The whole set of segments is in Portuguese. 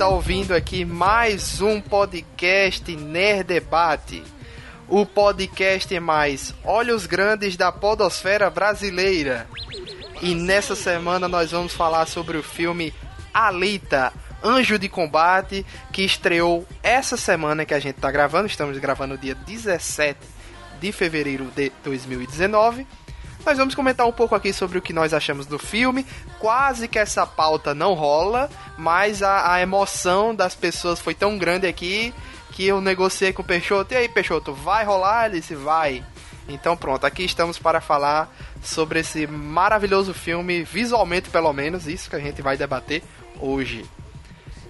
está ouvindo aqui mais um podcast Nerd Debate. O podcast mais olhos grandes da podosfera brasileira. E nessa semana nós vamos falar sobre o filme Alita, Anjo de Combate, que estreou essa semana que a gente está gravando. Estamos gravando dia 17 de fevereiro de 2019. Nós vamos comentar um pouco aqui sobre o que nós achamos do filme. Quase que essa pauta não rola, mas a, a emoção das pessoas foi tão grande aqui que eu negociei com o Peixoto. E aí, Peixoto, vai rolar? Ele disse, vai. Então pronto, aqui estamos para falar sobre esse maravilhoso filme, visualmente pelo menos, isso que a gente vai debater hoje.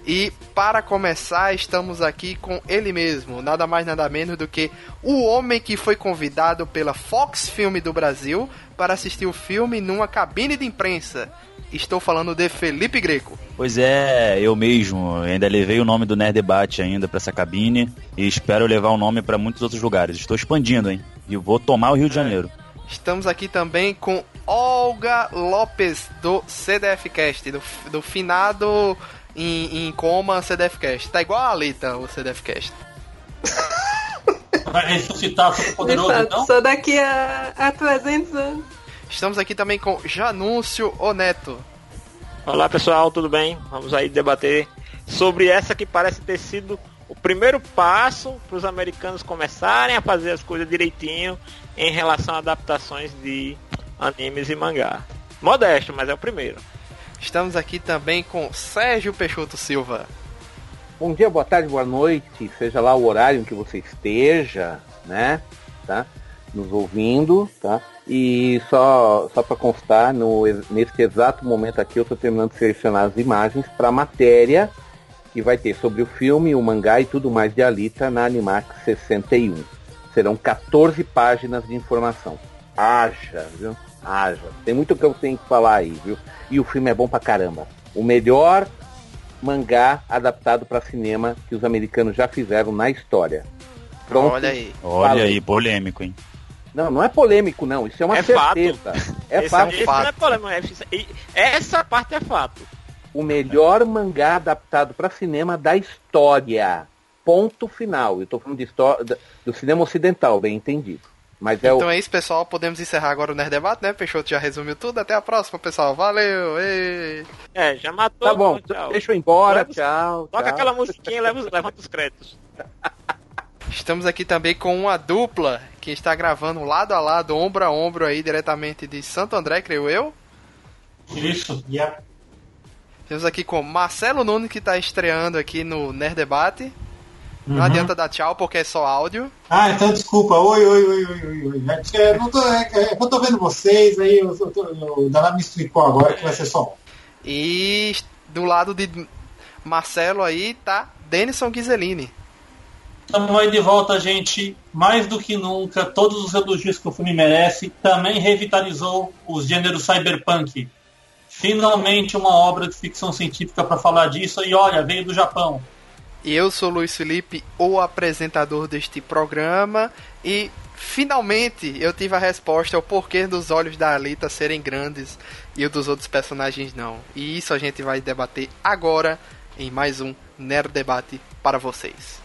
E para começar, estamos aqui com ele mesmo, nada mais nada menos do que o homem que foi convidado pela Fox Film do Brasil para assistir o filme numa cabine de imprensa. Estou falando de Felipe Greco. Pois é, eu mesmo. ainda levei o nome do Nerd Debate ainda para essa cabine e espero levar o nome para muitos outros lugares. Estou expandindo, hein? E vou tomar o Rio de Janeiro. Estamos aqui também com Olga Lopes do CDF Cast, do, do finado em, em coma CDFcast. Tá igual a Alita, o CDFcast. Vai ressuscitar o poderoso, então? Só daqui a, a 300 anos. Estamos aqui também com Janúncio Oneto. Olá pessoal, tudo bem? Vamos aí debater sobre essa que parece ter sido o primeiro passo para os americanos começarem a fazer as coisas direitinho em relação a adaptações de animes e mangá. Modesto, mas é o primeiro. Estamos aqui também com Sérgio Peixoto Silva. Bom dia, boa tarde, boa noite, seja lá o horário em que você esteja, né? Tá? Nos ouvindo, tá? E só, só para constar, no, nesse exato momento aqui eu estou terminando de selecionar as imagens para a matéria que vai ter sobre o filme, o mangá e tudo mais de Alita na Animax 61. Serão 14 páginas de informação. Haja, viu? Haja. Tem muito que eu tenho que falar aí, viu? E o filme é bom pra caramba. O melhor mangá adaptado para cinema que os americanos já fizeram na história. Pronto. Olha aí. Olha Falei. aí, polêmico, hein? Não, não é polêmico, não. Isso é uma é certeza. Fato. É fato. É, fato. Não é polêmico, é essa parte é fato. O melhor mangá adaptado para cinema da história. Ponto final. Eu tô falando de história, do cinema ocidental, bem entendido. Mas é então o... é isso, pessoal. Podemos encerrar agora o Nerd Debate, né? Peixoto já resumiu tudo. Até a próxima, pessoal. Valeu! Ei. É, já matou. Tá bom, tchau. deixa eu ir embora. Leva, tchau. Toca tchau. aquela musiquinha e leva, levanta os créditos. Estamos aqui também com uma dupla que está gravando lado a lado, ombro a ombro aí, diretamente de Santo André, creio eu. Isso, yeah. Temos aqui com Marcelo Nunes, que está estreando aqui no Nerd Debate. Não uhum. adianta dar tchau porque é só áudio. Ah, então desculpa. Oi, oi, oi, oi, oi, oi. É, não tô, é, eu tô vendo vocês, aí eu, eu, eu, o Danado me explicou agora que vai ser só. E do lado de Marcelo aí tá Denison Ghiseline. Estamos aí de volta, gente. Mais do que nunca, todos os elogios que o filme merece. Também revitalizou os gêneros cyberpunk. Finalmente uma obra de ficção científica para falar disso. E olha, veio do Japão. Eu sou Luiz Felipe, o apresentador deste programa, e finalmente eu tive a resposta ao porquê dos olhos da Alita serem grandes e o dos outros personagens não. E isso a gente vai debater agora em mais um Nerd Debate para vocês.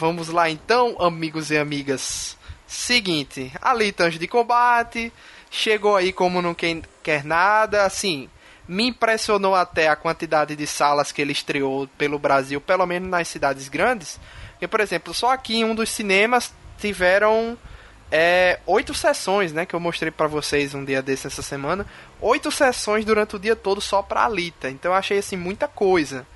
Vamos lá então, amigos e amigas. Seguinte, ali Anjo de Combate chegou aí como não quer, nada, assim, me impressionou até a quantidade de salas que ele estreou pelo Brasil, pelo menos nas cidades grandes. Porque, por exemplo, só aqui em um dos cinemas tiveram é, oito sessões, né? Que eu mostrei para vocês um dia desse essa semana. Oito sessões durante o dia todo só pra Alita. Então eu achei assim muita coisa.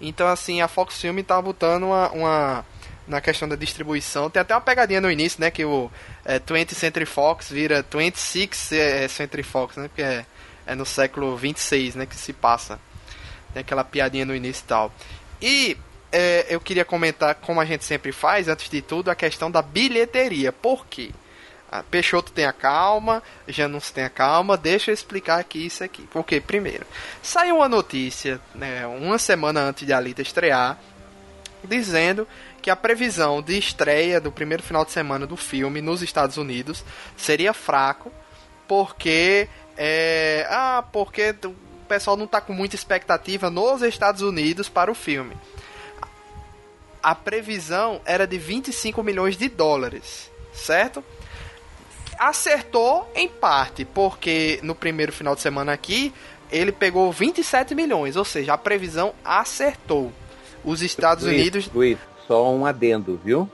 Então assim, a Fox Film tá botando uma, uma na questão da distribuição. Tem até uma pegadinha no início, né? Que o é, 20 Century Fox vira 26 é, é, Century Fox, né? Porque é, é no século 26, né? Que se passa. Tem aquela piadinha no início e tal. E é, eu queria comentar, como a gente sempre faz, antes de tudo, a questão da bilheteria. Por quê? A Peixoto tem a calma, Janus tem a calma, deixa eu explicar aqui isso aqui. Porque, primeiro, saiu uma notícia, né, uma semana antes de Alita estrear, dizendo que a previsão de estreia do primeiro final de semana do filme nos Estados Unidos seria fraco, porque é, ah, porque o pessoal não está com muita expectativa nos Estados Unidos para o filme. A previsão era de 25 milhões de dólares, certo? Acertou em parte, porque no primeiro final de semana aqui ele pegou 27 milhões, ou seja, a previsão acertou. Os Estados Unidos. Só um adendo, viu?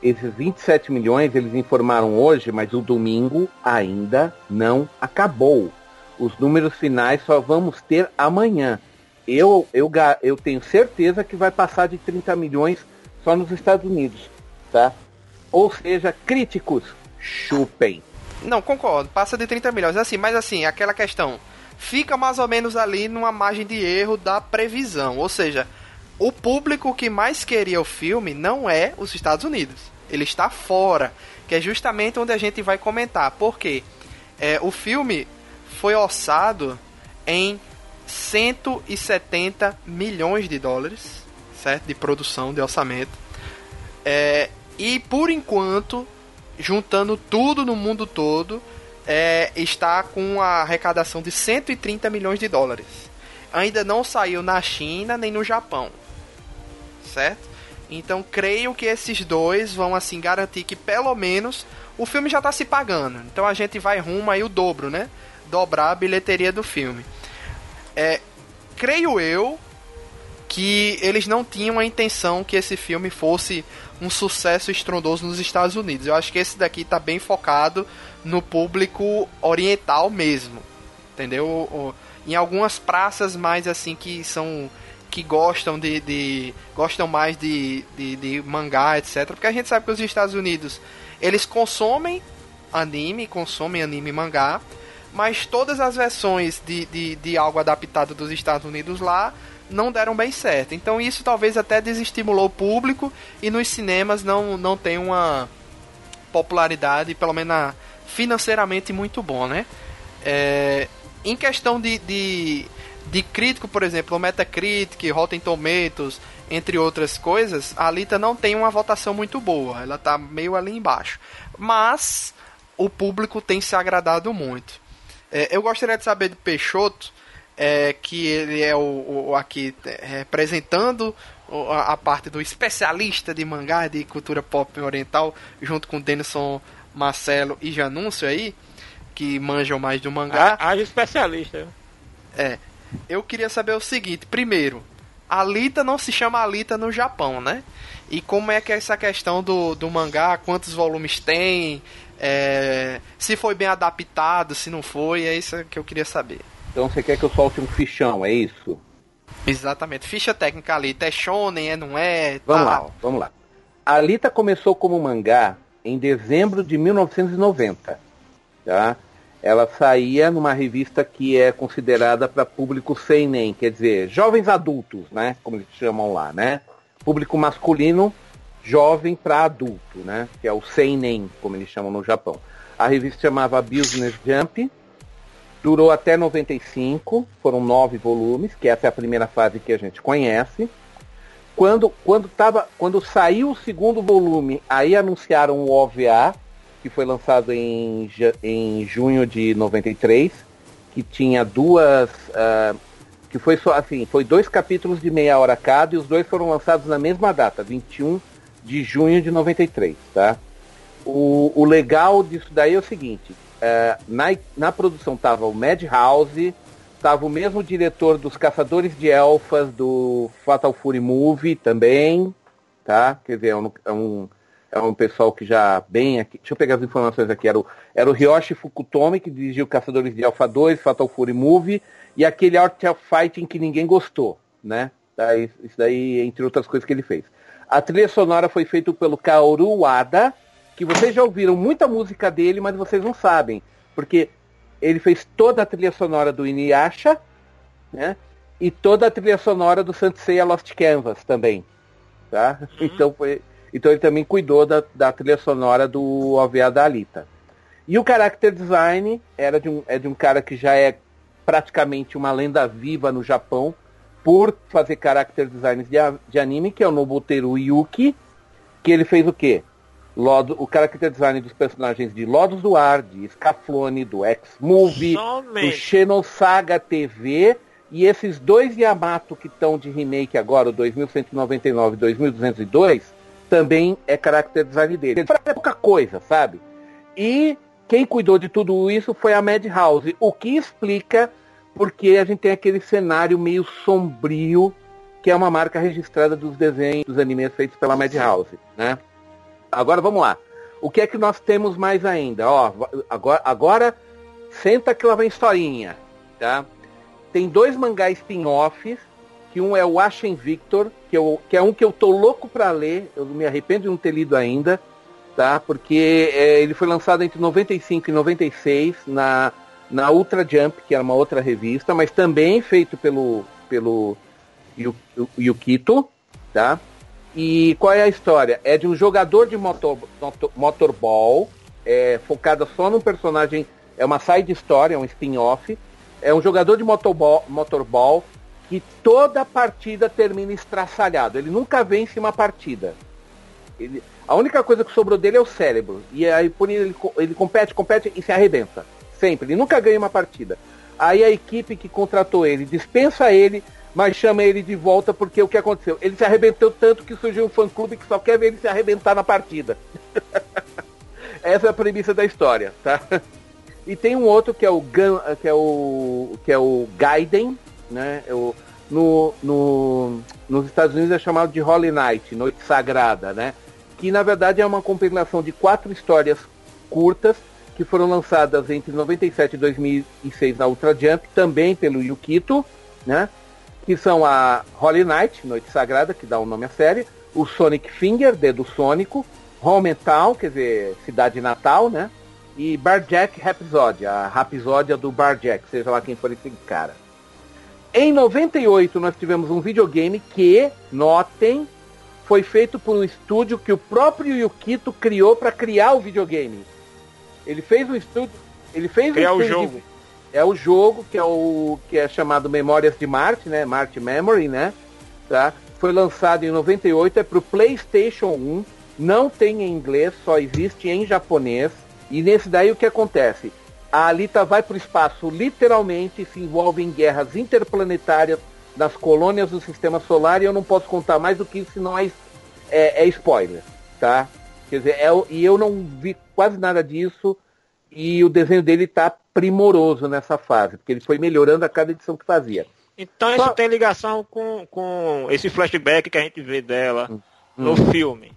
Esses 27 milhões eles informaram hoje, mas o domingo ainda não acabou. Os números finais só vamos ter amanhã. Eu, eu, eu tenho certeza que vai passar de 30 milhões só nos Estados Unidos, tá? Ou seja, críticos, chupem. Não, concordo, passa de 30 milhões. Assim, mas assim, aquela questão. Fica mais ou menos ali numa margem de erro da previsão. Ou seja, o público que mais queria o filme não é os Estados Unidos. Ele está fora. Que é justamente onde a gente vai comentar. Por quê? É, o filme foi orçado em 170 milhões de dólares, certo? De produção, de orçamento. É, e por enquanto, juntando tudo no mundo todo, é, está com a arrecadação de 130 milhões de dólares. Ainda não saiu na China nem no Japão, certo? Então creio que esses dois vão assim garantir que pelo menos o filme já está se pagando. Então a gente vai rumo aí o dobro, né? Dobrar a bilheteria do filme. É, creio eu que eles não tinham a intenção que esse filme fosse um sucesso estrondoso nos Estados Unidos. Eu acho que esse daqui tá bem focado no público oriental mesmo. Entendeu? Em algumas praças mais assim que são que gostam de, de- gostam mais de, de, de mangá, etc. Porque a gente sabe que os Estados Unidos eles consomem anime, consomem anime e mangá, mas todas as versões de, de, de algo adaptado dos Estados Unidos lá não deram bem certo. Então isso talvez até desestimulou o público e nos cinemas não, não tem uma popularidade, pelo menos na- financeiramente, muito bom, né? É, em questão de, de, de crítico, por exemplo, o Metacritic, Rotten Tomatoes, entre outras coisas, a Alita não tem uma votação muito boa. Ela tá meio ali embaixo. Mas o público tem se agradado muito. É, eu gostaria de saber do Peixoto, é, que ele é o, o- aqui é, representando a, a parte do especialista de mangá de cultura pop oriental, junto com Denison, Marcelo e Janúncio aí, que manjam mais do mangá. Haja especialista. É. Eu queria saber o seguinte: primeiro, Alita não se chama Alita no Japão, né? E como é que é essa questão do, do mangá? Quantos volumes tem? É, se foi bem adaptado, se não foi, é isso que eu queria saber. Então você quer que eu solte um fichão, é isso? Exatamente. Ficha técnica Alita é shonen, é não é? Vamos tal. lá, vamos lá. A Alita começou como mangá em dezembro de 1990. Tá? Ela saía numa revista que é considerada para público seinen, quer dizer, jovens adultos, né? Como eles chamam lá, né? Público masculino, jovem para adulto, né? Que é o seinen, como eles chamam no Japão. A revista chamava Business Jump, durou até 95, foram nove volumes, que essa é a primeira fase que a gente conhece quando quando tava quando saiu o segundo volume aí anunciaram o OVA que foi lançado em, em junho de 93 que tinha duas ah, que foi só assim foi dois capítulos de meia hora cada e os dois foram lançados na mesma data 21 de junho de 93 tá o, o legal disso daí é o seguinte ah, na, na produção tava o Madhouse Tava o mesmo diretor dos Caçadores de Elfas, do Fatal Fury Movie também, tá? Quer dizer, é um, é um, é um pessoal que já bem aqui. Deixa eu pegar as informações aqui. Era o, era o Ryoshi Fukutomi, que dirigiu Caçadores de Elfa 2, Fatal Fury Movie, e aquele Art of Fighting que ninguém gostou, né? Tá, isso daí, entre outras coisas que ele fez. A trilha sonora foi feita pelo Kaoru Wada, que vocês já ouviram muita música dele, mas vocês não sabem. Porque ele fez toda a trilha sonora do Inuyasha, né? e toda a trilha sonora do Seiya Lost Canvas também. Tá? Uhum. Então, foi, então ele também cuidou da, da trilha sonora do OVA da Alita. E o character design era de um, é de um cara que já é praticamente uma lenda viva no Japão por fazer character designs de, de anime, que é o Nobuteru Yuki, que ele fez o quê? Lodo, o character design dos personagens de Lodos do Ar, de Scaflone, do X-Movie, do Xenosaga TV e esses dois Yamato que estão de remake agora, o 2199 e 2202, também é character design dele. Ele é pouca coisa, sabe? E quem cuidou de tudo isso foi a Madhouse, o que explica porque a gente tem aquele cenário meio sombrio que é uma marca registrada dos desenhos, dos animes feitos pela Madhouse, né? Agora vamos lá. O que é que nós temos mais ainda? Ó, agora, agora senta que lá vem historinha, tá? Tem dois mangás spin-offs, que um é o Ashen Victor, que, eu, que é um que eu tô louco para ler, eu me arrependo de não ter lido ainda, tá? Porque é, ele foi lançado entre 95 e 96 na, na Ultra Jump, que era uma outra revista, mas também feito pelo, pelo Yukito, tá? E qual é a história? É de um jogador de motor, motor, motorball, é, focada só num personagem, é uma side story, é um spin-off. É um jogador de motorball, motorball que toda partida termina estraçalhado. Ele nunca vence uma partida. Ele, a única coisa que sobrou dele é o cérebro. E aí por ele, ele compete, compete e se arrebenta. Sempre. Ele nunca ganha uma partida. Aí a equipe que contratou ele dispensa ele, mas chama ele de volta porque o que aconteceu? Ele se arrebentou tanto que surgiu um fã-clube que só quer ver ele se arrebentar na partida. Essa é a premissa da história, tá? E tem um outro que é o Gun, que é o que é o Gaiden, né? O, no, no, nos Estados Unidos é chamado de Holy Night, Noite Sagrada, né? Que na verdade é uma compilação de quatro histórias curtas que foram lançadas entre 97 e 2006 na Ultra Jump, também pelo Yukito, né? que são a Holy Night, Noite Sagrada, que dá o um nome à série, o Sonic Finger, Dedo Sônico, Hometown, quer dizer, Cidade Natal, né? E Barjack Rhapsody, a Rhapsódia do Barjack, seja lá quem for esse cara. Em 98 nós tivemos um videogame que, notem, foi feito por um estúdio que o próprio Yukito criou para criar o videogame. Ele fez um estúdio, ele fez criar um o jogo. De, é o jogo que é o que é chamado Memórias de Marte, né? Marte Memory, né? Tá? Foi lançado em 98, é para o PlayStation 1, não tem em inglês, só existe em japonês. E nesse daí o que acontece? A Alita vai para o espaço literalmente, se envolve em guerras interplanetárias nas colônias do Sistema Solar e eu não posso contar mais do que isso, senão é, é, é spoiler, tá? Quer dizer, é, e eu não vi quase nada disso e o desenho dele está primoroso nessa fase, porque ele foi melhorando a cada edição que fazia. Então Só... isso tem ligação com, com esse flashback que a gente vê dela hum. no filme.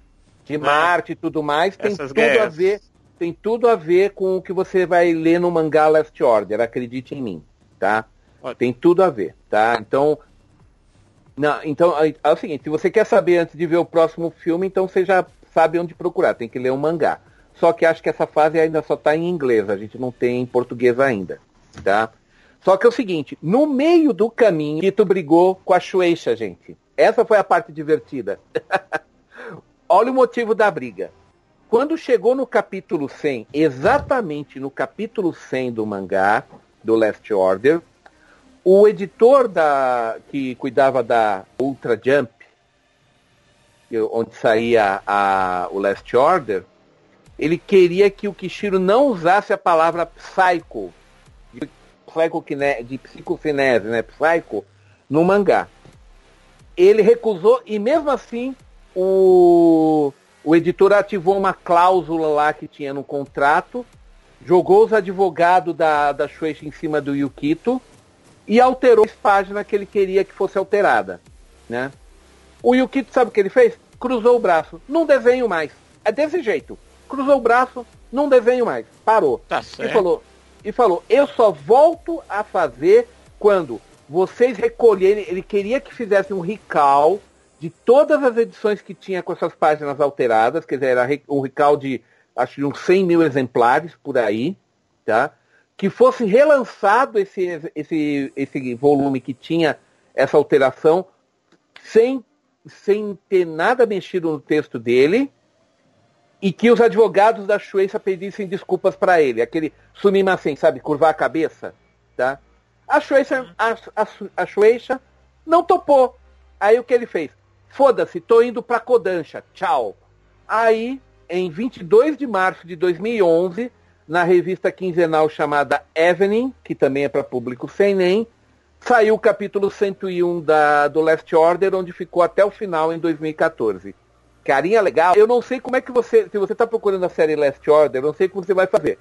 De né? Marte e tudo mais, tem Essas tudo guerras. a ver, tem tudo a ver com o que você vai ler no mangá Last Order, acredite em mim, tá? Tem tudo a ver, tá? Então, não, então é, o seguinte, se você quer saber antes de ver o próximo filme, então você já sabe onde procurar, tem que ler o um mangá. Só que acho que essa fase ainda só está em inglês, a gente não tem em português ainda, tá? Só que é o seguinte, no meio do caminho, Tito brigou com a Shueisha, gente. Essa foi a parte divertida. Olha o motivo da briga. Quando chegou no capítulo 100, exatamente no capítulo 100 do mangá, do Last Order, o editor da que cuidava da Ultra Jump, onde saía a, o Last Order, ele queria que o Kishiro não usasse a palavra psycho, de, de psicocinese, né, psycho, no mangá. Ele recusou e mesmo assim o, o editor ativou uma cláusula lá que tinha no contrato, jogou os advogados da, da Shueisha em cima do Yukito e alterou a página que ele queria que fosse alterada. Né? O Yukito sabe o que ele fez? Cruzou o braço. Não desenho mais. É desse jeito cruzou o braço, não desenho mais. Parou. Tá e falou, e falou, eu só volto a fazer quando vocês recolherem. Ele queria que fizesse um recall de todas as edições que tinha com essas páginas alteradas, quer dizer, era um recall de acho de uns 100 mil exemplares por aí, tá? Que fosse relançado esse, esse, esse volume que tinha essa alteração sem, sem ter nada mexido no texto dele e que os advogados da Shueisha pedissem desculpas para ele. Aquele sumimasen, sabe, curvar a cabeça, tá? A Shueisha, a, a, a Shueisha não topou. Aí o que ele fez? Foda-se, tô indo pra Kodansha, tchau. Aí, em 22 de março de 2011, na revista quinzenal chamada Evening, que também é para público sem nem, saiu o capítulo 101 da, do Last Order, onde ficou até o final em 2014 carinha legal. Eu não sei como é que você, se você está procurando a série Last Order, eu não sei como você vai fazer.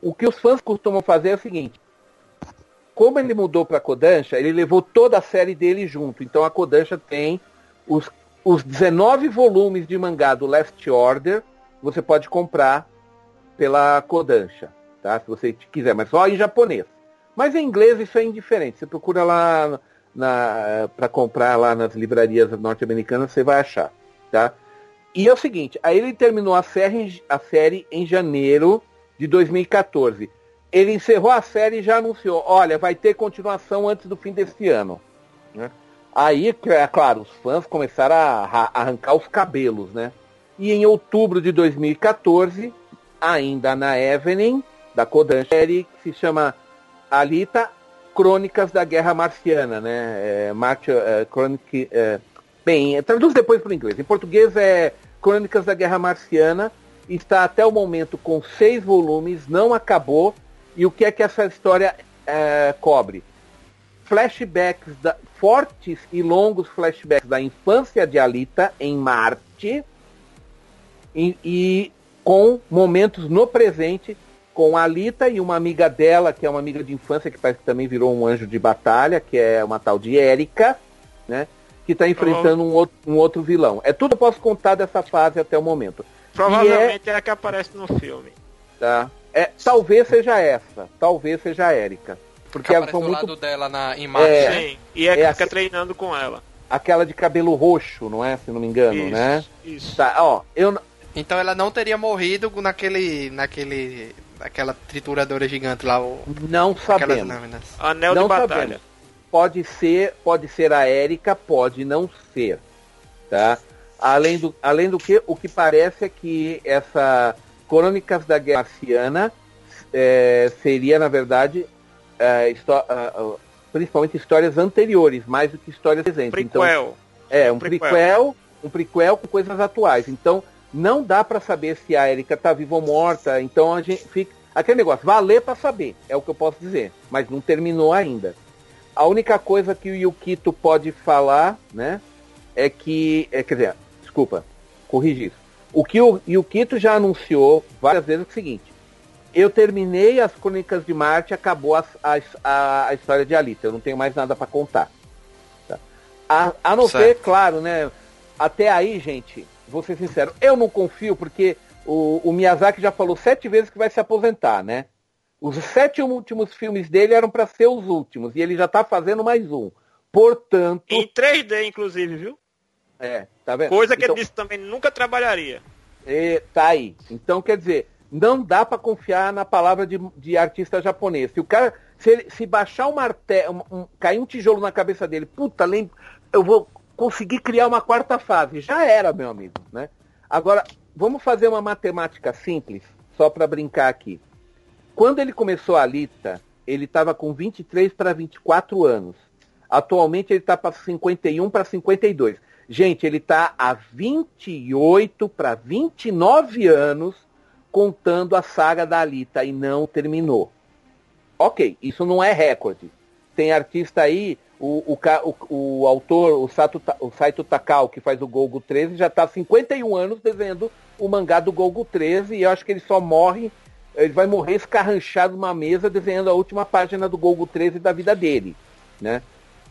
O que os fãs costumam fazer é o seguinte: como ele mudou para Kodansha, ele levou toda a série dele junto. Então a Kodansha tem os, os 19 volumes de mangá do Last Order, você pode comprar pela Kodansha, tá? Se você quiser, mas só em japonês. Mas em inglês isso é indiferente. Você procura lá para comprar lá nas livrarias norte-americanas, você vai achar. Tá? E é o seguinte, aí ele terminou a série, a série em janeiro de 2014. Ele encerrou a série e já anunciou, olha, vai ter continuação antes do fim desse ano. Né? Aí, é claro, os fãs começaram a arrancar os cabelos, né? E em outubro de 2014, ainda na Evening, da Kodan, série que se chama Alita Crônicas da Guerra Marciana, né? É, é, Chronic, é, Bem, traduz depois para o inglês. Em português é Crônicas da Guerra Marciana. Está até o momento com seis volumes, não acabou. E o que é que essa história é, cobre? Flashbacks, da, fortes e longos flashbacks da infância de Alita em Marte. E, e com momentos no presente com a Alita e uma amiga dela, que é uma amiga de infância, que parece que também virou um anjo de batalha, que é uma tal de Erika, né? que está enfrentando uhum. um, outro, um outro vilão. É tudo que eu posso contar dessa fase até o momento. Provavelmente é... é a que aparece no filme. Tá. É, talvez seja essa. Talvez seja a Erika. Porque ela foi muito... lado dela na imagem. É, Sim, e é, é fica a... treinando com ela. Aquela de cabelo roxo, não é? Se não me engano, isso, né? Isso. Tá, ó, eu... Então ela não teria morrido naquele. naquele. aquela trituradora gigante lá. O... Não sabemos. Anel não de batalha. Sabemos pode ser, pode ser a Érica, pode não ser, tá? Além do, além do que, o que parece é que essa Crônicas da Guerra Marciana é, seria, na verdade, é, principalmente histórias anteriores, mais do que histórias recentes. Prequel. Então, é, um prequel. prequel, um prequel com coisas atuais. Então, não dá para saber se a Erika tá viva ou morta. Então, a gente fica... Aquele negócio, valer para saber, é o que eu posso dizer. Mas não terminou ainda. A única coisa que o Yukito pode falar, né, é que, é, quer dizer, desculpa, corrigir isso. O que o Yukito já anunciou várias vezes é o seguinte: eu terminei as Crônicas de Marte, acabou a, a, a história de Alita, eu não tenho mais nada para contar. Tá? A, a não certo. ser, claro, né? Até aí, gente, vou ser sincero, eu não confio porque o, o Miyazaki já falou sete vezes que vai se aposentar, né? Os sete últimos filmes dele eram para ser os últimos e ele já está fazendo mais um. Portanto. Em 3D, inclusive, viu? É, tá vendo? Coisa que então, ele disse também nunca trabalharia. É, tá aí. Então, quer dizer, não dá para confiar na palavra de, de, artista japonês. Se o cara. Se, ele, se baixar um martelo, um, um, cair um tijolo na cabeça dele, puta, lembra, eu vou conseguir criar uma quarta fase. Já era, meu amigo, né? Agora, vamos fazer uma matemática simples, só para brincar aqui. Quando ele começou a Alita, ele estava com 23 para 24 anos. Atualmente ele está para 51 para 52. Gente, ele está há 28 para 29 anos contando a saga da Alita e não terminou. Ok, isso não é recorde. Tem artista aí, o, o, o, autor, o, Sato, o Saito Takao, que faz o Golgo 13, já está há 51 anos desenhando o mangá do Golgo 13 e eu acho que ele só morre ele vai morrer escarranchado numa mesa desenhando a última página do Golgo 13 da vida dele, né?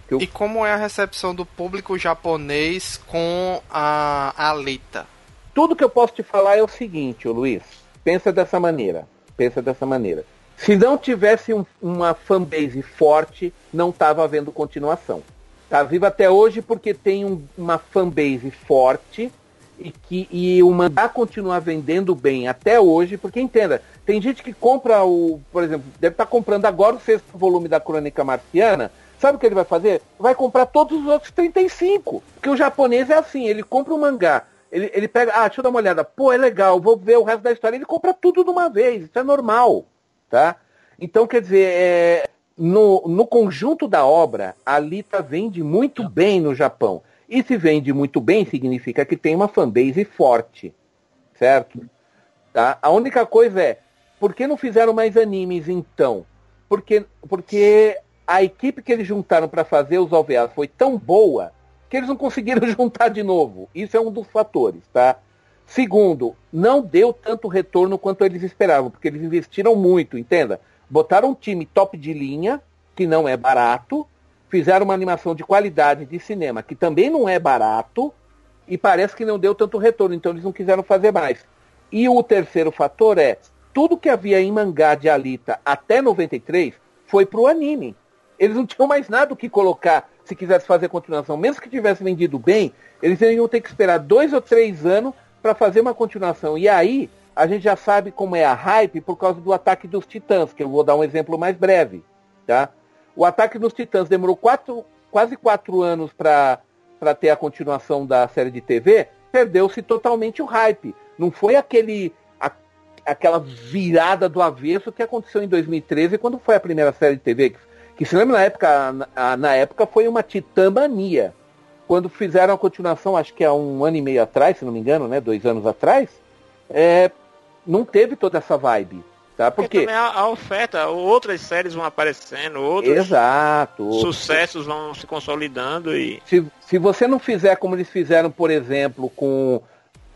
Eu... E como é a recepção do público japonês com a Alita? Tudo que eu posso te falar é o seguinte, Luiz. Pensa dessa maneira. Pensa dessa maneira. Se não tivesse um, uma fanbase forte, não estava havendo continuação. Tá vivo até hoje porque tem um, uma fanbase forte e que e o mangá continua vendendo bem até hoje, porque entenda, tem gente que compra o, por exemplo, deve estar tá comprando agora o sexto volume da Crônica Marciana, Sabe o que ele vai fazer? Vai comprar todos os outros 35. Porque o japonês é assim, ele compra um mangá, ele, ele pega, ah, deixa eu dar uma olhada, pô, é legal, vou ver o resto da história, ele compra tudo de uma vez, isso é normal, tá? Então, quer dizer, é, no, no conjunto da obra, a Lita vende muito bem no Japão. E se vende muito bem, significa que tem uma fanbase forte, certo? Tá? A única coisa é, por que não fizeram mais animes então? Porque, porque a equipe que eles juntaram para fazer os OVAs foi tão boa que eles não conseguiram juntar de novo. Isso é um dos fatores, tá? Segundo, não deu tanto retorno quanto eles esperavam, porque eles investiram muito, entenda. Botaram um time top de linha, que não é barato, fizeram uma animação de qualidade de cinema, que também não é barato, e parece que não deu tanto retorno, então eles não quiseram fazer mais. E o terceiro fator é, tudo que havia em mangá de Alita até 93 foi pro anime. Eles não tinham mais nada o que colocar se quisesse fazer continuação. Mesmo que tivesse vendido bem, eles iam ter que esperar dois ou três anos para fazer uma continuação. E aí, a gente já sabe como é a hype por causa do ataque dos titãs, que eu vou dar um exemplo mais breve. Tá? O ataque dos titãs demorou quatro, quase quatro anos para ter a continuação da série de TV, perdeu-se totalmente o hype. Não foi aquele a, aquela virada do avesso que aconteceu em 2013, quando foi a primeira série de TV, que, que se lembra na época, na, na época foi uma titãmania. Quando fizeram a continuação, acho que há um ano e meio atrás, se não me engano, né, dois anos atrás, é, não teve toda essa vibe. Tá? Porque, Porque a, a, oferta, outras séries vão aparecendo, outros Exato. sucessos vão se consolidando e. Se, se você não fizer como eles fizeram, por exemplo, com,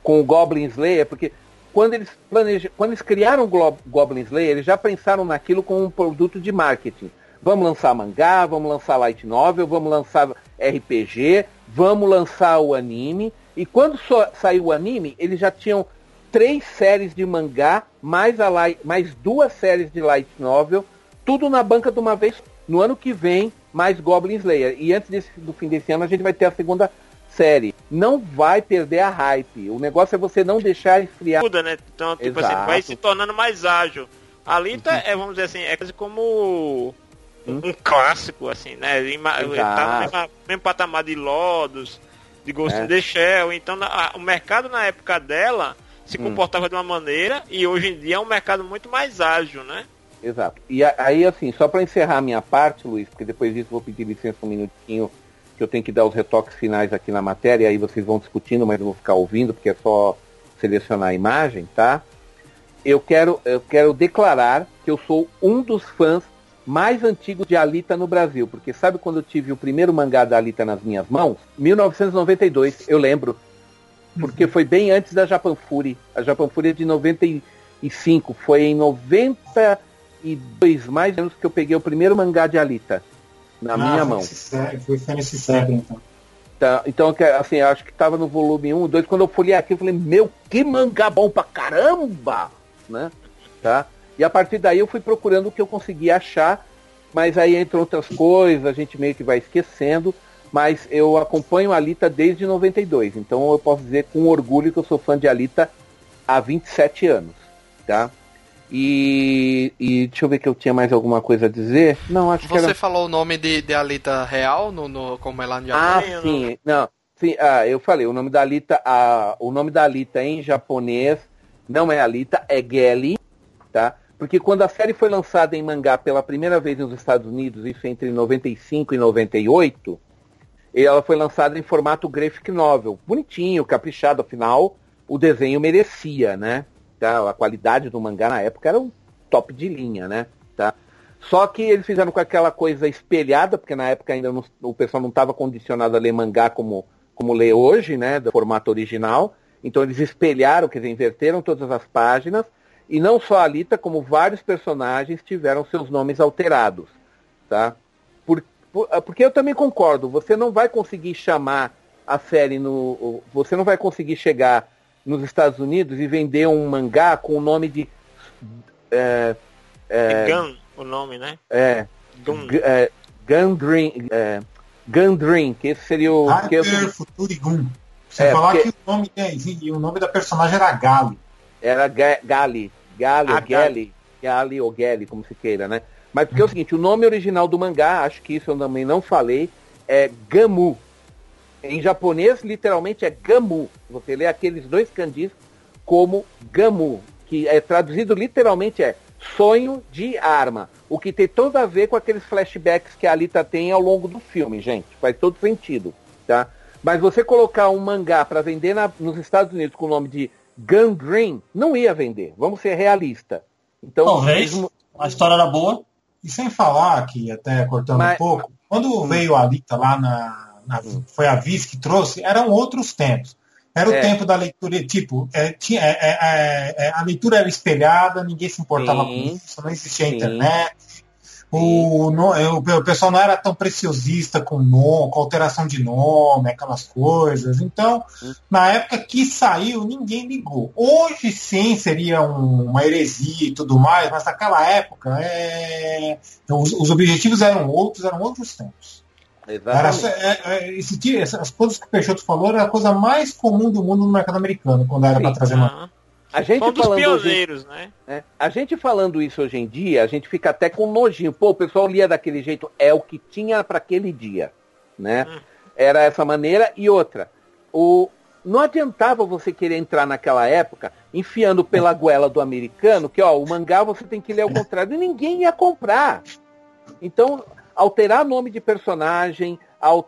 com o Goblin Slayer, porque quando eles planejam, quando eles criaram o Goblin Slayer, eles já pensaram naquilo como um produto de marketing. Vamos lançar mangá, vamos lançar light novel, vamos lançar RPG, vamos lançar o anime. E quando so, saiu o anime, eles já tinham três séries de mangá, mais, a light, mais duas séries de light novel, tudo na banca de uma vez. No ano que vem, mais Goblin Slayer. E antes desse, do fim desse ano, a gente vai ter a segunda série. Não vai perder a hype. O negócio é você não deixar esfriar. Muda, né? Então, tipo Exato. assim, vai se tornando mais ágil. Ali tá, uhum. é, vamos dizer assim, é quase como um, um clássico, assim, né? Exato. Tá no mesmo, mesmo patamar de Lodos, de Ghost é. in the Shell. Então, na, o mercado na época dela se hum. comportava de uma maneira e hoje em dia é um mercado muito mais ágil, né? Exato. E aí, assim, só para encerrar a minha parte, Luiz, porque depois disso vou pedir licença um minutinho, que eu tenho que dar os retoques finais aqui na matéria, aí vocês vão discutindo, mas eu vou ficar ouvindo, porque é só selecionar a imagem, tá? Eu quero, eu quero declarar que eu sou um dos fãs mais antigos de Alita no Brasil, porque sabe quando eu tive o primeiro mangá da Alita nas minhas mãos? 1992, eu lembro porque foi bem antes da Japan Fury. A Japan Fury é de 95, foi em 92 mais menos que eu peguei o primeiro mangá de Alita na ah, minha mão. Foi nesse século, então. Tá, então, assim, acho que tava no volume 1, 2, quando eu folhei aqui, eu falei, meu, que mangá bom pra caramba! Né? Tá? E a partir daí eu fui procurando o que eu conseguia achar, mas aí entre outras coisas, a gente meio que vai esquecendo mas eu acompanho a Alita desde 92, então eu posso dizer com orgulho que eu sou fã de Alita há 27 anos, tá? E, e deixa eu ver que eu tinha mais alguma coisa a dizer. Não, acho Você que Você falou o nome de, de Alita real, no, no, como é lá no Japão? Ah, sim, não. Sim, ah, eu falei, o nome da Alita, ah, o nome da Alita em japonês não é Alita, é Geli, tá? Porque quando a série foi lançada em mangá pela primeira vez nos Estados Unidos, isso entre 95 e 98, e ela foi lançada em formato graphic novel. Bonitinho, caprichado, afinal, o desenho merecia, né? Tá? A qualidade do mangá na época era um top de linha, né? Tá? Só que eles fizeram com aquela coisa espelhada, porque na época ainda não, o pessoal não estava condicionado a ler mangá como, como lê hoje, né? Do formato original. Então eles espelharam, quer dizer, inverteram todas as páginas. E não só a Alita, como vários personagens tiveram seus nomes alterados. Tá? Ah, porque eu também concordo, você não vai conseguir chamar a série no. Você não vai conseguir chegar nos Estados Unidos e vender um mangá com o nome de. É, é, Gun, o nome, né? É. Gun, é, Gundrin, é, Gundrin, que esse seria o. Hyper que eu. Você é, falar porque... que o nome, é, o nome da personagem era Gali. Era Gali. Gali, ah, Gali, Gali ou Gali, como se queira, né? Mas porque é o seguinte, o nome original do mangá, acho que isso eu também não falei, é Gamu. Em japonês, literalmente é Gamu. Você lê aqueles dois kanjis como Gamu, que é traduzido literalmente é sonho de arma. O que tem todo a ver com aqueles flashbacks que a Alita tem ao longo do filme, gente. Faz todo sentido, tá? Mas você colocar um mangá para vender na, nos Estados Unidos com o nome de Gun Green, não ia vender. Vamos ser realista. Então, Talvez a história era boa. E sem falar que, até cortando Mas- um pouco, quando veio a Alita lá na, na- Foi a Viz que trouxe, eram outros tempos. Era o É. tempo da leitura, tipo, é, tinha, é, é, é, é, a leitura era espelhada, ninguém se importava Sim. com isso, não existia Sim. internet. O, no- é, o, o pessoal não era tão preciosista com nome, com alteração de nome, aquelas coisas. Então, na época que saiu, ninguém ligou. Hoje sim seria um- uma heresia e tudo mais, mas naquela época é, os, os objetivos eram outros, eram outros tempos. Era, é, é, esse essas coisas que o Peixoto falou era a coisa mais comum do mundo no mercado americano, quando era para trazer uma. A gente um dos falando hoje, pioneiros, né? né? A gente falando isso hoje em dia, a gente fica até com nojinho. Pô, o pessoal lia daquele jeito, é o que tinha para aquele dia, né? Hum. Era essa maneira e outra. O não adiantava você querer entrar naquela época enfiando pela goela do americano, que ó, o mangá você tem que ler ao contrário, e ninguém ia comprar. Então, alterar nome de personagem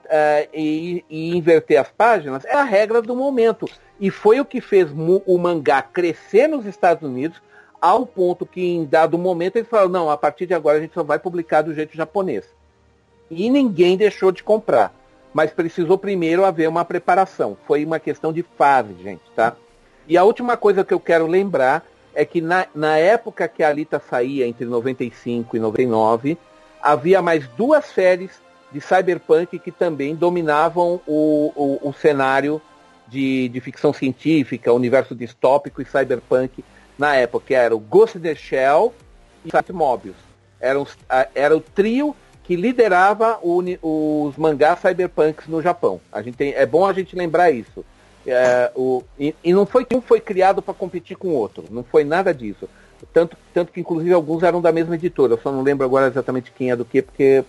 eh, e, e inverter as páginas é a regra do momento. E foi o que fez o mangá crescer nos Estados Unidos, ao ponto que em dado momento eles falaram, não, a partir de agora a gente só vai publicar do jeito japonês. E ninguém deixou de comprar. Mas precisou primeiro haver uma preparação. Foi uma questão de fase, gente, tá? E a última coisa que eu quero lembrar é que na, na época que a Alita saía, entre 95 e 99, havia mais duas séries de cyberpunk que também dominavam o, o, o cenário de, de ficção científica, universo distópico e cyberpunk na época, que era o Ghost in the Shell e Sat Mobius. Era, a- era o trio que liderava o os mangás cyberpunks no Japão. A gente tem, é bom a gente lembrar isso. É, o, e, e não foi que um foi criado para competir com o outro. Não foi nada disso. Tanto, tanto que, inclusive, alguns eram da mesma editora. Eu só não lembro agora exatamente quem é do que, porque,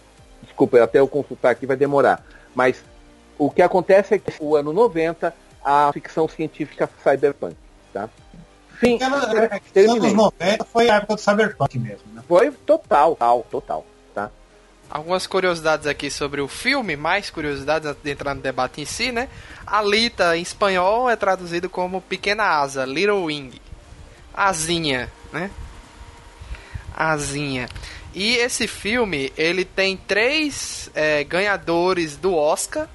desculpa, até eu consultar aqui vai demorar. Mas o que acontece é que o ano 90, a ficção científica cyberpunk. Tá? Aquela, ter- é, terminei. anos 90 foi a época do Cyberpunk mesmo, né? Foi total, total, total. Tá? Algumas curiosidades aqui sobre o filme, mais curiosidades antes de entrar no debate em si, né? Alita em espanhol é traduzido como Pequena Asa, Little Wing. Asinha, né? Asinha. E esse filme, ele tem três é, ganhadores do Oscar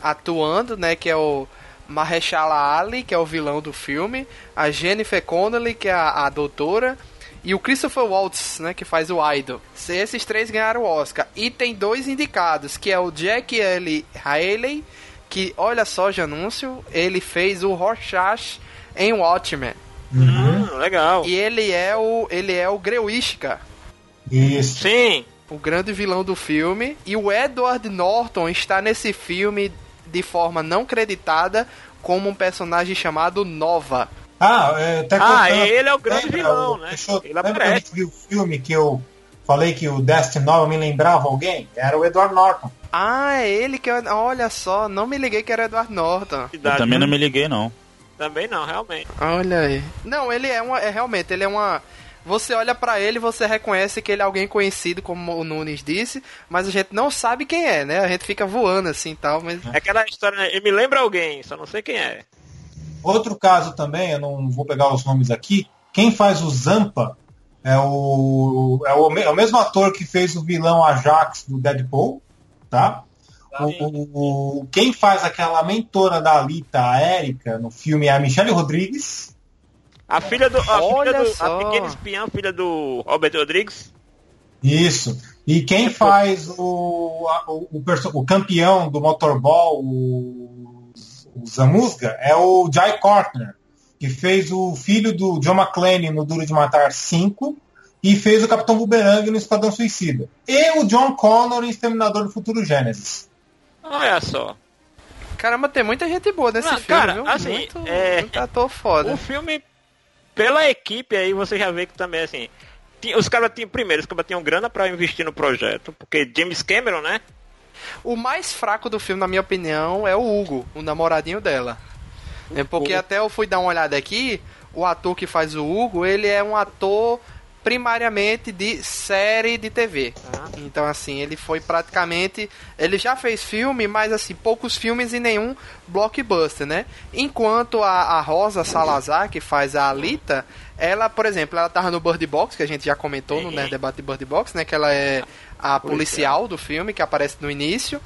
atuando, né? Que é o Mahershala Ali, que é o vilão do filme, a Jennifer Connelly, que é a, a doutora, e o Christopher Waltz, né, que faz o Idol. Se Esses três ganharam o Oscar. E tem dois indicados, que é o Jack L. Haley, que, olha só de anúncio, ele fez o Rorschach em Watchmen. Hum, legal. E ele é o ele é o Grewishka, Isso. Sim. o grande vilão do filme. E o Edward Norton está nesse filme de forma não creditada como um personagem chamado Nova. Ah, é, até Ah, cortando- ele é o grande Lembra, vilão, o- né? Peixoto, Ele lembra que a aparece. gente viu o filme que eu falei que o Destiny Nova me lembrava alguém? Era o Edward Norton. Ah, é ele que eu... Olha só, não me liguei que era Edward Norton. Eu também não me liguei, não. Também não, realmente. Olha aí. Não, ele é uma. É realmente, ele é uma. Você olha pra ele e você reconhece que ele é alguém conhecido, como o Nunes disse, mas a gente não sabe quem é, né? A gente fica voando assim e tal, mas. É aquela história, né? ele me lembra alguém, só não sei quem é. Outro caso também, eu não vou pegar os nomes aqui. Quem faz o Zampa é o, é o, é o mesmo ator que fez o vilão Ajax do Deadpool, tá? O, o- o- quem faz aquela mentora da Alita, a Erika, no filme é a Michelle Rodrigues. A filha do. A, Olha filha do, só. a pequena espiã, filha do Robert Rodrigues. Isso. E quem faz o, a- o, o, o campeão do motorball, o, o Zamusga, é o Jai Cortner, que fez o filho do John McClane no Duro de Matar 5 e fez o Capitão Boomerang no Esquadrão Suicida. E o John Connor em Exterminador do Futuro Gênesis. Olha só. Caramba, tem muita gente boa nesse Ah, filme, cara, viu? assim, muito, é- muito ator foda. O filme, pela equipe aí, você já vê que também, assim, os caras tinham, primeiro, os caras tinham grana pra investir no projeto, porque James Cameron, né? O mais fraco do filme, na minha opinião, é o Hugo, o namoradinho dela. É porque até eu fui dar uma olhada aqui, o ator que faz o Hugo, ele é um ator primariamente de série de TV. Então assim, ele foi praticamente, ele já fez filme, mas assim, poucos filmes e nenhum blockbuster, né? Enquanto a, a Rosa Salazar, que faz a Alita, ela, por exemplo, ela tava no Bird Box, que a gente já comentou no Nerd Debate de Bird Box, né, que ela é a policial do filme que aparece no início.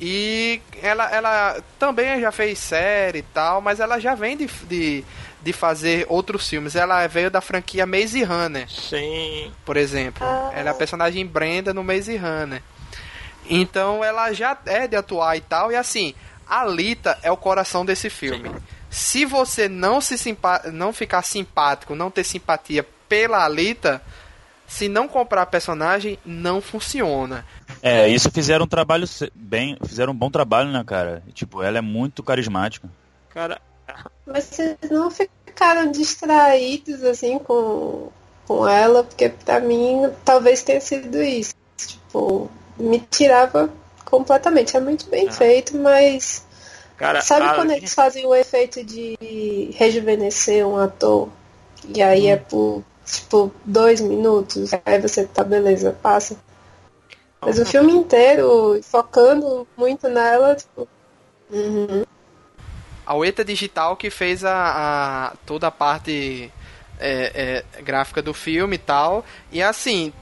E ela, ela também já fez série e tal, mas ela já vem de, de, de fazer outros filmes. Ela veio da franquia Maze Runner, Sim. por exemplo. Ela é a personagem Brenda no Maze Runner. Então ela já é de atuar e tal. E assim, a Lita é o coração desse filme. Se você não se simpa não ficar simpático, não ter simpatia pela Alita, se não comprar a personagem, não funciona. É, isso fizeram um trabalho bem, fizeram um bom trabalho, né, cara? Tipo, ela é muito carismática. Cara, vocês não ficaram distraídos assim com, com ela, porque pra mim talvez tenha sido isso. Tipo, me tirava completamente. É muito bem Ah. feito, mas cara, sabe a- quando eles fazem o efeito de rejuvenescer um ator? E aí é por tipo dois minutos, aí você tá beleza, passa. Mas o filme inteiro, focando muito nela, tipo. uhum. A Ueta Digital que fez a, a- toda a parte é, é, gráfica do filme e tal. E assim,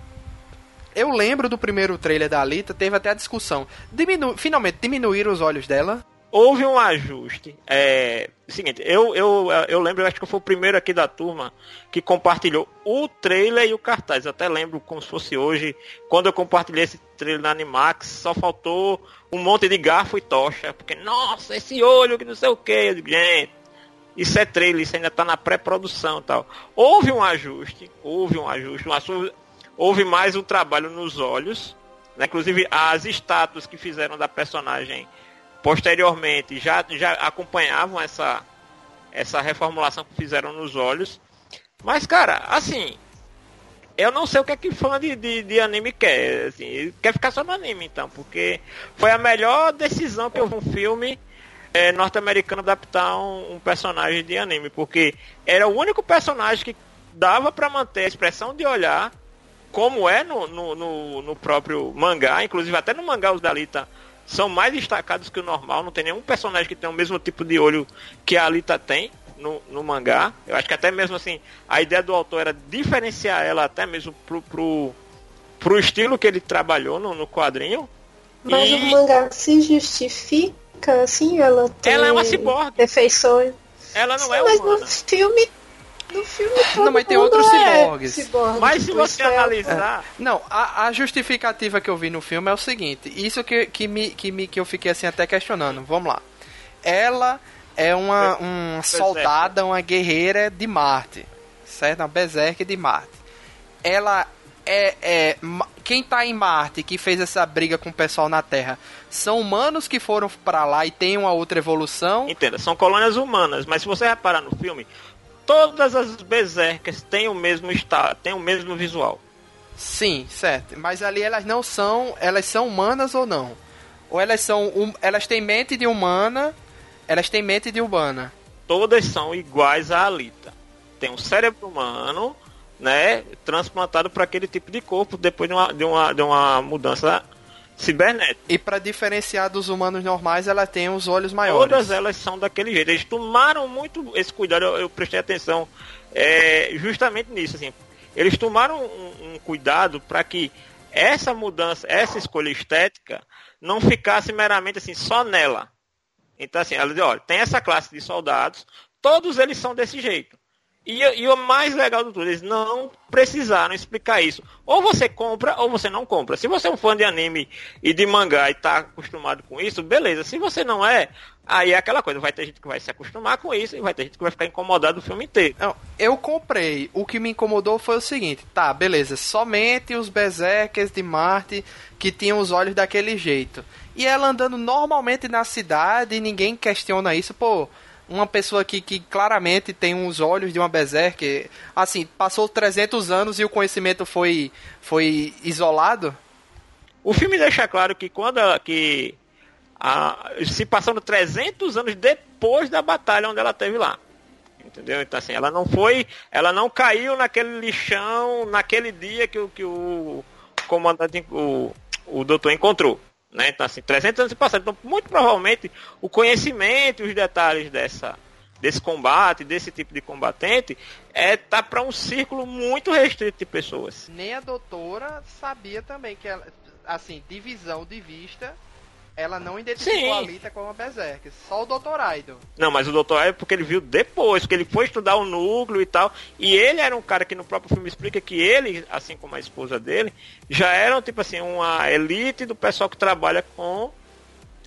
eu lembro do primeiro trailer da Alita, teve até a discussão. Diminu finalmente diminuíram os olhos dela. Houve um ajuste. É, seguinte, eu, eu, eu lembro, acho que fui o primeiro aqui da turma que compartilhou o trailer e o cartaz. Eu até lembro como se fosse hoje, quando eu compartilhei esse trailer na Animax, só faltou um monte de garfo e tocha. Porque, nossa, esse olho que não sei o que. Gente, isso é trailer, isso ainda tá na pré-produção tal. Houve um ajuste, houve um ajuste, um houve mais um trabalho nos olhos. né? Inclusive, as estátuas que fizeram da personagem posteriormente já, já acompanhavam essa, essa reformulação que fizeram nos olhos. Mas, cara, assim, eu não sei o que é que fã de, de, de anime quer. Assim, quer ficar só no anime, então, porque foi a melhor decisão que um filme é, norte-americano adaptar um, um personagem de anime, porque era o único personagem que dava para manter a expressão de olhar como é no, no, no, no próprio mangá, inclusive até no mangá os Dalita são mais destacados que o normal, não tem nenhum personagem que tem o mesmo tipo de olho que a Alita tem no, no mangá. Eu acho que até mesmo assim, a ideia do autor era diferenciar ela até mesmo pro, pro, pro estilo que ele trabalhou no, no quadrinho. Mas E- o mangá se justifica, assim, ela tem Ela é uma ciborgue. defeições. Ela não é mas humana. no filme. No filme todo Não, mas tem outros é ciborgues. ciborgue, Mas se você isso é- analisar, Não, a, a justificativa que eu vi no filme é o seguinte, isso que, que, me, que, me, que eu fiquei assim até questionando. Vamos lá. Ela é uma, uma soldada, uma guerreira de Marte. Certo? Uma berserker de Marte. Ela é, é. Quem tá em Marte que fez essa briga com o pessoal na Terra são humanos que foram pra lá e tem uma outra evolução. Entenda, são colônias humanas, mas se você reparar no filme, todas as berserkers têm o mesmo estado, têm o mesmo visual. Sim, certo. Mas ali elas não são. Elas são humanas ou não? Ou elas são. hum- elas têm mente de humana. Elas têm mente de humana. Todas são iguais à Alita. Tem um cérebro humano, né, transplantado para aquele tipo de corpo depois de uma, de uma, de uma mudança cibernética. E pra diferenciar dos humanos normais, ela tem os olhos maiores. Todas elas são daquele jeito. Eles tomaram muito esse cuidado, eu, eu prestei atenção é, justamente nisso. Assim. Eles tomaram um, um cuidado para que essa mudança, essa escolha estética, não ficasse meramente assim, só nela. Então, assim, ela diz, olha, tem essa classe de soldados, todos eles são desse jeito. E, e o mais legal do tudo, eles não precisaram explicar isso. Ou você compra ou você não compra. Se você é um fã de anime e de mangá e tá acostumado com isso, beleza. Se você não é, aí é aquela coisa. Vai ter gente que vai se acostumar com isso e vai ter gente que vai ficar incomodado o filme inteiro. Não, eu comprei. O que me incomodou foi o seguinte: tá, beleza, somente os berserkers de Marte que tinham os olhos daquele jeito. E ela andando normalmente na cidade e ninguém questiona isso, pô. Uma pessoa que, que claramente tem uns olhos de uma berserk, assim, passou 300 anos e o conhecimento foi, foi isolado? O filme deixa claro que quando ela, que a, se passando 300 anos depois da batalha onde ela teve lá. Entendeu? Então assim, ela não foi, ela não caiu naquele lixão naquele dia que, o, que o comandante, o, o doutor encontrou. Né? Então assim, 300 anos se passaram. Então muito provavelmente o conhecimento e os detalhes dessa, desse combate, desse tipo de combatente, é tá para um círculo muito restrito de pessoas. Nem a doutora sabia também que ela, assim, divisão de vista ela não identificou Sim. a Alita como a Berserk, só o Dr. Aido. Não, mas o Dr. é porque ele viu depois, porque ele foi estudar o núcleo e tal. E ele era um cara que no próprio filme explica que ele, assim como a esposa dele, já eram, tipo assim, uma elite do pessoal que trabalha com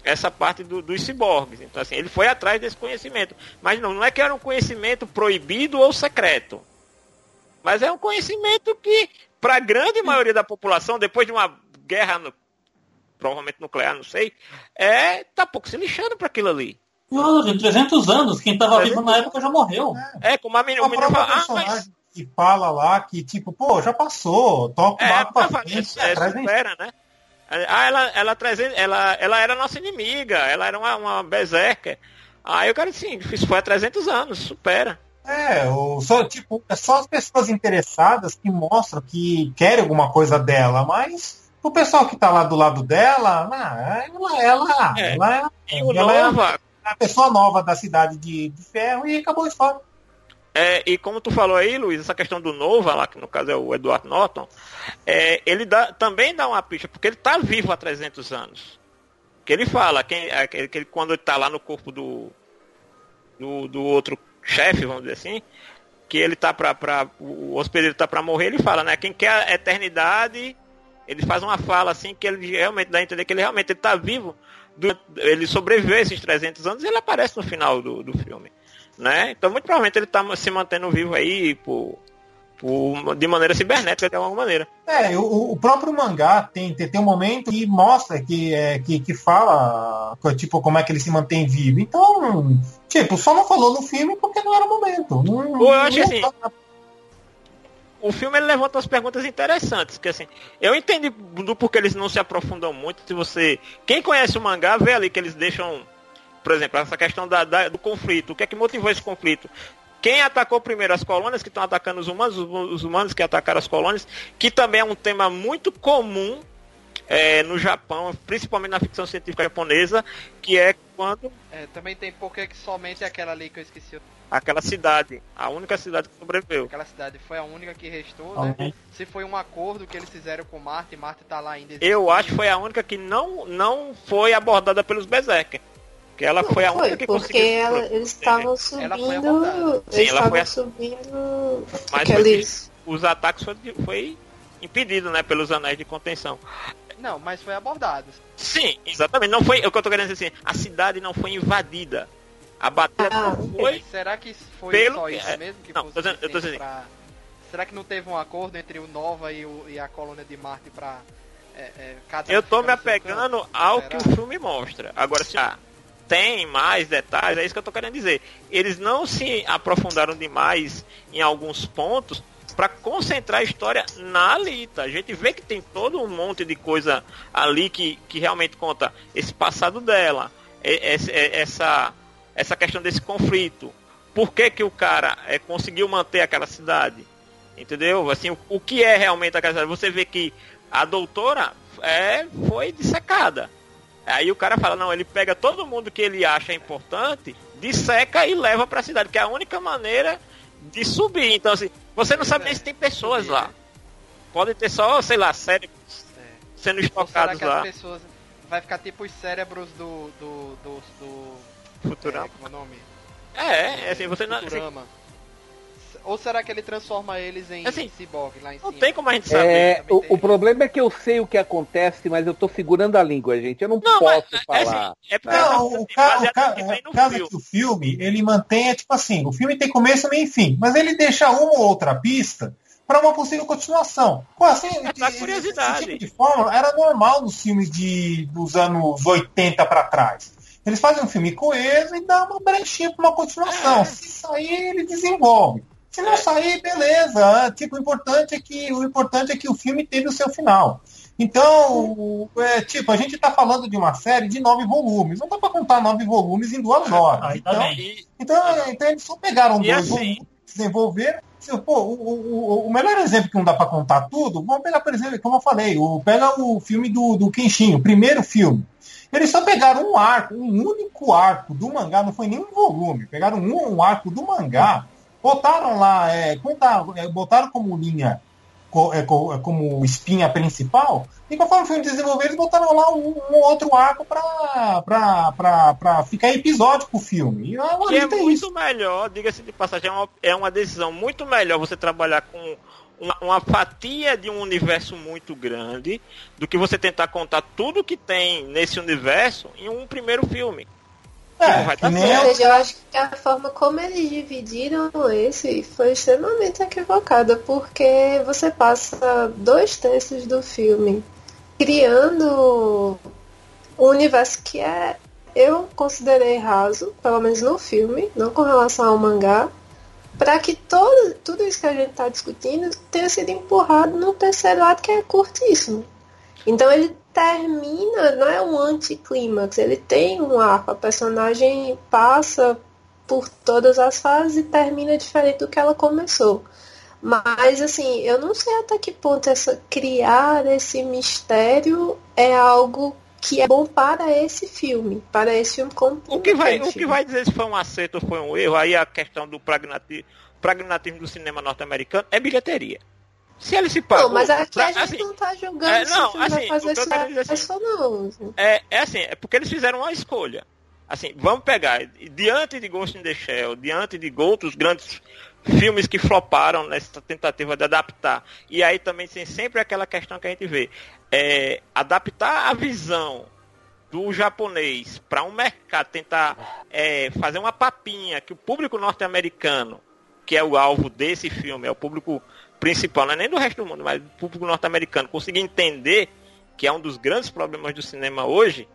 essa parte do, dos ciborgues. Então, assim, ele foi atrás desse conhecimento. Mas não, não é que era um conhecimento proibido ou secreto. Mas é um conhecimento que, para a grande maioria da população, depois de uma guerra no- provavelmente nuclear, não sei, é tá pouco se lixando para aquilo ali. Não, de 300 anos, quem tava vivo na época já morreu. É, como a menina, A própria fala, ah, personagem mas que fala lá que, tipo, pô, já passou, toca o é, barco pra frente, é, supera, né? Ah, ela, ela, ela, ela era nossa inimiga, ela era uma, uma berserker. Aí o cara assim, isso foi há 300 anos, supera. É, o, só, tipo, é só as pessoas interessadas que mostram que querem alguma coisa dela, mas o pessoal que tá lá do lado dela, ah, ela, ela, É. ela, o ela é a pessoa nova da cidade de, de ferro e acabou a história. É, e como tu falou aí, Luiz, essa questão do Nova, lá, que no caso é o Edward Norton, é, ele dá, também dá uma pista, porque ele está vivo há 300 anos. Que ele fala, quem, é, que quando ele está lá no corpo do, do, do outro chefe, vamos dizer assim, que ele tá pra, pra o hospedeiro tá para morrer, ele fala, né, quem quer a eternidade, ele faz uma fala assim, que ele realmente dá a entender que ele realmente ele tá vivo, do- ele sobreviveu esses 300 anos e ele aparece no final do, do filme né? Então muito provavelmente ele está se mantendo vivo aí por, por- de maneira cibernética de alguma maneira. É, o, o próprio mangá tem, tem, tem um momento que mostra que, é, que, que fala tipo, como é que ele se mantém vivo. Então, tipo, só não falou no filme porque não era o momento. Não, Eu acho não- assim, O filme ele levanta umas perguntas interessantes, que assim, eu entendi do porquê eles não se aprofundam muito. Se você, quem conhece o mangá, vê ali que eles deixam, por exemplo, essa questão da, da- do conflito. O que é que motivou esse conflito? Quem atacou primeiro as colônias que estão atacando os humanos, os, os humanos que atacaram as colônias, que também é um tema muito comum é, no Japão, principalmente na ficção científica japonesa, que é quando É, também tem porque que somente aquela ali que eu esqueci. Aquela cidade, a única cidade que sobreviveu. Aquela cidade foi a única que restou, né? Se foi um acordo que eles fizeram com Marte, Marte tá lá ainda. Eu acho que foi a única que não, não foi abordada pelos Berserker. Que ela foi a Foi, única que porque conseguiu. ela- eles estavam Ela foi subindo. abordada. Eles Sim, ela foi a- subindo Mas aqueles. Os ataques foi, foi impedido, né, pelos anéis de contenção. Não, mas foi abordado. Sim, exatamente. Não foi, é o que eu tô querendo dizer assim, a cidade não foi invadida. A batalha Ah, foi. Será que foi Pelo só isso é, mesmo que não, foi tô dizendo- eu tô dizendo- pra... Será que não teve um acordo entre o Nova e, o, e a colônia de Marte pra é, é, cada Eu tô me apegando ao Será? que o filme mostra. Agora, se ah, tem mais detalhes, é isso que eu tô querendo dizer. Eles não se aprofundaram demais em alguns pontos para concentrar a história na Alita. A gente vê que tem todo um monte de coisa ali que, que realmente conta esse passado dela, e- esse- e- essa, essa questão desse conflito. Por que, que o cara é, conseguiu manter aquela cidade? Entendeu? Assim, o, o que é realmente aquela cidade? Você vê que a doutora é, foi dissecada. Aí o cara fala, não, ele pega todo mundo que ele acha importante, disseca e leva pra cidade, que é a única maneira de subir. Então, assim, você não sabe nem se tem pessoas lá. Podem ter só, sei lá, cérebros É. sendo estocados lá. pessoas... Vai ficar tipo os cérebros do... do... do... Futurama. é, como é o nome? É, é assim, você não. assim, Futurama. Ou será que ele transforma eles em Assim, ciborgue lá em não cima? tem como a gente saber. É, o, o problema é que eu sei o que acontece, mas eu tô segurando a língua, gente. Eu não, Não, mas posso é, falar. assim, é Não, assim, o ca- o ca- tem o no caso é filme. que o filme, ele mantém, é tipo assim, o filme tem começo, meio e fim, mas ele deixa uma ou outra pista para uma possível continuação. Pô, assim, esse- curiosidade. Esse tipo de fórmula era normal nos filmes de, dos anos 80 para trás. Eles fazem um filme coeso e dá uma brechinha para uma continuação. Se sair, ele desenvolve. Se não sair, beleza. Tipo, o importante é que o importante é que o filme teve o seu final. Então, é, tipo, a gente está falando de uma série de nove volumes. Não dá para contar nove volumes em duas horas. Tá então, então, então eles só pegaram dois assim- volumes, desenvolveram. Se, Pô, o, o, o melhor exemplo que não dá para contar tudo, vamos pegar, por exemplo, como eu falei, o, pega o filme do, do Kenshin, o primeiro filme. Eles só pegaram um arco, um único arco do mangá, não foi nem um volume. Pegaram um, um arco do mangá, botaram lá, é, é, botaram como linha, é, é, como espinha principal, e conforme o filme desenvolver, eles botaram lá um, um outro arco pra, pra, pra, pra ficar episódico o filme. E é é muito isso. melhor, diga-se de passagem, é uma, é uma decisão muito melhor você trabalhar com uma, uma fatia de um universo muito grande do que você tentar contar tudo que tem nesse universo em um primeiro filme. É, que nem. Ou seja, eu acho que a forma como eles dividiram esse foi extremamente equivocada, porque você passa dois terços do filme criando um universo que é eu considerei raso, pelo menos no filme, não com relação ao mangá, para que todo, tudo isso que a gente está discutindo tenha sido empurrado no terceiro ato que é curtíssimo. Então ele termina, não é um anticlímax, ele tem um arco, a personagem passa por todas as fases e termina diferente do que ela começou. Mas assim, eu não sei até que ponto essa criar esse mistério é algo que é bom para esse filme, para esse filme como O que vai, o que filme. vai dizer se foi um acerto ou foi um erro, aí a questão do pragmatismo, pragmatismo do cinema norte-americano é bilheteria. Se ele se pagou... Não, mas aqui a gente assim, não tá julgando é, se não, o assim, vai fazer o que eu quero dizer assim, ou não. É, é assim, é porque eles fizeram uma escolha. Assim, vamos pegar, diante de Ghost in the Shell, diante de outros grandes filmes que floparam nessa tentativa de adaptar. E aí também tem sempre aquela questão que a gente vê. É, adaptar a visão do japonês para um mercado, tentar é, fazer uma papinha que o público norte-americano, que é o alvo desse filme, é o público principal, não é nem do resto do mundo, mas do público norte-americano, conseguir entender que é um dos grandes problemas do cinema hoje,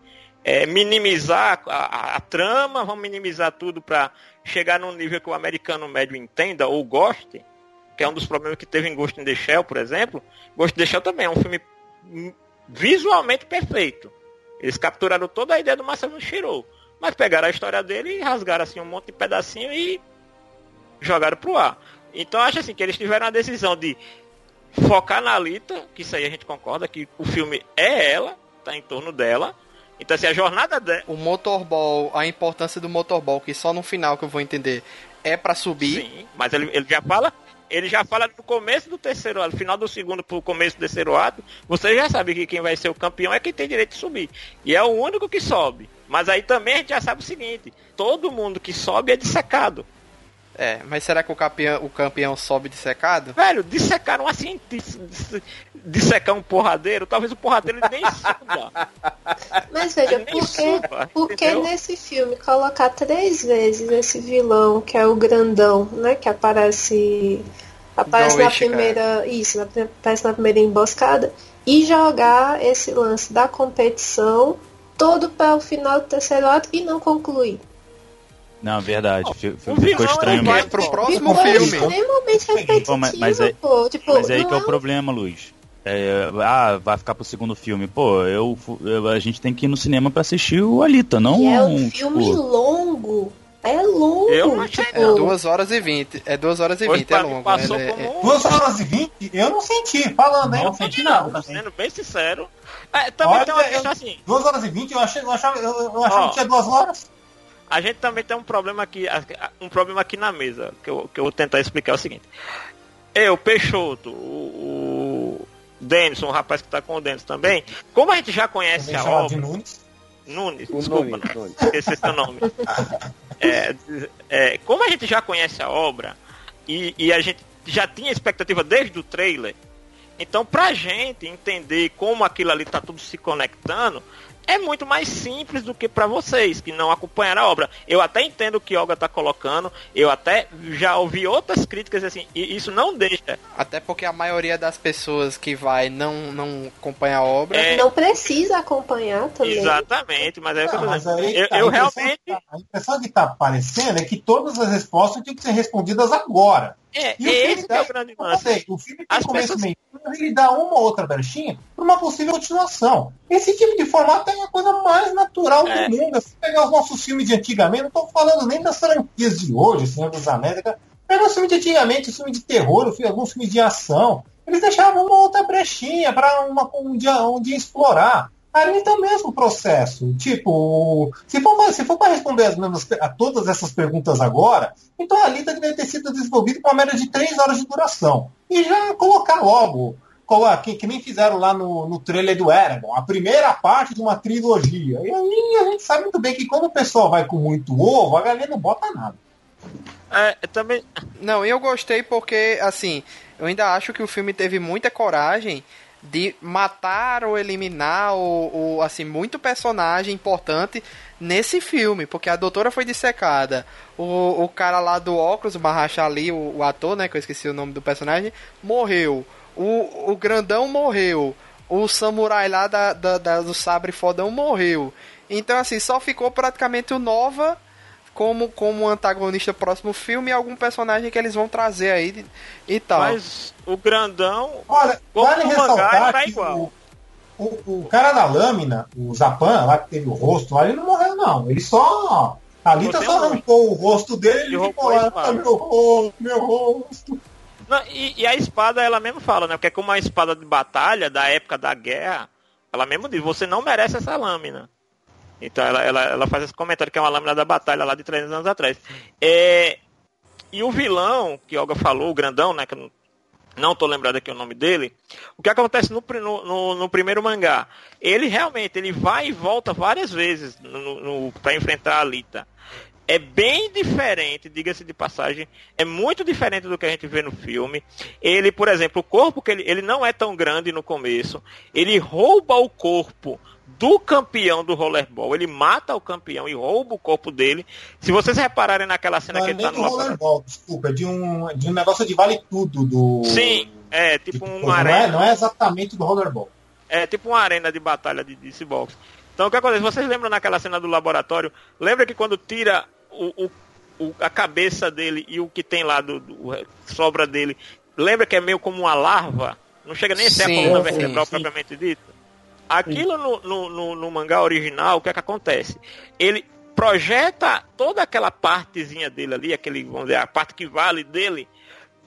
é minimizar a, a- a trama, vamos minimizar tudo para chegar num nível que o americano médio entenda ou goste, que é um dos problemas que teve em Ghost in the Shell, por exemplo. Ghost in the Shell também é um filme visualmente perfeito. Eles capturaram toda a ideia do Masamu Shiro, mas pegaram a história dele e rasgaram assim um monte de pedacinho e jogaram pro ar. Então acho assim que eles tiveram a decisão de focar na Alita, que isso aí a gente concorda que o filme é ela, tá em torno dela. Então assim, a jornada dela, O motorball, a importância do motorball, que só no final que eu vou entender, é pra subir. sim, mas ele, ele já fala, ele já fala no começo do terceiro ato, final do segundo pro começo do terceiro ato, você já sabe que quem vai ser o campeão é quem tem direito de subir. E é o único que sobe. Mas aí também a gente já sabe o seguinte, todo mundo que sobe é dissecado. É, mas será que o campeão, o campeão sobe dissecado? Velho, dissecar cientista, dis- dissecar um porradeiro, talvez o porradeiro nem suba. Mas veja, por que, suba, por que entendeu? nesse filme colocar três vezes esse vilão, que é o grandão, né? Que aparece. Aparece John na Ishikawa. primeira. Isso, na- aparece na primeira emboscada. E jogar esse lance da competição todo para o final do terceiro ato e não concluir. Não, verdade. o Ficou vilão estranho é Vai mesmo. pro próximo Ficou filme. extremamente mas- mas aí- pô. Tipo, Mas aí não que é o problema, Luiz. É, ah, vai ficar pro segundo filme. Pô, eu, eu- a gente tem que ir no cinema pra assistir o Alita, não E é um filme tipo, longo. É longo. Eu não achei, tipo, não. 2 horas e 20. É 2 horas e Hoje 20, é longo. passou é- é- como Duas horas e vinte, eu não senti, falando, hein? Não senti nada também. Sendo bem sincero. É, também Olha, tem uma eu- questão assim. Duas horas e vinte, eu, achei, eu achava, eu, eu achava Ó. que tinha duas horas. A gente também tem um problema aqui, um problema aqui na mesa, que eu, que eu vou tentar explicar é o seguinte. Eu, Peixoto, o, o Denison, o rapaz que tá com o Denison também, como a gente já conhece a chamado de obra, Nunes. Nunes, O desculpa, Nunes, Nunes, Nunes. esqueci seu nome. É, é, como a gente já conhece a obra e, e a gente já tinha expectativa desde o trailer, então pra gente entender como aquilo ali tá tudo se conectando, é muito mais simples do que para vocês que não acompanharam a obra. Eu até entendo o que Olga tá colocando, eu até já ouvi outras críticas assim, e isso não deixa. Até porque a maioria das pessoas que vai não, não acompanha a obra. É, Não precisa acompanhar também. exatamente, mas é o que eu Não, mas aí Eu, tá, eu a impressão realmente. que tá- a impressão que está aparecendo é que todas as respostas tinham que ser respondidas agora. É, E o filme esse que é o dá- grande lance. o filme tem As começo pessoas- meio ele dá uma ou outra brechinha para uma possível continuação. Esse tipo de formato é a coisa mais natural do É. mundo. Se pegar os nossos filmes de antigamente, não estou falando nem das franquias de hoje, Senhor dos Anéis. cara. Pega os filmes de antigamente, os filmes de terror, alguns filmes de ação. Eles deixavam uma outra brechinha para um dia, um dia explorar. Ali tá o mesmo processo. Tipo, se for, se for para responder as mesmas, a todas essas perguntas agora, então a Lita deve ter sido desenvolvida com uma média de 3 horas de duração. E já colocar logo, que, que nem fizeram lá no, no trailer do Eragon, a primeira parte de uma trilogia. E aí a gente sabe muito bem que quando o pessoal vai com muito ovo, a galinha não bota nada. É, também. Não, eu gostei porque, assim, eu ainda acho que o filme teve muita coragem de matar ou eliminar o, o, assim muito personagem importante nesse filme, porque a doutora foi dissecada, o, o cara lá do óculos, o Mahashali, o, o ator, né, que eu esqueci o nome do personagem, morreu, o, o grandão morreu, o samurai lá da, da, da- do sabre fodão morreu, então assim, só ficou praticamente o Nova como, como antagonista próximo filme e algum personagem que eles vão trazer aí de- e tal. Mas o grandão. Olha, vale ressaltar tá que igual. o, o, o cara da lâmina, o Zapan, lá que teve o rosto, lá, ele não morreu, não. Ele só. A Lita Você só arrancou o rosto dele e ficou lá. "Ah, meu rosto, meu rosto. Não, e, e a espada, ela mesmo fala, né? Porque é como uma espada de batalha da época da guerra, ela mesmo diz, você não merece essa lâmina. Então ela, ela, ela faz esse comentário que é uma lâmina da batalha lá de 300 anos atrás. É, e o vilão, que Olga falou, o grandão, né? Que eu não, tô lembrado aqui o nome dele. O que acontece no, no, no- primeiro mangá? Ele realmente ele vai e volta várias vezes para enfrentar a Alita. É bem diferente, diga-se de passagem, é muito diferente do que a gente vê no filme. Ele, por exemplo, o corpo que ele, ele não é tão grande no começo. Ele rouba o corpo do campeão do rollerball. Ele mata o campeão e rouba o corpo dele. Se vocês repararem naquela cena Não que é ele nem tá no rollerball, desculpa, é de um, de um negócio de vale tudo do. Sim, é tipo de- um não, é, arena. não é exatamente do rollerball. É tipo uma arena de batalha de DC Box. Então o que acontece? Vocês lembram naquela cena do laboratório? Lembra que quando tira o, o- o- a cabeça dele e o que tem lá do, do- sobra dele, lembra que é meio como uma larva? Não chega nem a ser a Sim, coluna sim, vertebral sim. propriamente dita. Aquilo no, no, no- no mangá original, o que é que acontece? Ele projeta toda aquela partezinha dele ali, aquele, vamos dizer, a parte que vale dele,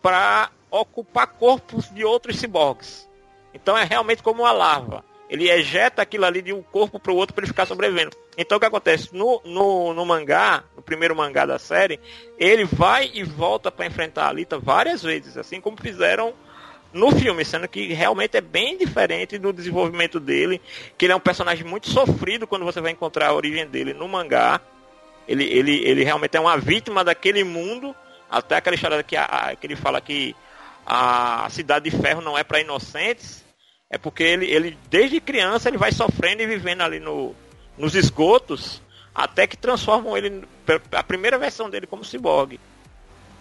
para ocupar corpos de outros ciborgues. Então é realmente como uma larva. Ele ejeta aquilo ali de um corpo para o outro para ele ficar sobrevivendo. Então o que acontece? No, no, no mangá, no primeiro mangá da série, ele vai e volta para enfrentar a Alita várias vezes, assim como fizeram no filme, sendo que realmente é bem diferente do desenvolvimento dele, que ele é um personagem muito sofrido quando você vai encontrar a origem dele no mangá. Ele, ele, ele realmente é uma vítima daquele mundo, até aquela história que, a- que ele fala que a cidade de ferro não é para inocentes, é porque ele, ele, desde criança, ele vai sofrendo e vivendo ali no, nos esgotos, até que transformam ele, a primeira versão dele como ciborgue.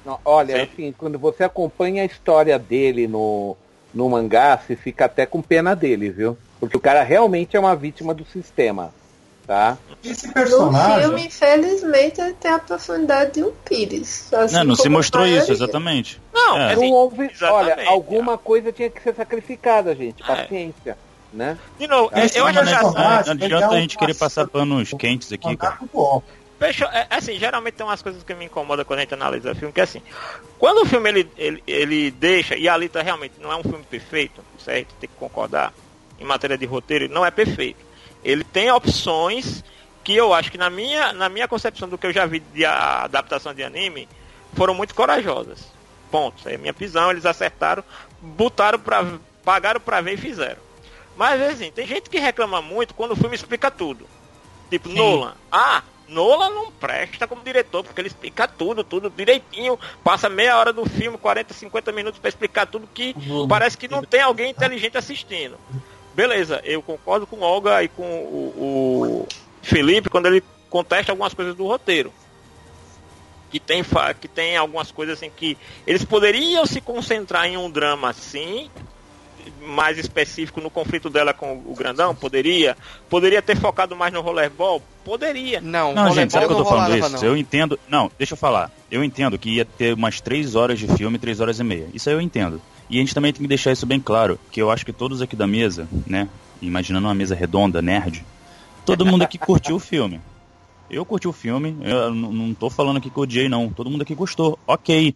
Não, olha, Sim. assim, quando você acompanha a história dele no, no mangá, você fica até com pena dele, viu? Porque o cara realmente é uma vítima do sistema, tá? Esse No personagem. filme, infelizmente, ele tem a profundidade de um pires. Assim Não, não se mostrou isso, exatamente. Não, É. é Não houve, exatamente, olha, alguma coisa tinha que ser sacrificada, gente. É. Paciência, né? de novo, Esse eu acho personagem- engraçado. personagem- Não adianta é a gente querer passar panos quentes aqui, cara. Óculos. Fechou. É, assim, geralmente tem umas coisas que me incomodam quando a gente analisa filme, que é assim, quando o filme ele, ele, ele deixa, e a Alita realmente não é um filme perfeito, isso aí a gente tem que concordar, em matéria de roteiro, ele não é perfeito. Ele tem opções que eu acho que na minha, na minha concepção do que eu já vi de adaptação de anime, foram muito corajosas. Ponto. É a minha visão, eles acertaram, botaram pra, pagaram pra ver e fizeram. Mas assim, tem gente que reclama muito quando o filme explica tudo. Tipo, Nolan. Ah, Nolan não presta como diretor, porque ele explica tudo, tudo direitinho. Passa meia hora do filme, 40, 50 minutos pra explicar tudo que parece que não tem alguém inteligente assistindo. beleza, eu concordo com Olga e com o, o Felipe quando ele contesta algumas coisas do roteiro. Que tem, que tem algumas coisas assim que eles poderiam se concentrar em um drama assim, mais específico no conflito dela com o grandão? Poderia. Poderia ter focado mais no rollerball? Poderia. Não, não gente, sabe que eu tô falando isso? Não. Eu entendo. Não, deixa eu falar. Eu entendo que ia ter umas 3 horas de filme, 3 horas e meia. Isso aí eu entendo. E a gente também tem que deixar isso bem claro, que eu acho que todos aqui da mesa, né, imaginando uma mesa redonda, nerd, todo mundo aqui curtiu o filme. Eu curti o filme, eu não tô falando aqui que eu odiei, não. Todo mundo aqui gostou. Ok.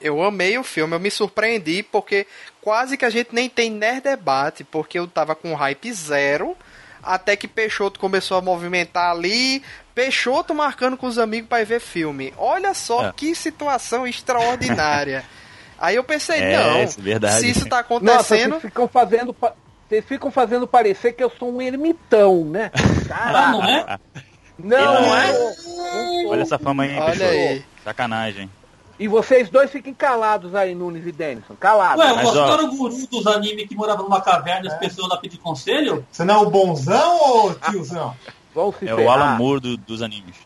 Eu amei o filme, eu me surpreendi porque quase que a gente nem tem nerd debate, porque eu tava com hype zero, até que Peixoto começou a movimentar ali, Peixoto marcando com os amigos para ver filme. Olha só é. que situação extraordinária. Aí eu pensei, é, não, é se isso tá acontecendo. Nossa, vocês ficam fazendo. Vocês ficam fazendo parecer que eu sou um ermitão, né? Caramba, não é? Não, não é? Olha essa fama aí, Olha aí. Sacanagem. E vocês dois fiquem calados aí, Nunes e Denison. Calados. Ué, você era o guru dos animes que morava numa caverna e as pessoas lá pediam conselho? Você não é o bonzão ou tiozão? é o Alan Moore do, dos animes.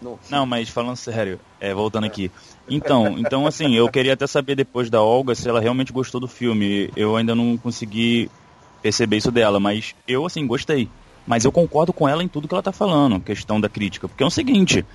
Não, não, mas falando sério, é, voltando aqui. Então, então assim, eu queria até saber depois da Olga se ela realmente gostou do filme. Eu ainda não consegui perceber isso dela, mas eu assim gostei. Mas eu concordo com ela em tudo que ela tá falando, questão da crítica, porque é o seguinte,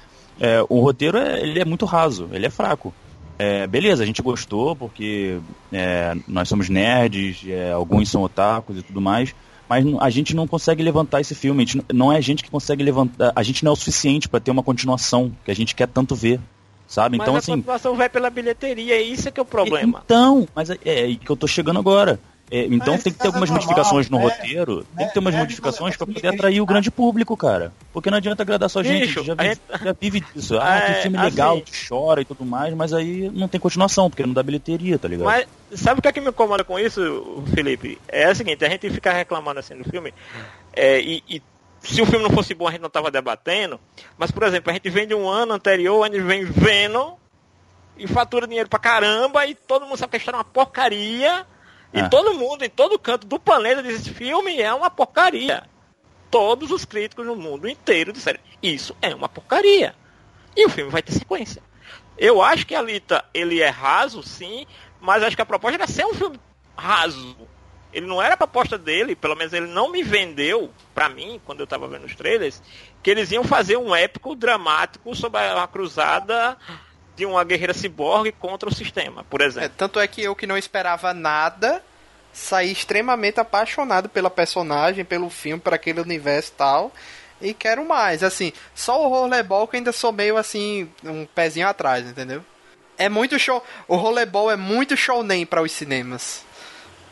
é, o roteiro é, ele é muito raso, ele é fraco. É, beleza, a gente gostou porque é, nós somos nerds, é, alguns são otakus e tudo mais, mas a gente não consegue levantar esse filme. Gente, não é a gente que consegue levantar. A gente não é o suficiente para ter uma continuação que a gente quer tanto ver. Sabe? Mas então, a assim, continuação vai pela bilheteria, é isso que é o problema. Então, mas é, é que eu tô chegando agora. É, então tem que ter algumas modificações no roteiro, tem que ter umas modificações para poder atrair o grande público, cara. Porque não adianta agradar só a gente, Bicho, já, vive, gente... já vive disso. Ah, é, que filme legal, assim, tu chora e tudo mais, mas aí não tem continuação, porque não dá bilheteria, tá ligado? Mas sabe o que é que me incomoda com isso, Felipe? É o seguinte, a gente fica reclamando assim do filme, é, e, e se o filme não fosse bom a gente não tava debatendo, mas por exemplo, a gente vem de um ano anterior, a gente vem vendo e fatura dinheiro pra caramba e todo mundo sabe que a história é uma porcaria e ah. todo mundo, em todo canto do planeta, diz: esse filme é uma porcaria. Todos os críticos no mundo inteiro disseram: isso é uma porcaria. E o filme vai ter sequência. Eu acho que a Lita, ele é raso, sim, mas acho que a proposta era ser um filme raso. Ele não era a proposta dele, pelo menos ele não me vendeu, para mim, quando eu tava vendo os trailers, que eles iam fazer um épico dramático sobre a cruzada de uma guerreira ciborgue contra o sistema, por exemplo. É, tanto é que eu que não esperava nada, saí extremamente apaixonado pela personagem, pelo filme, por aquele universo e tal. E quero mais. Assim, só o rollerball que ainda sou meio assim, um pezinho atrás, entendeu? É muito show. O rollerball é muito shownem para os cinemas.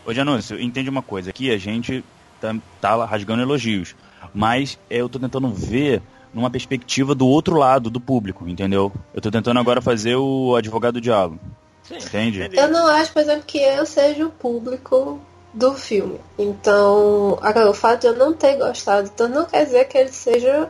Ô Janúncio, entende uma coisa. Aqui a gente tá, tá rasgando elogios. Mas eu tô tentando ver numa perspectiva do outro lado, do público, entendeu? Eu tô tentando agora fazer o advogado do diabo. Sim, Entende? Eu não acho, por exemplo, que eu seja o público do filme. Então, agora, o fato de eu não ter gostado então não quer dizer que ele seja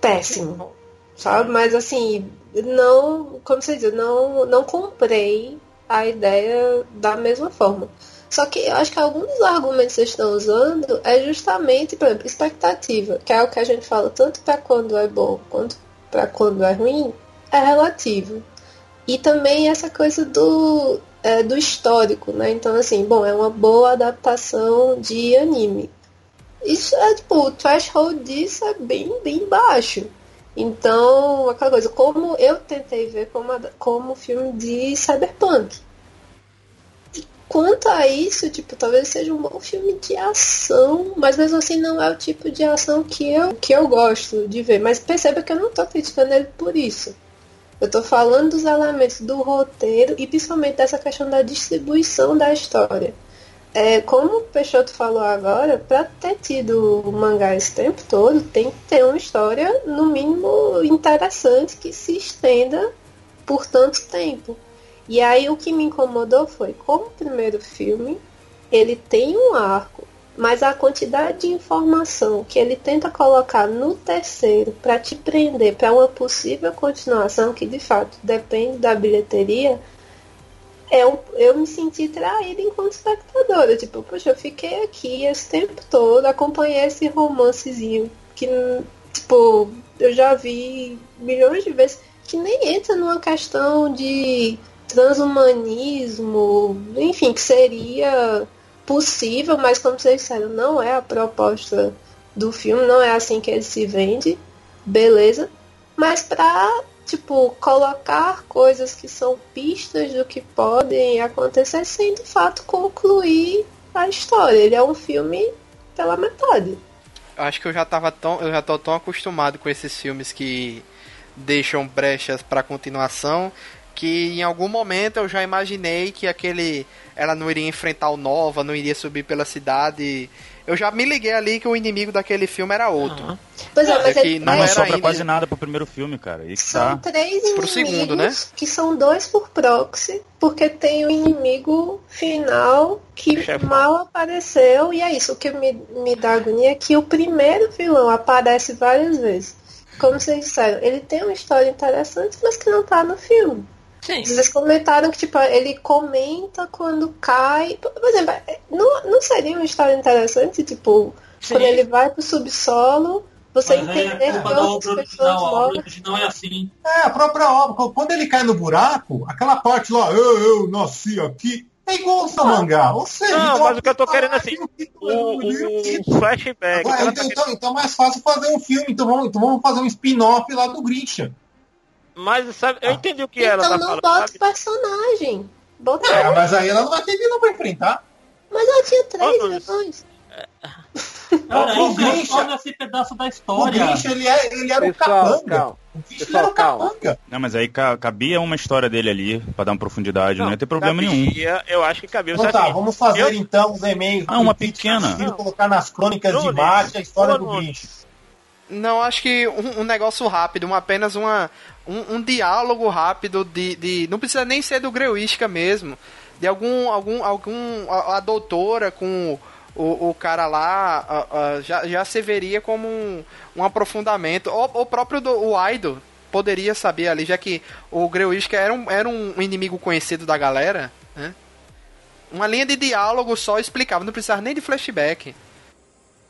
péssimo, sabe? Mas assim, não, como você diz, não, não comprei a ideia da mesma forma. Só que eu acho que alguns dos argumentos que vocês estão usando é justamente, por exemplo, expectativa, que é o que a gente fala tanto para quando é bom quanto para quando é ruim, é relativo. E também essa coisa do, é, do histórico, né? Então, assim, bom, é uma boa adaptação de anime. Isso é, tipo, o threshold disso é bem, bem baixo. Então, aquela coisa, como eu tentei ver como, como filme de cyberpunk. Quanto a isso, tipo, talvez seja um bom filme de ação, mas mesmo assim não é o tipo de ação que eu, que eu gosto de ver. Mas perceba que eu não tô criticando ele por isso. Eu tô falando dos elementos do roteiro e principalmente dessa questão da distribuição da história. É, como o Peixoto falou agora, para ter tido o mangá esse tempo todo, tem que ter uma história, no mínimo, interessante que se estenda por tanto tempo. E aí o que me incomodou foi, como o primeiro filme, ele tem um arco, mas a quantidade de informação que ele tenta colocar no terceiro para te prender para uma possível continuação, que de fato depende da bilheteria, eu, eu me senti traída enquanto espectadora. Tipo, poxa, eu fiquei aqui esse tempo todo, acompanhei esse romancezinho que, tipo, eu já vi milhões de vezes, que nem entra numa questão de transhumanismo, enfim, que seria possível, mas como vocês disseram, não é a proposta do filme, não é assim que ele se vende, beleza. Mas pra tipo, colocar coisas que são pistas do que podem acontecer sem de fato concluir a história. Ele é um filme pela metade. Acho que eu já tava tão, eu já tô tão acostumado com esses filmes que deixam brechas para continuação que em algum momento eu já imaginei que aquele ela não iria enfrentar o Nova, não iria subir pela cidade eu já me liguei ali que o inimigo daquele filme era outro. Uhum. Pois é, mas é que não, não sobra ainda... quase nada pro primeiro filme, cara. E são tá... três inimigos, pro segundo, né? que são dois por proxy, porque tem o inimigo final que mal apareceu, e é isso. O que me, me dá agonia é que o primeiro vilão aparece várias vezes. Como vocês disseram, ele tem uma história interessante, mas que não tá no filme. Sim. Vocês comentaram que, tipo, ele comenta quando cai. Por exemplo, não, não seria uma história interessante, tipo, Sim. quando ele vai pro subsolo, você Mas entender é que outras pessoas morrem. Não é assim. É, a própria obra. Quando ele cai no buraco, aquela parte lá, eu, eu nasci aqui, é igual ao mangá. Ou seja, não, mas o que eu tô querendo assim, o, o, flashback. Agora, então, então, então, é mais fácil fazer um filme. Então vamos, então vamos fazer um spin-off lá do Grisha. Mas sabe, eu entendi o que então ela tá falando. Então não bota personagem. Bota é, mas aí ela não vai ter vilão pra enfrentar. Mas ela tinha três oh, depois. Cara, o Grinch, olha esse pedaço da história. O Grinch, ele, é, ele era Pessoal, o capanga. O Grinch Pessoal, era o capanga. Não, mas aí cabia uma história dele ali, pra dar uma profundidade, não, não ia ter problema cabia, nenhum. Eu acho que cabia. Então tá, vamos fazer eu... então os e-mails. Ah, uma pequena. colocar nas crônicas de Marte a história do Grinch. Não, acho que um, um negócio rápido, uma, apenas uma, um, um diálogo rápido de, de. Não precisa nem ser do Greuística mesmo. De algum. algum, algum a, a doutora com o, o cara lá a, a, já, já se veria como um, um aprofundamento. O, o próprio do, o Aido poderia saber ali, já que o Greuística era um, era um inimigo conhecido da galera, né? Uma linha de diálogo só explicava, não precisava nem de flashback.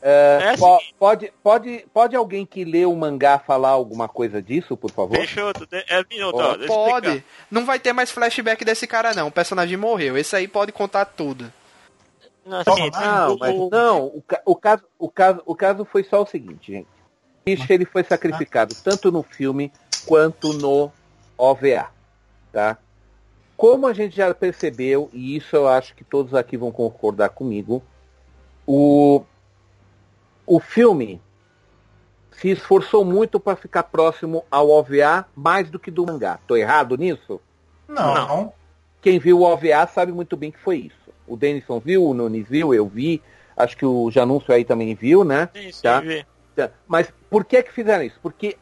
É, é assim. pode, pode, pode alguém que lê o mangá falar alguma coisa disso, por favor? Deixa eu. É, minuto, ó, pode. Não vai ter mais flashback desse cara, não. O personagem morreu. Esse aí pode contar tudo. Não, assim, não, mas não. O, o, caso, o, caso, o caso foi só o seguinte, gente. Bicho, ele foi sacrificado tanto no filme quanto no OVA, tá? Como a gente já percebeu, e isso eu acho que todos aqui vão concordar comigo, o o filme se esforçou muito para ficar próximo ao OVA mais do que do mangá. Tô errado nisso? Não. Não. Quem viu o OVA sabe muito bem que foi isso. O Denison viu, o Nunes viu, eu vi, acho que o Janúncio aí também viu, né? Sim, sim, tá? Vi. Tá. Mas por que que fizeram isso? Porque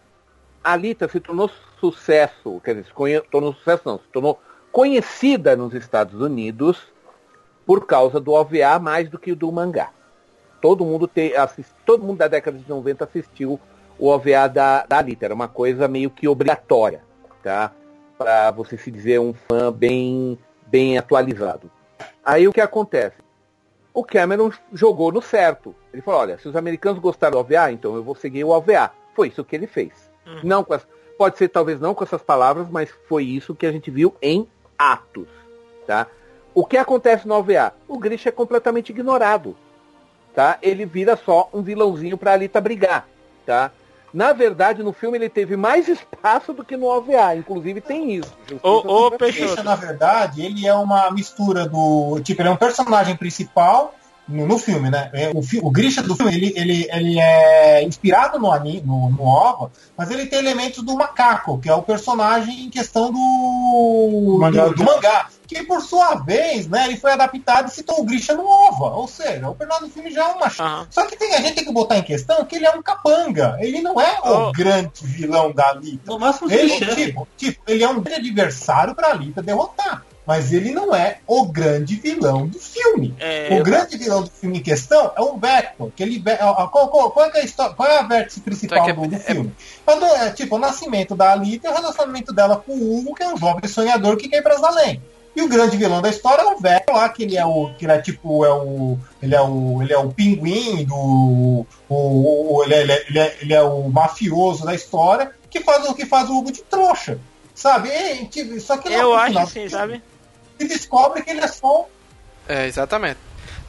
a Alita se tornou sucesso, quer dizer, se tornou sucesso não, se tornou conhecida nos Estados Unidos por causa do OVA mais do que do mangá todo mundo ter assist, todo mundo da década de 90 assistiu o OVA da, da Alita. Era uma coisa meio que obrigatória, tá? Para você se dizer um fã bem, bem atualizado. Aí o que acontece? O Cameron jogou no certo. Ele falou, olha, se os americanos gostaram do OVA, então eu vou seguir o OVA. Foi isso que ele fez. Uhum. Não com as, pode ser talvez não com essas palavras, mas foi isso que a gente viu em atos, tá? O que acontece no OVA? O Grish é completamente ignorado tá? Ele vira só um vilãozinho para Alita brigar, tá? Na verdade, no filme ele teve mais espaço do que no OVA, inclusive tem isso. O, o Peixoto, na verdade, ele é uma mistura do. Tipo, ele é um personagem principal no, no filme, né? É, o, o Grisha do filme, ele, ele, ele é inspirado no, no, no OVA, mas ele tem elementos do macaco, que é o personagem em questão do, mangá. do, do mangá que por sua vez, né, ele foi adaptado e citou o Grisha no OVA. Ou seja, o personagem do filme já é uma. Uhum. Só que tem, a gente tem que botar em questão que ele é um capanga. Ele não é oh. o grande vilão da Alita. No máximo, ele, tipo, tipo, ele é um grande adversário pra Alita derrotar. Mas ele não é o grande vilão do filme. É, o grande vilão do filme em questão é o Vector. Que ele, qual, qual, qual, é a história, qual é a vértice principal é, do, do, filme? É, é, tipo, o nascimento da Alita e o relacionamento dela com o Hugo, que é um jovem sonhador que quer ir para além. E o grande vilão da história é o velho lá, que ele é o. que ele é tipo, é o. Ele é o. Ele é o pinguim do. O, ele, é, ele, é, ele, é, ele é o mafioso da história que faz o que faz o Hugo de trouxa. Sabe? E, só que Eu acho final, assim, sabe? E descobre que ele é só. É, exatamente.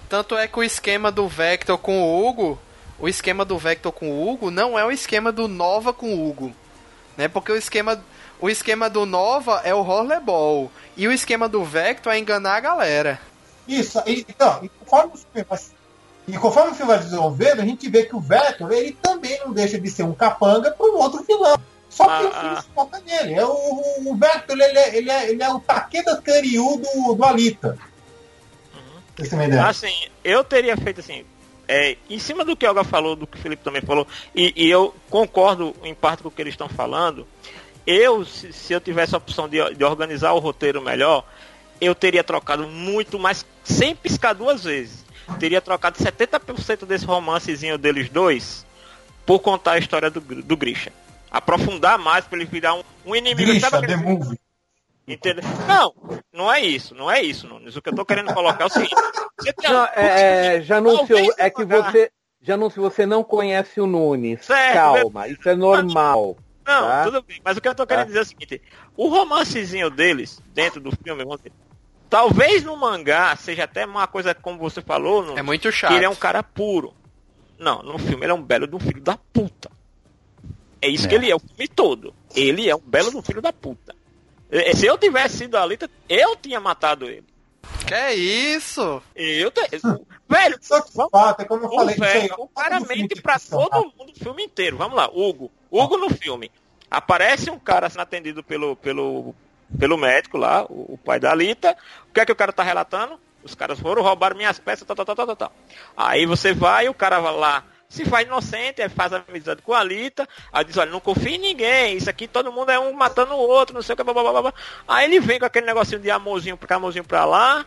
Tanto é que o esquema do Vector com o Hugo. O esquema do Vector com o Hugo não é o esquema do Nova com o Hugo. Né? Porque o esquema o esquema do Nova é o rollerball. E o esquema do Vector é enganar a galera. Isso, e, então, e conforme, o filme vai, e conforme o filme vai desenvolvendo, a gente vê que o Vector ele também não deixa de ser um capanga para um outro vilão. Só que ah, o filme se foca nele. É o, o, Vector ele é, ele, é, ele é o Takeda Karyu do, do Alita. Uhum. Assim, eu teria feito assim. É, em cima do que o Olga falou, do que o Felipe também falou, e, e eu concordo em parte com o que eles estão falando, eu, se, se eu tivesse a opção de, de organizar o roteiro melhor, eu teria trocado muito mais, sem piscar duas vezes. Teria trocado 70% desse romancezinho deles dois por contar a história do, do Grisha. Aprofundar mais para ele virar um, um inimigo. Grisha, sabe The Movie. Entendeu? Não, não é isso, não é isso, Nunes. O que eu tô querendo colocar é o seguinte. Não, é, já anunciou, é que você. Já anunciou, você não conhece o Nunes. Certo, Calma, isso é normal. Não, tá? tudo bem. Mas o que eu tô querendo tá. dizer é o seguinte: o romancezinho deles, dentro do filme, talvez no mangá seja até uma coisa, como você falou, no, é muito chato. ele é um cara puro. Não, no filme ele é um belo de um filho da puta. É isso é. que ele é o filme todo. Ele é um belo um filho da puta. Se eu tivesse sido ali, eu tinha matado ele. Que é isso? Eu te... Velho, só que fato, é como eu falei, velho, aí, claramente pra todo mundo o filme inteiro. Vamos lá, Hugo. Hugo no filme. Aparece um cara sendo atendido pelo, pelo, pelo médico lá, o, o pai da Alita. O que é que o cara tá relatando? Os caras foram roubar minhas peças, tal, tal, tal, tal, tal. Aí você vai, o cara vai lá, se faz inocente, faz amizade com a Alita, aí diz, olha, não confia em ninguém, isso aqui todo mundo é um matando o outro, não sei o que, blá, blá, blá, blá. Aí ele vem com aquele negocinho de amorzinho pra cá, amorzinho pra lá,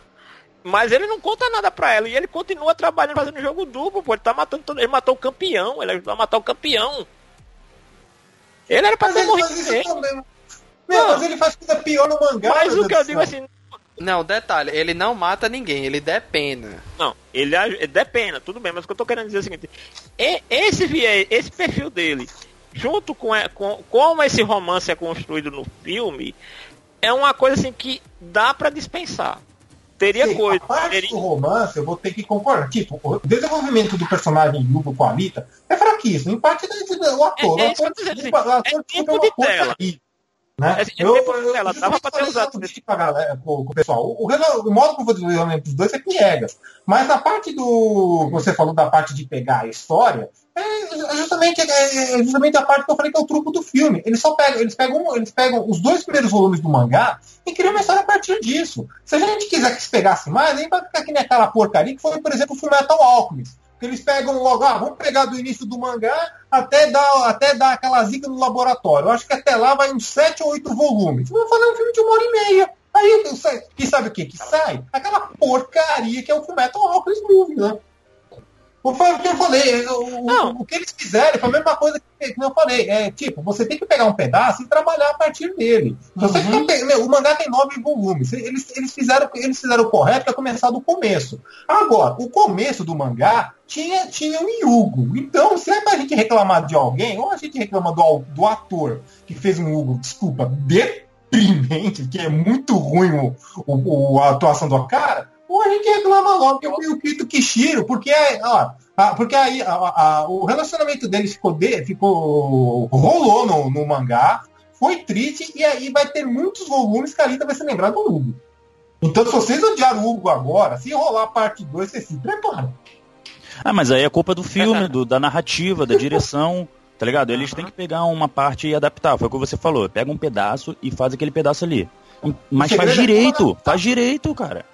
mas ele não conta nada pra ela, e ele continua trabalhando, fazendo jogo duplo, pô, ele tá matando todo, ele matou o campeão, ele ajudou a matar o campeão. Ele era pra mas ter morrido. Meu, mas ele faz coisa pior no mangá. Mas o que eu digo assim. Não, detalhe, ele não mata ninguém, ele depena. Não, ele, ele depena, tudo bem, mas o que eu tô querendo dizer é o seguinte: esse, esse perfil dele, junto com, com como esse romance é construído no filme, é uma coisa assim que dá para dispensar. Teria Sim, coisa. A parte teria... do romance, eu vou ter que concordar. Tipo, o desenvolvimento do personagem Hugo com a Alita é fraquíssimo. Em parte do ator. É, é, o ator, é, o ator, é, é tempo de tela. Né? É, eu, eu, eu, eu dava pra ter usado pra galera, pro, pro pessoal. O, o, o modo como o desenvolvimento dos dois é piegas. Mas na parte do. Você falou da parte de pegar a história, é justamente, é, é justamente a parte que eu falei que é o truco do filme. Eles só pegam, eles pegam, eles pegam os dois primeiros volumes do mangá e criam uma história a partir disso. Se a gente quiser que se pegasse mais, aí vai ficar aqui naquela porcaria que foi, por exemplo, o filme Metal Alchemist eles pegam logo, ah, vamos pegar do início do mangá até dar, até dar aquela zica no laboratório. Eu acho que até lá vai uns 7 ou 8 volumes. Vamos fazer um filme de uma hora e meia. Aí, que sabe o que que sai? Aquela porcaria que é o Fullmetal Alchemist Movie, né? Foi o que eu falei. O, o, que eles fizeram foi a mesma coisa que, eu falei. É tipo, você tem que pegar um pedaço e trabalhar a partir dele. Você uhum. meu, o mangá tem nove volumes. Eles, eles, fizeram, eles fizeram o correto é começar do começo. Agora, o começo do mangá tinha, tinha o Yugo. Então, se é pra gente reclamar de alguém, ou a gente reclama do, do ator que fez um Yugo, desculpa, deprimente, que é muito ruim o, o, a atuação do cara ou a gente reclama logo que o Kito Kishiro, porque, ó, porque aí a, a, o relacionamento deles ficou, de, ficou rolou no, no, mangá, foi triste, e aí vai ter muitos volumes que a Lita vai se lembrar do Hugo. Então, se vocês odiaram o Hugo agora, se rolar a parte 2, vocês se preparam. Ah, mas aí é culpa do filme, do, da narrativa, da direção, tá ligado? Eles têm que pegar uma parte e adaptar. Foi o que você falou. Pega um pedaço e faz aquele pedaço ali. Mas faz é direito, faz direito, cara.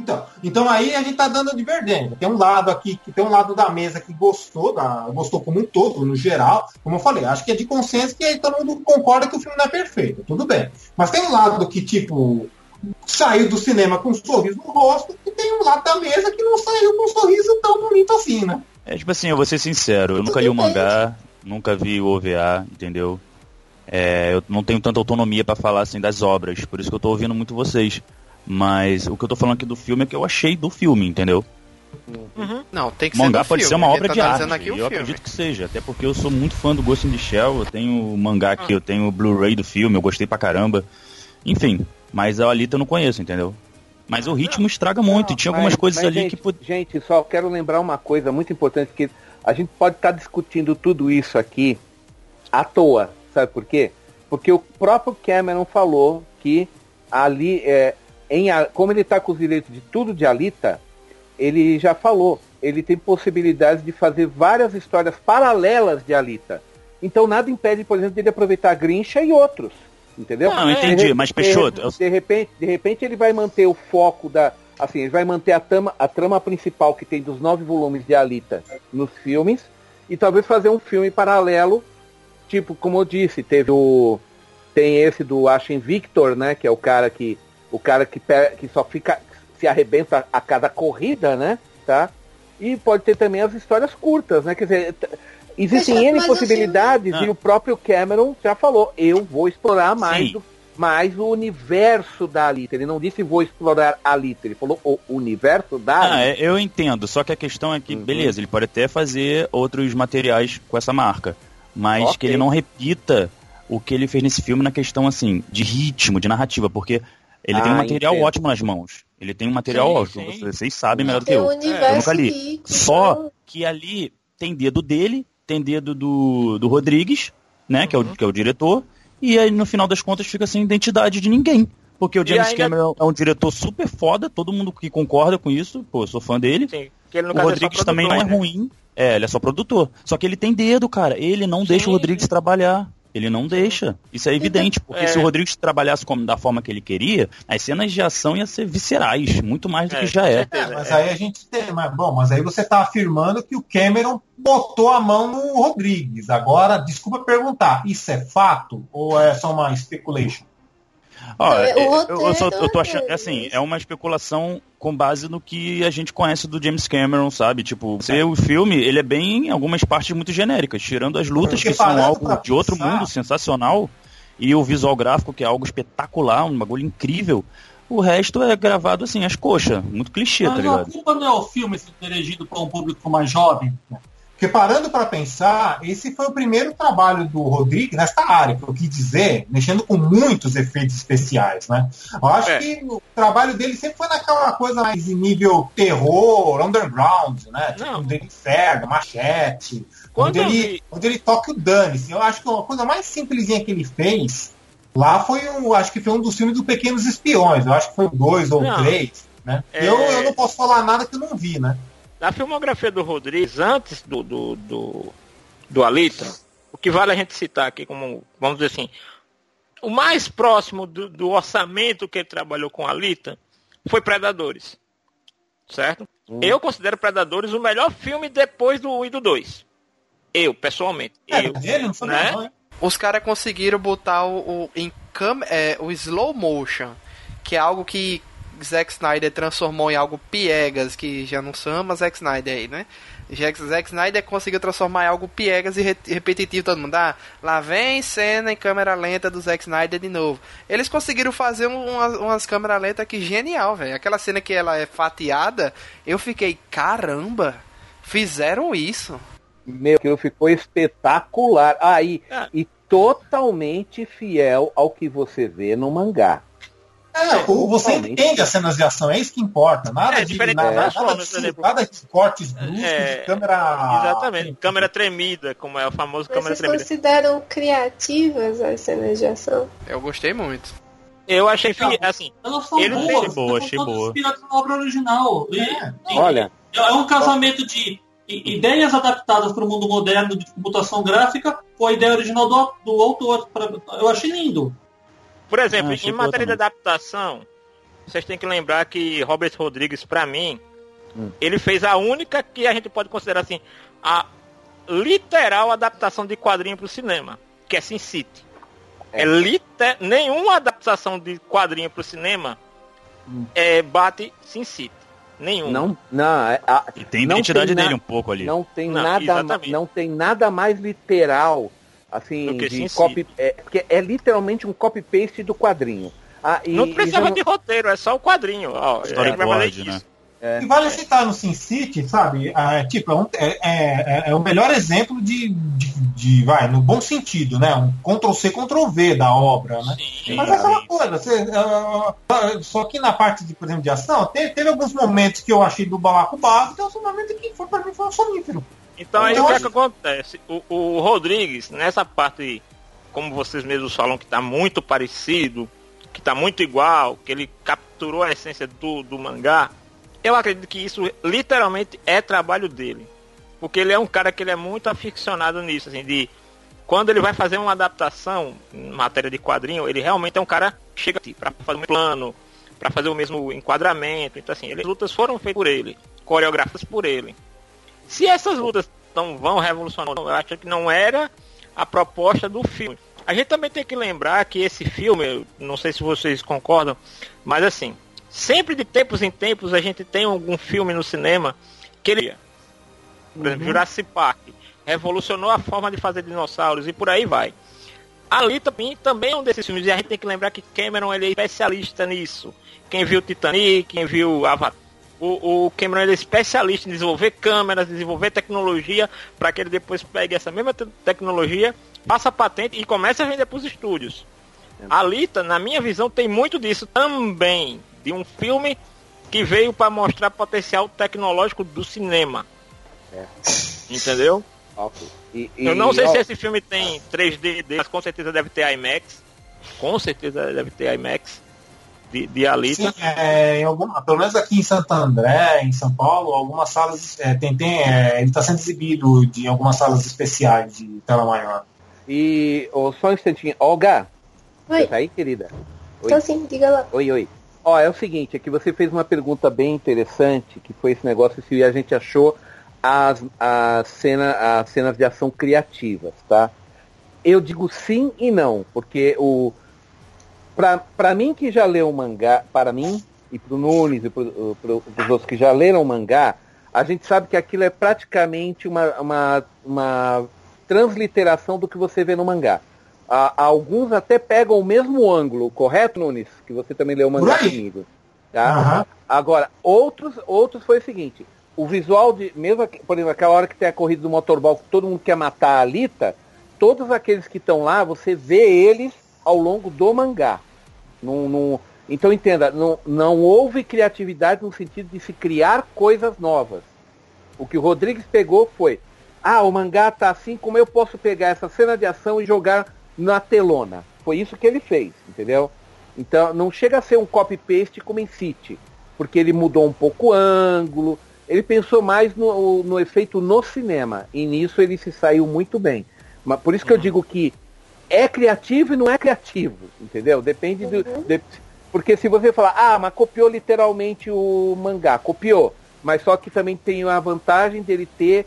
Então, então aí a gente tá dando divergência. Tem um lado aqui, que tem um lado da mesa que gostou, da, gostou como um todo, no geral. Como eu falei, acho que é de consenso que todo mundo concorda que o filme não é perfeito. Tudo bem. Mas tem um lado que, tipo, saiu do cinema com um sorriso no rosto, e tem um lado da mesa que não saiu com um sorriso tão bonito assim, né? É tipo assim, eu vou ser sincero, eu nunca li o mangá, nunca vi o OVA, entendeu? É, eu não tenho tanta autonomia para falar assim das obras, por isso que eu tô ouvindo muito vocês. Mas o que eu tô falando aqui do filme é que eu achei do filme, entendeu? Uhum. Não, tem que o mangá ser pode filme. ser uma obra tá de arte. aqui eu filme. acredito que seja, até porque eu sou muito fã do Ghost in the Shell, eu tenho o mangá aqui, eu tenho o Blu-ray do filme, eu gostei pra caramba. Enfim, mas a Alita eu não conheço, entendeu? Mas o ritmo estraga muito, Não, e tinha mas- algumas coisas mas, ali gente, que... Gente, só quero lembrar uma coisa muito importante, que a gente pode estar discutindo tudo isso aqui à toa. Sabe por quê? Porque o próprio Cameron falou que ali, é, em, como ele está com os direitos de tudo de Alita, ele já falou, ele tem possibilidades de fazer várias histórias paralelas de Alita. Então nada impede, por exemplo, dele aproveitar Grincha e outros. Entendeu? Não, entendi, De- mas de- Peixoto, eu- de repente, de repente ele vai manter o foco da. Assim, ele vai manter a trama, a trama principal que tem dos nove volumes de Alita nos filmes e talvez fazer um filme paralelo, tipo, como eu disse, teve o. Tem esse do Ashen Victor, né? Que é o cara que. O cara que, que só fica. se arrebenta a cada corrida, né? Tá? E pode ter também as histórias curtas, né? Quer dizer, existem N o possibilidades filme- e o próprio Cameron já falou, eu vou explorar mais do, mais o universo da Alita. Ele não disse vou explorar a Alita, ele falou o universo da Ah, Alita. é, eu entendo, só que a questão é que, Uhum. beleza, ele pode até fazer outros materiais com essa marca, mas Ok. que ele não repita o que ele fez nesse filme na questão, assim, de ritmo, de narrativa, porque ele tem um Ah, material entendo. ótimo nas mãos. Ele tem um material Sim, ótimo, sim. vocês sabem melhor do que eu. um Eu nunca li. rico, Só então- que ali tem dedo dele, tem dedo do, do Rodrigues, né, que, é o, Uhum. que é o diretor, e aí no final das contas fica sem identidade de ninguém. Porque o James ainda- Cameron é um diretor super foda, todo mundo que concorda com isso, pô, eu sou fã dele. Sim, que ele no O caso é Rodrigues também não é né? ruim. É, ele é só produtor. Só que ele tem dedo, cara. Ele não deixa o Sim, Rodrigues sim. trabalhar. Ele não deixa. Isso é evidente, porque É. se o Rodrigues trabalhasse como, da forma que ele queria, as cenas de ação iam ser viscerais, muito mais do É, que já é. É, mas aí a gente tem. Mas, bom, mas aí você está afirmando que o Cameron botou a mão no Rodrigues. Agora, desculpa perguntar, isso é fato ou é só uma speculation? Ó, É, eu, eu, roteiro só, eu tô é achando, dele, assim, é uma especulação com base no que a gente conhece do James Cameron, sabe? Tipo, você, o filme, ele é bem, em algumas partes muito genéricas, tirando as lutas Porque que são algo de outro pensar- mundo sensacional, e o visual gráfico que é algo espetacular, um bagulho incrível. O resto é gravado assim, as coxas, muito clichê, tá Mas a ligado? culpa não é o filme ser dirigido para um público mais jovem. Porque parando para pensar, esse foi o primeiro trabalho do Rodrigues nesta área, que eu quis dizer, mexendo com muitos efeitos especiais, né? Eu acho É. que o trabalho dele sempre foi naquela coisa mais em nível terror, underground, né? Tipo, Não. do inferno, machete. Quando eu ele, vi- quando ele toca o dane-se. Eu acho que a coisa mais simplesinha que ele fez lá foi um, acho que foi um dos filmes do Pequenos Espiões. Eu acho que foi dois ou Não. três, né? É. Eu, eu não posso falar nada que eu não vi, né? Na filmografia do Rodrigues, antes do, do, do, do Alita, o que vale a gente citar aqui como, vamos dizer assim, o mais próximo do, do orçamento que ele trabalhou com Alita foi Predadores. Certo? Eu considero Predadores o melhor filme depois do 1 e do 2. Eu, pessoalmente. É, eu, dele, não sabia né? não? Os caras conseguiram botar o, o, em cam é, o slow motion, que é algo que Zack Snyder transformou em algo piegas, que já não chama Zack Snyder aí, né? Zack, Zack Snyder conseguiu transformar em algo piegas e re- repetitivo todo mundo. Ah, lá vem cena em câmera lenta do Zack Snyder de novo. Eles conseguiram fazer um- umas, umas câmeras lentas que genial, velho. Aquela cena que ela é fatiada, eu fiquei, caramba, fizeram isso. Meu, aquilo ficou espetacular. Aí, Ah. e totalmente fiel ao que você vê no mangá. É, o- você Totalmente. entende as cenas de ação, é isso que importa. Nada É, de, nada, nada, formas, de, nada de cortes bruscos É, de câmera. Exatamente. Câmera tremida, como é o famoso Mas câmera vocês tremida. consideram criativas as cenas de ação? Eu gostei muito. Eu achei, fi- Não. assim, Elas são Ele boas, elas boa, achei boa. inspiradas na obra original. E- É. e- Olha, É um casamento de ideias adaptadas para o mundo moderno de computação gráfica com a ideia original do, do autor. Pra- Eu achei lindo. Por exemplo, Ah, em matéria de adaptação, vocês têm que lembrar que Robert Rodrigues, pra mim, Hum. ele fez a única que a gente pode considerar assim, a literal adaptação de quadrinho pro cinema, que é Sin City. É, liter... Nenhuma adaptação de quadrinho pro cinema Hum. é, bate Sin City. Nenhuma. não, não, é- a- E tem identidade tem na- dele um pouco ali. não tem Não, nada, exatamente. não tem nada mais literal assim de copy, é, porque é literalmente um copy paste do quadrinho. Ah, e, não precisava não... de roteiro, é só o quadrinho. Ó, Storyboard, né? É. E vale citar no Sin City, sabe? Ah, tipo, é, é, é, é, o melhor exemplo de, de, de, vai, no bom sentido, né? Um Ctrl-C, Ctrl-V da obra, né? Sim, Mas é aquela coisa, você, uh, só que na parte, de, por exemplo, de ação, teve, teve alguns momentos que eu achei do balaco básico, que é um momento que foi, pra mim foi um sonífero. Então, aí então, o que, é que acontece? O, o Rodrigues, nessa parte, como vocês mesmos falam, que está muito parecido, que está muito igual, que ele capturou a essência do, do mangá, eu acredito que isso literalmente é trabalho dele. Porque ele é um cara que ele é muito aficionado nisso, assim, de quando ele vai fazer uma adaptação em matéria de quadrinho, ele realmente é um cara que chega assim, para fazer um plano, para fazer o mesmo enquadramento. Então assim, ele, as lutas foram feitas por ele, coreografadas por ele. Se essas lutas não vão revolucionar, eu acho que não era a proposta do filme. A gente também tem que lembrar que esse filme, não sei se vocês concordam, mas assim, sempre de tempos em tempos a gente tem algum filme no cinema que ele, por exemplo, uhum. Jurassic Park, revolucionou a forma de fazer dinossauros e por aí vai. Ali também, também é um desses filmes, e a gente tem que lembrar que Cameron ele é especialista nisso. Quem viu Titanic, quem viu Avatar, o, o Cameron é especialista em desenvolver câmeras, desenvolver tecnologia, para que ele depois pegue essa mesma te tecnologia, faça patente e comece a vender para os estúdios. É. A Alita, na minha visão, tem muito disso também de um filme que veio para mostrar potencial tecnológico do cinema. É. Entendeu? E, e, eu não sei ó, se esse filme tem 3D, mas com certeza deve ter IMAX. Com certeza deve ter IMAX de, de Alita. Sim, é, em alguma, pelo menos aqui em Santo André, em São Paulo, algumas salas é, tem, tem é, ele está sendo exibido de, algumas salas especiais de tela maior. E oh, só um instantinho, Olga. Oi. Tá aí, querida? Oi. Tô sim, diga lá. Oi, oi. Ó, é o seguinte, é que você fez uma pergunta bem interessante, que foi esse negócio se a gente achou as, as, cena, as cenas de ação criativas, tá? Eu digo sim e não, porque o para mim que já leu o mangá, para mim e para o Nunes e para os outros que já leram o mangá, a gente sabe que aquilo é praticamente uma, uma, uma transliteração do que você vê no mangá alguns até pegam o mesmo ângulo, correto, Nunes? Que você também leu o mangá comigo. Tá? Uhum. Agora, outros, outros foi o seguinte, o visual de, mesmo, por exemplo, aquela hora que tem a corrida do motorball, que todo mundo quer matar a Alita, todos aqueles que estão lá, você vê eles ao longo do mangá. Num, num, então entenda, não, não houve criatividade no sentido de se criar coisas novas. O que o Rodrigues pegou foi, ah, o mangá tá assim, como eu posso pegar essa cena de ação e jogar na telona. Foi isso que ele fez, entendeu? Então não chega a ser um copy-paste como em City, porque ele mudou um pouco o ângulo, ele pensou mais no, no efeito no cinema, e nisso ele se saiu muito bem. Mas por isso que eu uhum. digo que é criativo e não é criativo, entendeu? Depende do. Uhum. De, porque se você falar, ah, mas copiou literalmente o mangá, copiou. Mas só que também tem a vantagem dele ter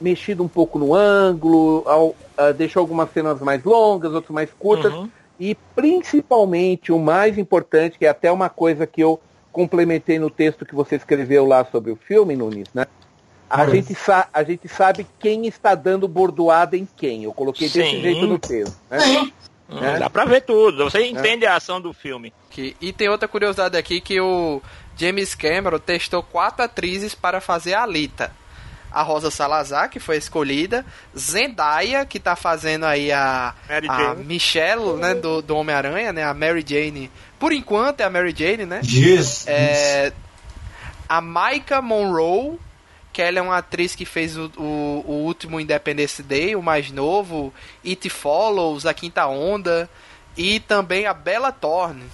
mexido um pouco no ângulo, ao, uh, deixou algumas cenas mais longas, outras mais curtas. Uhum. E principalmente o mais importante, que é até uma coisa que eu complementei no texto que você escreveu lá sobre o filme, Nunes, né? A, gente, a gente sabe quem está dando bordoada em quem. Eu coloquei Sim. desse jeito no texto. Né? Sim. É. Dá pra ver tudo, você entende é. a ação do filme. Que, e tem outra curiosidade aqui que o James Cameron testou quatro atrizes para fazer a Alita a Rosa Salazar, que foi escolhida, Zendaya, que tá fazendo aí a, a Michelle, né, do, do Homem-Aranha, né, a Mary Jane. Por enquanto é a Mary Jane, né? Yes, é, A Micah Monroe, que ela é uma atriz que fez o, o, o, último Independence Day, o mais novo, It Follows, A Quinta Onda, e também a Bella Thorne.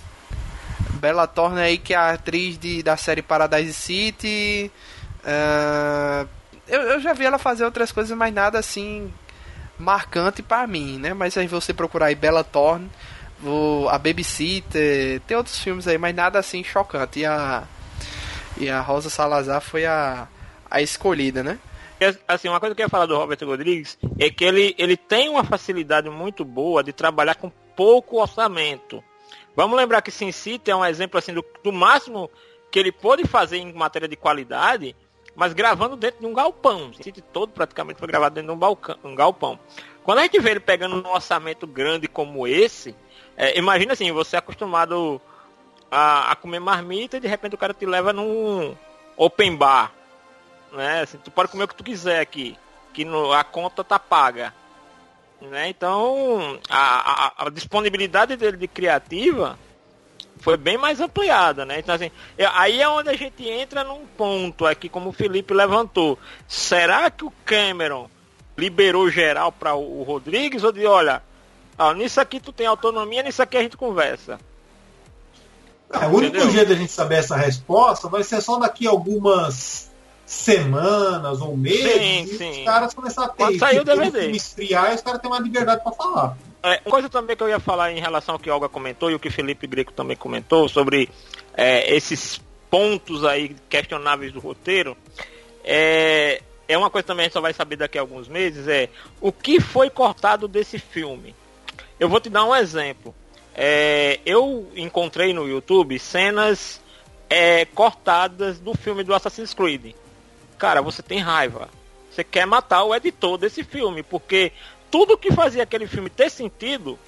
Bella Thorne aí que é a atriz de, da série Paradise City, uh, eu, eu já vi ela fazer outras coisas, mas nada assim marcante para mim, né? Mas aí você procurar aí Bella Thorne, o, a Babysitter, tem outros filmes aí, mas nada assim chocante. E a, e a Rosa Salazar foi a, a escolhida, né? Assim, uma coisa que eu ia falar do Robert Rodrigues é que ele, ele tem uma facilidade muito boa de trabalhar com pouco orçamento. Vamos lembrar que Sin City é um exemplo assim do, do máximo que ele pôde fazer em matéria de qualidade mas gravando dentro de um galpão. O sítio todo praticamente foi gravado dentro de um, balcão, um galpão. Quando a gente vê ele pegando um orçamento grande como esse, é, imagina assim, você é acostumado a, a comer marmita e de repente o cara te leva num open bar. Né? Assim, tu pode comer o que tu quiser aqui. Que no, a conta tá paga. Né? Então a, a, a disponibilidade dele de criativa foi bem mais ampliada, né? Então assim, aí é onde a gente entra num ponto aqui, como o Felipe levantou. Será que o Cameron liberou geral para o Rodrigues ou de olha, ó, nisso aqui tu tem autonomia, nisso aqui a gente conversa. É, o único Entendeu? jeito de a gente saber essa resposta vai ser só daqui algumas semanas ou meses sim, e sim. os caras começarem a ter Quando sair o DVD. esfriar e os caras têm uma liberdade para falar. É, uma coisa também que eu ia falar em relação ao que Olga comentou e o que Felipe Greco também comentou sobre é, esses pontos aí questionáveis do roteiro. É, é uma coisa também a gente só vai saber daqui a alguns meses, é o que foi cortado desse filme. Eu vou te dar um exemplo. É, eu encontrei no YouTube cenas é, cortadas do filme do Assassin's Creed. Cara, você tem raiva. Você quer matar o editor desse filme, porque tudo que fazia aquele filme ter sentido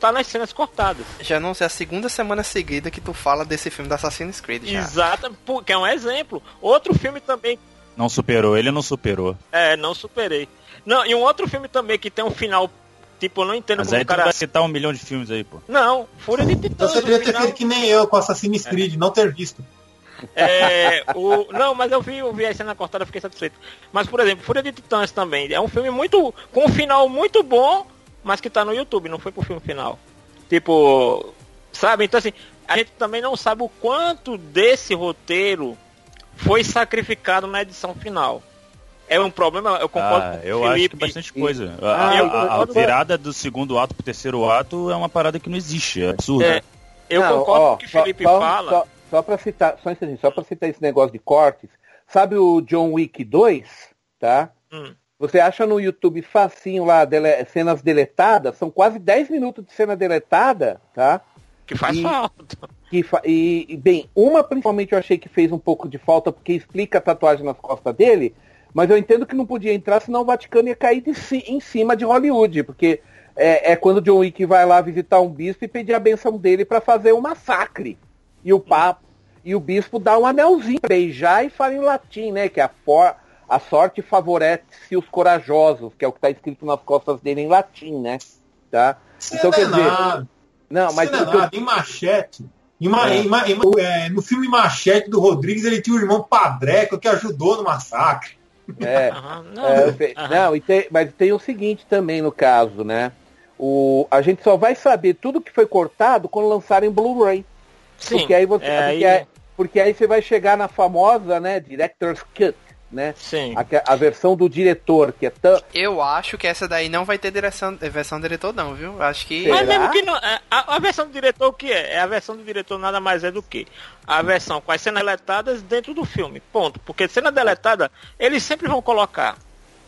tá nas cenas cortadas. Já não sei, a segunda semana seguida que tu fala desse filme do Assassin's Creed. Já. Exato, porque é um exemplo. Outro filme também não superou, ele não superou. É, não superei. Não, e um outro filme também que tem um final Tipo, eu não entendo Mas como aí o cara... vai citar um milhão de filmes aí, pô. Não, Fúria de Titãs. Você devia ter feito que nem eu com Assassin's Creed, é. não ter visto. É, o... Não, mas eu vi, eu vi a cena cortada fiquei satisfeito. Mas, por exemplo, Fúria de Titãs também. É um filme muito. com um final muito bom, mas que tá no YouTube, não foi pro filme final. Tipo. Sabe? Então assim, a gente também não sabe o quanto desse roteiro foi sacrificado na edição final. É um problema, eu concordo ah, com o eu Felipe. acho que bastante coisa. Ah, a, a, virada do segundo ato pro terceiro ato é uma parada que não existe, é absurda. É, eu não, concordo ó, com o que o Felipe só, fala. Só, para citar, só só para citar esse negócio de cortes, sabe o John Wick 2, tá? Hum. Você acha no YouTube facinho lá, dele, cenas deletadas, são quase 10 minutos de cena deletada, tá? Que faz e, falta. Que fa e, bem, uma principalmente eu achei que fez um pouco de falta porque explica a tatuagem nas costas dele, mas eu entendo que não podia entrar, senão o Vaticano ia cair de, em cima de Hollywood, porque é, é quando John Wick vai lá visitar um bispo e pedir a benção dele para fazer um massacre. E o papo e o bispo dá um anelzinho, beijar e fala em latim, né? Que a, for, a sorte favorece os corajosos, que é o que está escrito nas costas dele em latim, né? Tá? então, quer dizer, nada. Não, mas. Não é nada, em Machete. Em uma, é. Em, em, é, no filme Machete do Rodrigues, ele tinha o irmão Padreco que ajudou no massacre. É, não, é, não e tem, mas tem o seguinte também no caso, né? O, a gente só vai saber tudo que foi cortado quando lançarem Blu-ray. Porque aí você. É, porque, aí... porque aí você vai chegar na famosa, né, Director's Cut né? Sim. A, a, versão do diretor, que é tão. Eu acho que essa daí não vai ter direção, é versão do diretor, não, viu? Acho que. Mas mesmo que não. É, a, a, versão do diretor o que é? É a versão do diretor nada mais é do que a versão com as cenas deletadas dentro do filme. Ponto. Porque cena deletada, eles sempre vão colocar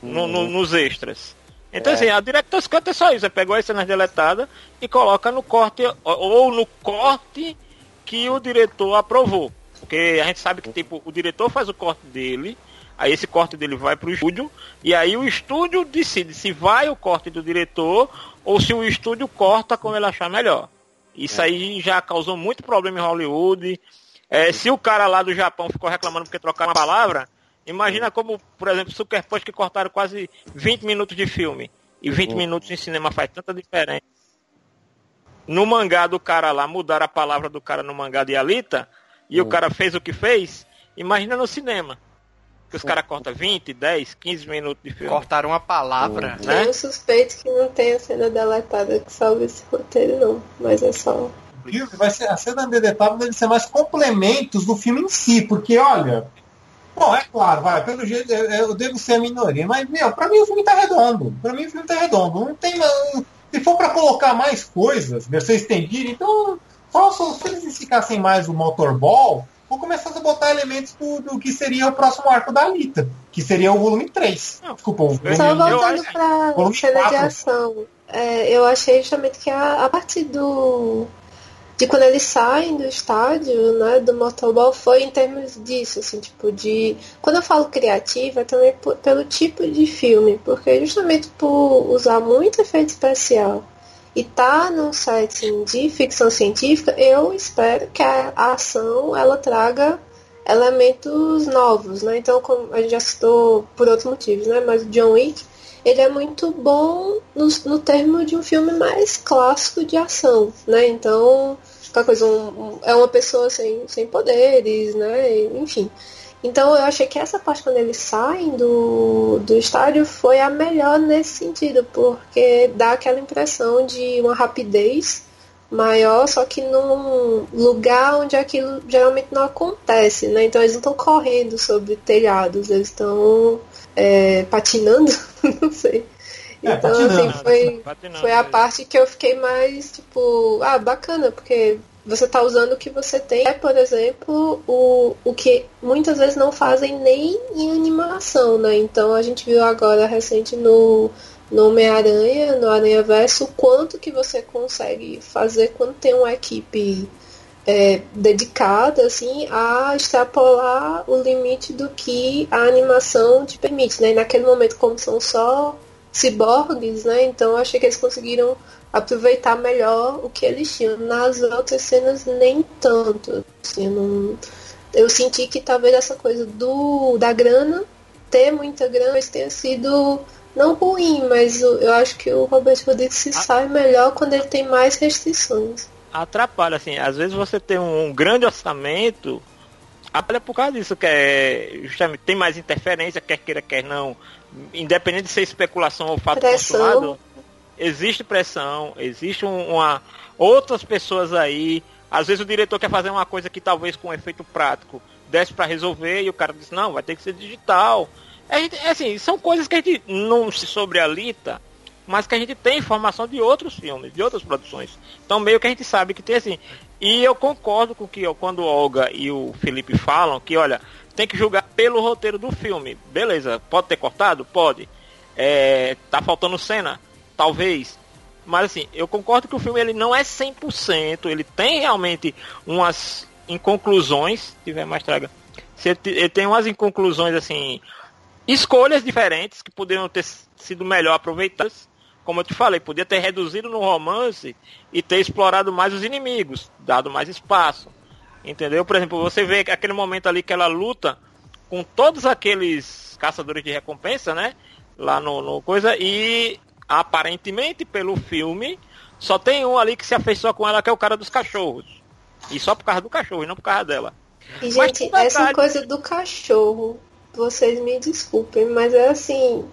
no, no, uhum. nos extras. Então, é. assim, a Director's Cut é só isso. Você pegou as cenas deletadas e coloca no corte, ou no corte que o diretor aprovou. Porque a gente sabe que, tipo, o diretor faz o corte dele, Aí esse corte dele vai para o estúdio e aí o estúdio decide se vai o corte do diretor ou se o estúdio corta como ele achar melhor. Isso é. aí já causou muito problema em Hollywood. É, se o cara lá do Japão ficou reclamando porque trocaram uma palavra, imagina como, por exemplo, Super Punch que cortaram quase 20 minutos de filme. E 20 uhum. minutos em cinema faz tanta diferença. No mangá do cara lá, mudaram a palavra do cara no mangá de Alita, e uhum. o cara fez o que fez, imagina no cinema. Que os caras cortam 20, 10, 15 minutos de filme. Cortaram uma palavra, uhum. né? Eu suspeito que não tem a cena deletada que salve esse roteiro, não. Mas é só. Vai ser, a cena deletada deve ser mais complementos do filme em si, porque olha. Bom, é claro, vai, pelo jeito eu, eu devo ser a minoria, mas, meu, pra mim o filme tá redondo. Pra mim o filme tá redondo. Não tem. Se for pra colocar mais coisas, versão estendida, então. Só se eles ficassem mais o motorball, vou começar a botar elementos do, do, que seria o próximo arco da Alita, que seria o volume 3. Não, Desculpa, o volume Só voltando pra cena 4. de ação, é, eu achei justamente que a, a partir do. De quando eles saem do estádio, né, do motorball, foi em termos disso, assim, tipo, de. Quando eu falo criativa, é também por, pelo tipo de filme, porque justamente por usar muito efeito especial e tá num setting de ficção científica, eu espero que a ação ela traga elementos novos, né? Então, como a gente já citou por outros motivos, né? Mas o John Wick, ele é muito bom no, no termo de um filme mais clássico de ação, né? Então, aquela coisa, um, um, é uma pessoa sem, sem poderes, né? Enfim. Então eu achei que essa parte quando eles saem do, do estádio foi a melhor nesse sentido, porque dá aquela impressão de uma rapidez maior, só que num lugar onde aquilo geralmente não acontece, né? Então eles não estão correndo sobre telhados, eles estão é, patinando, não sei. É, então, assim, foi, foi a é. parte que eu fiquei mais, tipo, ah, bacana, porque você está usando o que você tem. É, por exemplo, o, o que muitas vezes não fazem nem em animação, né? Então a gente viu agora recente no, no Homem-Aranha, no Aranha Verso, o quanto que você consegue fazer quando tem uma equipe é, dedicada assim a extrapolar o limite do que a animação te permite, né? E naquele momento, como são só ciborgues, né? Então achei que eles conseguiram aproveitar melhor o que eles tinham. Nas outras cenas, nem tanto. Assim, não... Eu senti que talvez essa coisa do da grana, ter muita grana, tenha sido não ruim, mas eu acho que o Robert Rodrigues se sai melhor quando ele tem mais restrições. Atrapalha, assim, às vezes você tem um grande orçamento, atrapalha por causa disso, que é justamente tem mais interferência, quer queira, quer não, independente de ser especulação ou fato Pressão. consumado existe pressão, existe uma outras pessoas aí. Às vezes o diretor quer fazer uma coisa que talvez com efeito prático desse para resolver e o cara diz não, vai ter que ser digital. É assim, são coisas que a gente não se sobrealita, mas que a gente tem informação de outros filmes, de outras produções. Então meio que a gente sabe que tem assim. E eu concordo com que quando o Olga e o Felipe falam que, olha, tem que julgar pelo roteiro do filme. Beleza, pode ter cortado? Pode. É, tá faltando cena? talvez. Mas assim, eu concordo que o filme ele não é 100%, ele tem realmente umas inconclusões, se tiver mais traga. Ele tem umas inconclusões assim, escolhas diferentes que poderiam ter sido melhor aproveitadas. Como eu te falei, podia ter reduzido no romance e ter explorado mais os inimigos, dado mais espaço. Entendeu? Por exemplo, você vê aquele momento ali que ela luta com todos aqueles caçadores de recompensa, né? Lá no, no coisa, e aparentemente pelo filme, só tem um ali que se afeiçoa com ela, que é o cara dos cachorros. E só por causa do cachorro, e não por causa dela. E, gente, essa coisa do cachorro, vocês me desculpem, mas é assim,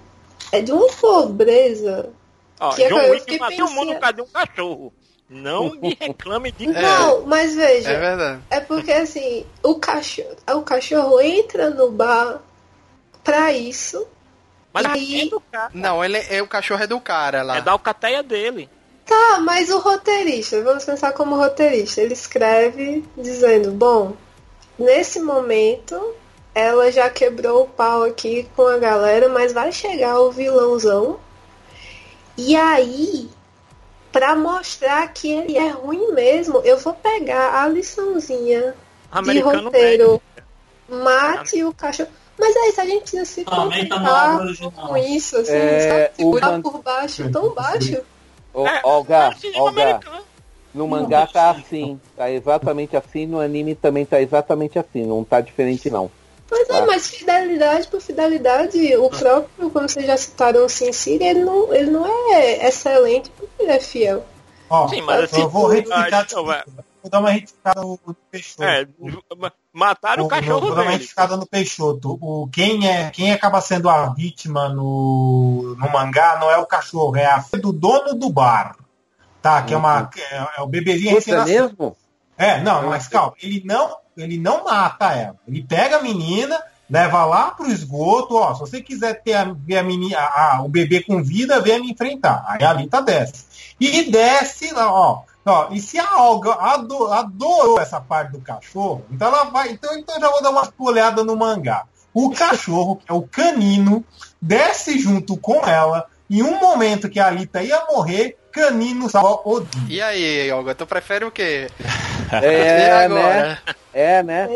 é de uma pobreza. Ó, que John Wick matou pensando... o mundo por causa de um cachorro. Não me reclame de Não, mas veja. É verdade. É porque assim, o cachorro, o cachorro entra no bar pra isso mas aí... é do cara. Não, ele é, o cachorro é do cara lá. É da alcateia dele. Tá, mas o roteirista, vamos pensar como roteirista, ele escreve dizendo, bom, nesse momento ela já quebrou o pau aqui com a galera, mas vai chegar o vilãozão. E aí, para mostrar que ele é ruim mesmo, eu vou pegar a liçãozinha Americano de roteiro. Mate o cachorro. Mas é isso, a gente precisa se contentar com isso, assim, é, Segurar man... por baixo, tão baixo. O, é, Olga, Olga, no mangá tá assim, tá exatamente assim, no anime também tá exatamente assim, não tá diferente não. Mas é, é, mas fidelidade por fidelidade, o próprio, como vocês já citaram o Sin City, ele não, ele não é excelente porque ele é fiel. Ó, Sim, mas assim, eu vou retificar, vou dar uma retificada no, no Peixoto. É, mataram o, o cachorro vou, vou dar uma retificada no Peixoto. O, quem, é, quem acaba sendo a vítima no, no mangá não é o cachorro, é a filha do dono do bar. Tá, que é uma. Uhum. É, é o bebezinho é mesmo? É, não, mas calma, ele não, ele não mata ela. Ele pega a menina, leva lá pro esgoto, ó. Se você quiser ter a, a menina, a, o bebê com vida, venha me enfrentar. Aí a Lita desce. E desce, ó, Ó, e se a Olga adorou, adorou essa parte do cachorro, então ela vai. Então, então eu já vou dar uma olhada no mangá. O cachorro, que é o canino, desce junto com ela. Em um momento que a Alita ia morrer, Canino salva o dia. E aí, Olga, tu prefere o quê? É, né? É, né?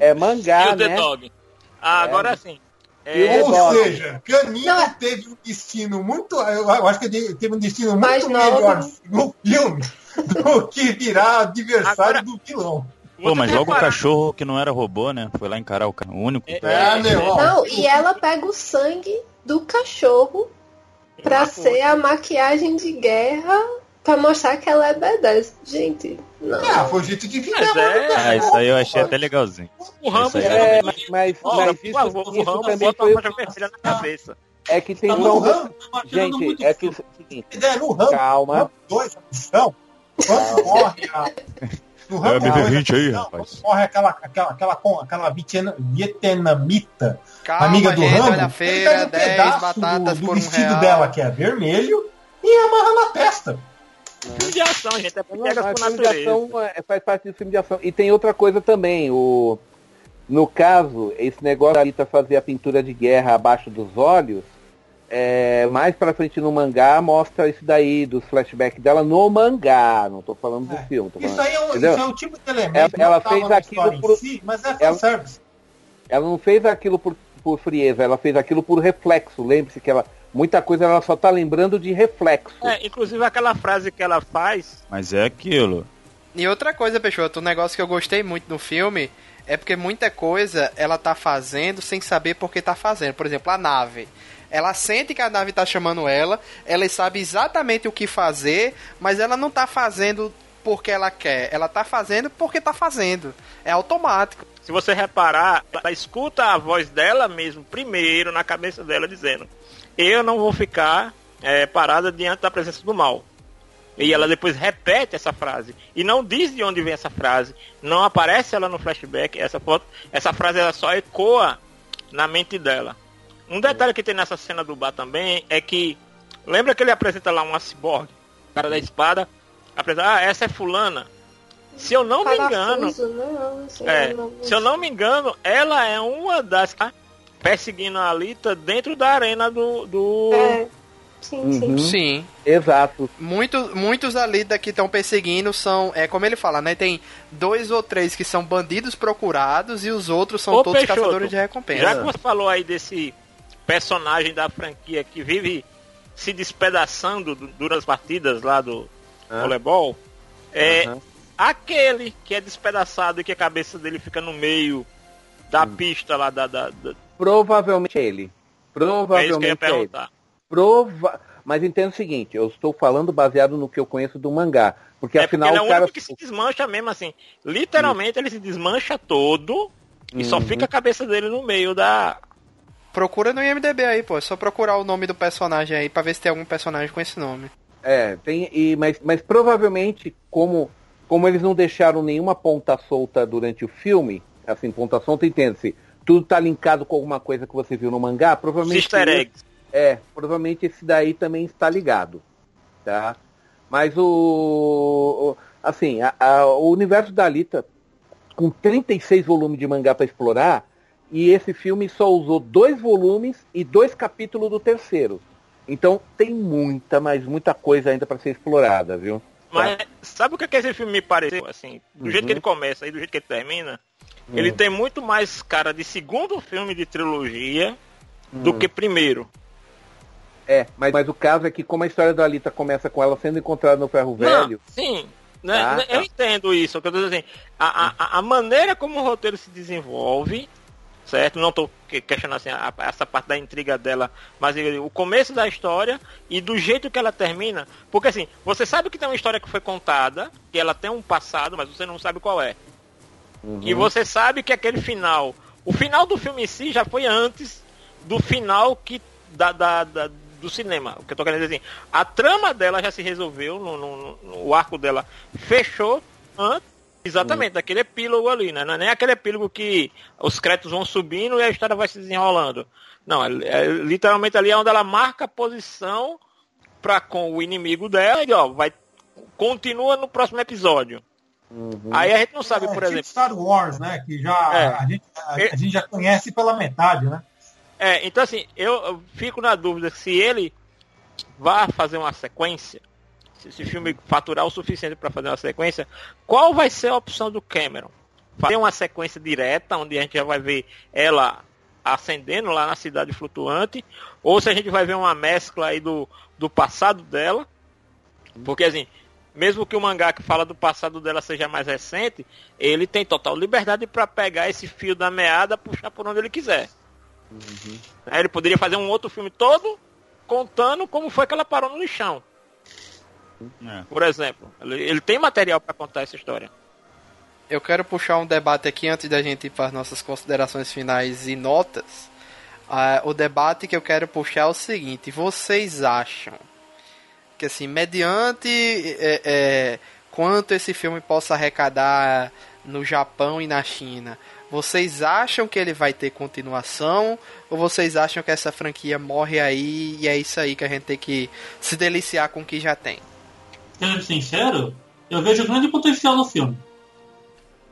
É, é mangá, e o né? The Dog. Ah, agora é. sim. É, Ou seja, Caninho não. teve um destino muito. Eu acho que ele teve um destino muito melhor no filme do que virar adversário Agora, do vilão. Pô, mas logo o cachorro que não era robô, né? Foi lá encarar o, o único. É, é, não, e ela pega o sangue do cachorro pra ser a maquiagem de guerra pra mostrar que ela é B10. Gente, não. Ah, foi o jeito de vingar. Mas é, ah, isso aí eu achei até legalzinho. O Rambo é, mas, mas, oh, mas isso, o Rambo, isso o também foi... na cabeça. É que tem não, Rambo, Gente, é que o seguinte. Calma. Dois, quando morre a no Rambo é, 20 aí, rapaz. Morre aquela, aquela, aquela, aquela vietnamita, Calma, amiga do gente, Rambo. Olha a feira, ele pega um pedaço do, do vestido um dela, que é vermelho, e amarra na testa. Filme de ação, gente. É Não, filme de ação é, faz parte do filme de ação. E tem outra coisa também. O, no caso, esse negócio da Rita fazer a pintura de guerra abaixo dos olhos é, mais pra frente no mangá mostra isso daí, dos flashbacks dela no mangá, não tô falando é. do filme. isso falando, aí é, um, isso é um tipo de elemento ela, ela fez aquilo por, si, mas é ela, ela não fez aquilo por, por frieza, ela fez aquilo por reflexo. Lembre-se que ela muita coisa ela só tá lembrando de reflexo. É, inclusive aquela frase que ela faz. Mas é aquilo. E outra coisa, Peixoto, um negócio que eu gostei muito no filme é porque muita coisa ela tá fazendo sem saber por que tá fazendo. Por exemplo, a nave. Ela sente que a nave tá chamando ela, ela sabe exatamente o que fazer, mas ela não tá fazendo porque ela quer, ela tá fazendo porque tá fazendo. É automático. Se você reparar, ela escuta a voz dela mesmo primeiro na cabeça dela dizendo: Eu não vou ficar é, parada diante da presença do mal. E ela depois repete essa frase. E não diz de onde vem essa frase. Não aparece ela no flashback. Essa, foto, essa frase ela só ecoa na mente dela. Um detalhe que tem nessa cena do bar também é que. Lembra que ele apresenta lá um cyborg, cara da espada? Apresenta, ah, essa é fulana. Se eu não me engano. Não, é, se eu não me engano, ela é uma das perseguindo a Alita dentro da arena do. do... É. Sim, sim. Uhum. sim. Exato. Muitos, muitos ali que estão perseguindo são, é como ele fala, né? Tem dois ou três que são bandidos procurados e os outros são Ô, todos Peixoto, caçadores de recompensa. Já que você falou aí desse personagem da franquia que vive se despedaçando durante as partidas lá do ah. voleibol, é uhum. aquele que é despedaçado e que a cabeça dele fica no meio da hum. pista lá da, da, da... Provavelmente é ele. Provavelmente é isso que eu ia perguntar. É Prova... Mas entenda o seguinte, eu estou falando baseado no que eu conheço do mangá. Porque é afinal porque ele é o cara... que se desmancha mesmo, assim. Literalmente ele se desmancha todo e uhum. só fica a cabeça dele no meio da, Procura no IMDB aí, pô. É só procurar o nome do personagem aí pra ver se tem algum personagem com esse nome. É, tem. E, mas, mas provavelmente, como, como eles não deixaram nenhuma ponta solta durante o filme, assim, ponta solta, entende-se. Tudo tá linkado com alguma coisa que você viu no mangá, provavelmente. Easter eggs. É, provavelmente esse daí também está ligado. Tá? Mas o. Assim, a, a, o universo da Alita, com 36 volumes de mangá para explorar, e esse filme só usou dois volumes e dois capítulos do terceiro. Então tem muita, mas muita coisa ainda para ser explorada, viu? Mas tá? sabe o que, é que esse filme me pareceu? Assim, do uhum. jeito que ele começa e do jeito que ele termina, uhum. ele tem muito mais cara de segundo filme de trilogia uhum. do que primeiro. É, mas, mas o caso é que como a história da Alita começa com ela sendo encontrada no ferro velho. Não, sim, né? Tá, eu tá. entendo isso. Eu assim, a, a, a maneira como o roteiro se desenvolve certo? Não estou questionando assim, a, essa parte da intriga dela, mas o começo da história e do jeito que ela termina, porque assim, você sabe que tem uma história que foi contada, que ela tem um passado, mas você não sabe qual é. Uhum. E você sabe que aquele final, o final do filme em si já foi antes do final que da, da, da do cinema. O que eu tô querendo dizer assim, a trama dela já se resolveu, no, no, no, o arco dela fechou antes Exatamente, hum. daquele epílogo ali, né? Não é nem aquele epílogo que os créditos vão subindo e a história vai se desenrolando. Não, é, é literalmente ali é onde ela marca a posição para com o inimigo dela e ó, vai continua no próximo episódio. Uhum. Aí a gente não sabe, é, por tipo exemplo. Star Wars, né? Que já é. a, gente, a, a, gente já conhece pela metade, né? É, então assim, eu, eu fico na dúvida se ele vai fazer uma sequência se esse filme faturar o suficiente para fazer uma sequência, qual vai ser a opção do Cameron? Fazer uma sequência direta, onde a gente já vai ver ela ascendendo lá na cidade flutuante, ou se a gente vai ver uma mescla aí do, do passado dela. Porque assim, mesmo que o mangá que fala do passado dela seja mais recente, ele tem total liberdade para pegar esse fio da meada puxar por onde ele quiser. Uhum. Aí ele poderia fazer um outro filme todo contando como foi que ela parou no lixão. É. Por exemplo, ele, ele tem material para contar essa história. Eu quero puxar um debate aqui antes da gente ir para as nossas considerações finais e notas. Uh, o debate que eu quero puxar é o seguinte: vocês acham que, assim, mediante é, é, quanto esse filme possa arrecadar no Japão e na China, vocês acham que ele vai ter continuação? Ou vocês acham que essa franquia morre aí e é isso aí que a gente tem que se deliciar com o que já tem? Sendo sincero, eu vejo grande potencial no filme.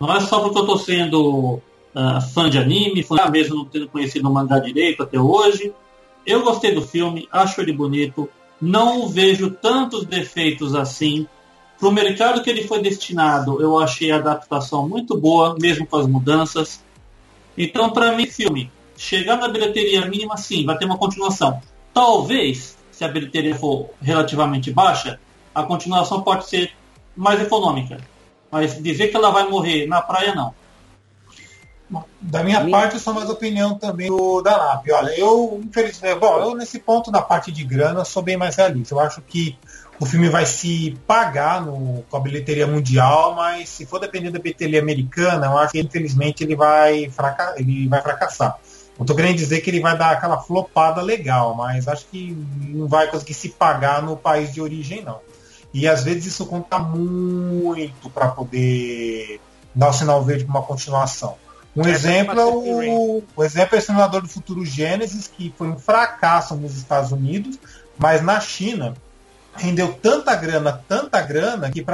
Não é só porque eu estou sendo uh, fã de anime, fã mesmo não tendo conhecido o mangá direito até hoje. Eu gostei do filme, acho ele bonito, não vejo tantos defeitos assim. Para o mercado que ele foi destinado, eu achei a adaptação muito boa, mesmo com as mudanças. Então, para mim, filme, chegar na bilheteria mínima, sim, vai ter uma continuação. Talvez, se a bilheteria for relativamente baixa, a continuação pode ser mais econômica. Mas dizer que ela vai morrer na praia, não. Da minha Sim. parte, só mais opinião também do da NAP. Olha, eu, infelizmente, bom, eu nesse ponto da parte de grana sou bem mais realista. Eu acho que o filme vai se pagar no, com a bilheteria mundial, mas se for depender da bilheteria americana, eu acho que infelizmente ele vai, fraca ele vai fracassar. Não estou querendo dizer que ele vai dar aquela flopada legal, mas acho que não vai conseguir se pagar no país de origem, não. E às vezes isso conta muito para poder dar o sinal verde para uma continuação. Um é exemplo é o, o exemplo é o Senador do Futuro Gênesis, que foi um fracasso nos Estados Unidos, mas na China rendeu tanta grana, tanta grana, que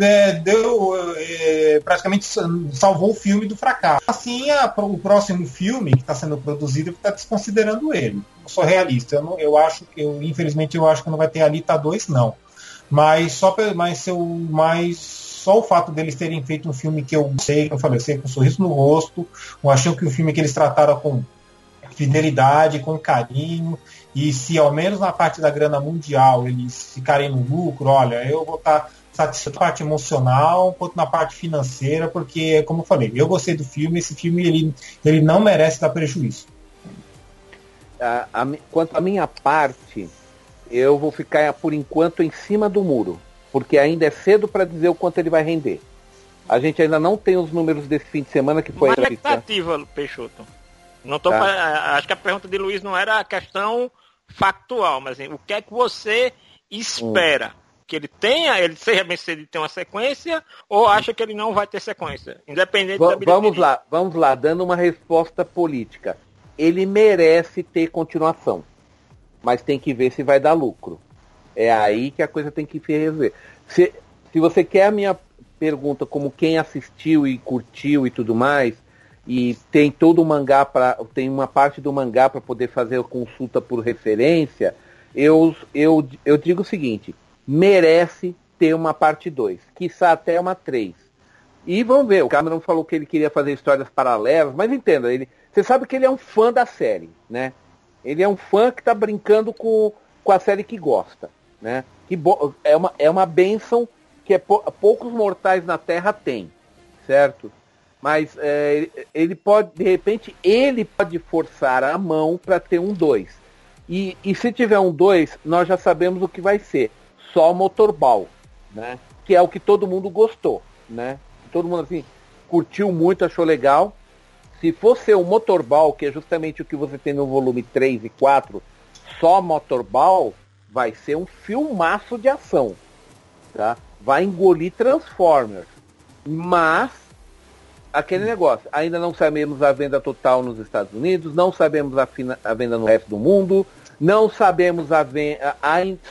é, deu, é, praticamente salvou o filme do fracasso. Assim, a, o próximo filme que está sendo produzido está desconsiderando ele. Eu sou realista. Eu, não, eu acho que, eu, infelizmente, eu acho que não vai ter Alita 2, não. Mas só mas seu mais só o fato deles terem feito um filme que eu sei, eu falei, eu sei com um sorriso no rosto, eu achei que o filme que eles trataram com fidelidade, com carinho, e se ao menos na parte da grana mundial eles ficarem no lucro, olha, eu vou estar satisfeito na parte emocional quanto na parte financeira, porque, como eu falei, eu gostei do filme, esse filme ele, ele não merece dar prejuízo. A, a, quanto à minha parte, eu vou ficar por enquanto em cima do muro, porque ainda é cedo para dizer o quanto ele vai render. A gente ainda não tem os números desse fim de semana que foi. Uma expectativa, Peixoto. Não tô tá. Acho que a pergunta de Luiz não era a questão factual, mas assim, o que é que você espera? Hum. Que ele tenha, ele seja bem sucedido ter uma sequência, ou acha que ele não vai ter sequência? Independente v da Vamos lá, vamos lá, dando uma resposta política. Ele merece ter continuação mas tem que ver se vai dar lucro. É aí que a coisa tem que rever. Se, se você quer a minha pergunta como quem assistiu e curtiu e tudo mais, e tem todo o mangá para tem uma parte do mangá para poder fazer a consulta por referência, eu, eu, eu digo o seguinte, merece ter uma parte 2, quiçá até uma 3. E vamos ver, o Cameron falou que ele queria fazer histórias paralelas, mas entenda, ele, você sabe que ele é um fã da série, né? Ele é um fã que está brincando com, com a série que gosta. Né? Que é, uma, é uma benção que é pou, poucos mortais na Terra têm, certo? Mas é, ele pode, de repente, ele pode forçar a mão para ter um 2. E, e se tiver um 2, nós já sabemos o que vai ser. Só motorball, né? Que é o que todo mundo gostou, né? Todo mundo assim curtiu muito, achou legal. Se fosse o motorball, que é justamente o que você tem no volume 3 e 4, só motorball, vai ser um filmaço de ação. Tá? Vai engolir Transformers. Mas, aquele negócio, ainda não sabemos a venda total nos Estados Unidos, não sabemos a, a venda no resto do mundo, não sabemos a venda.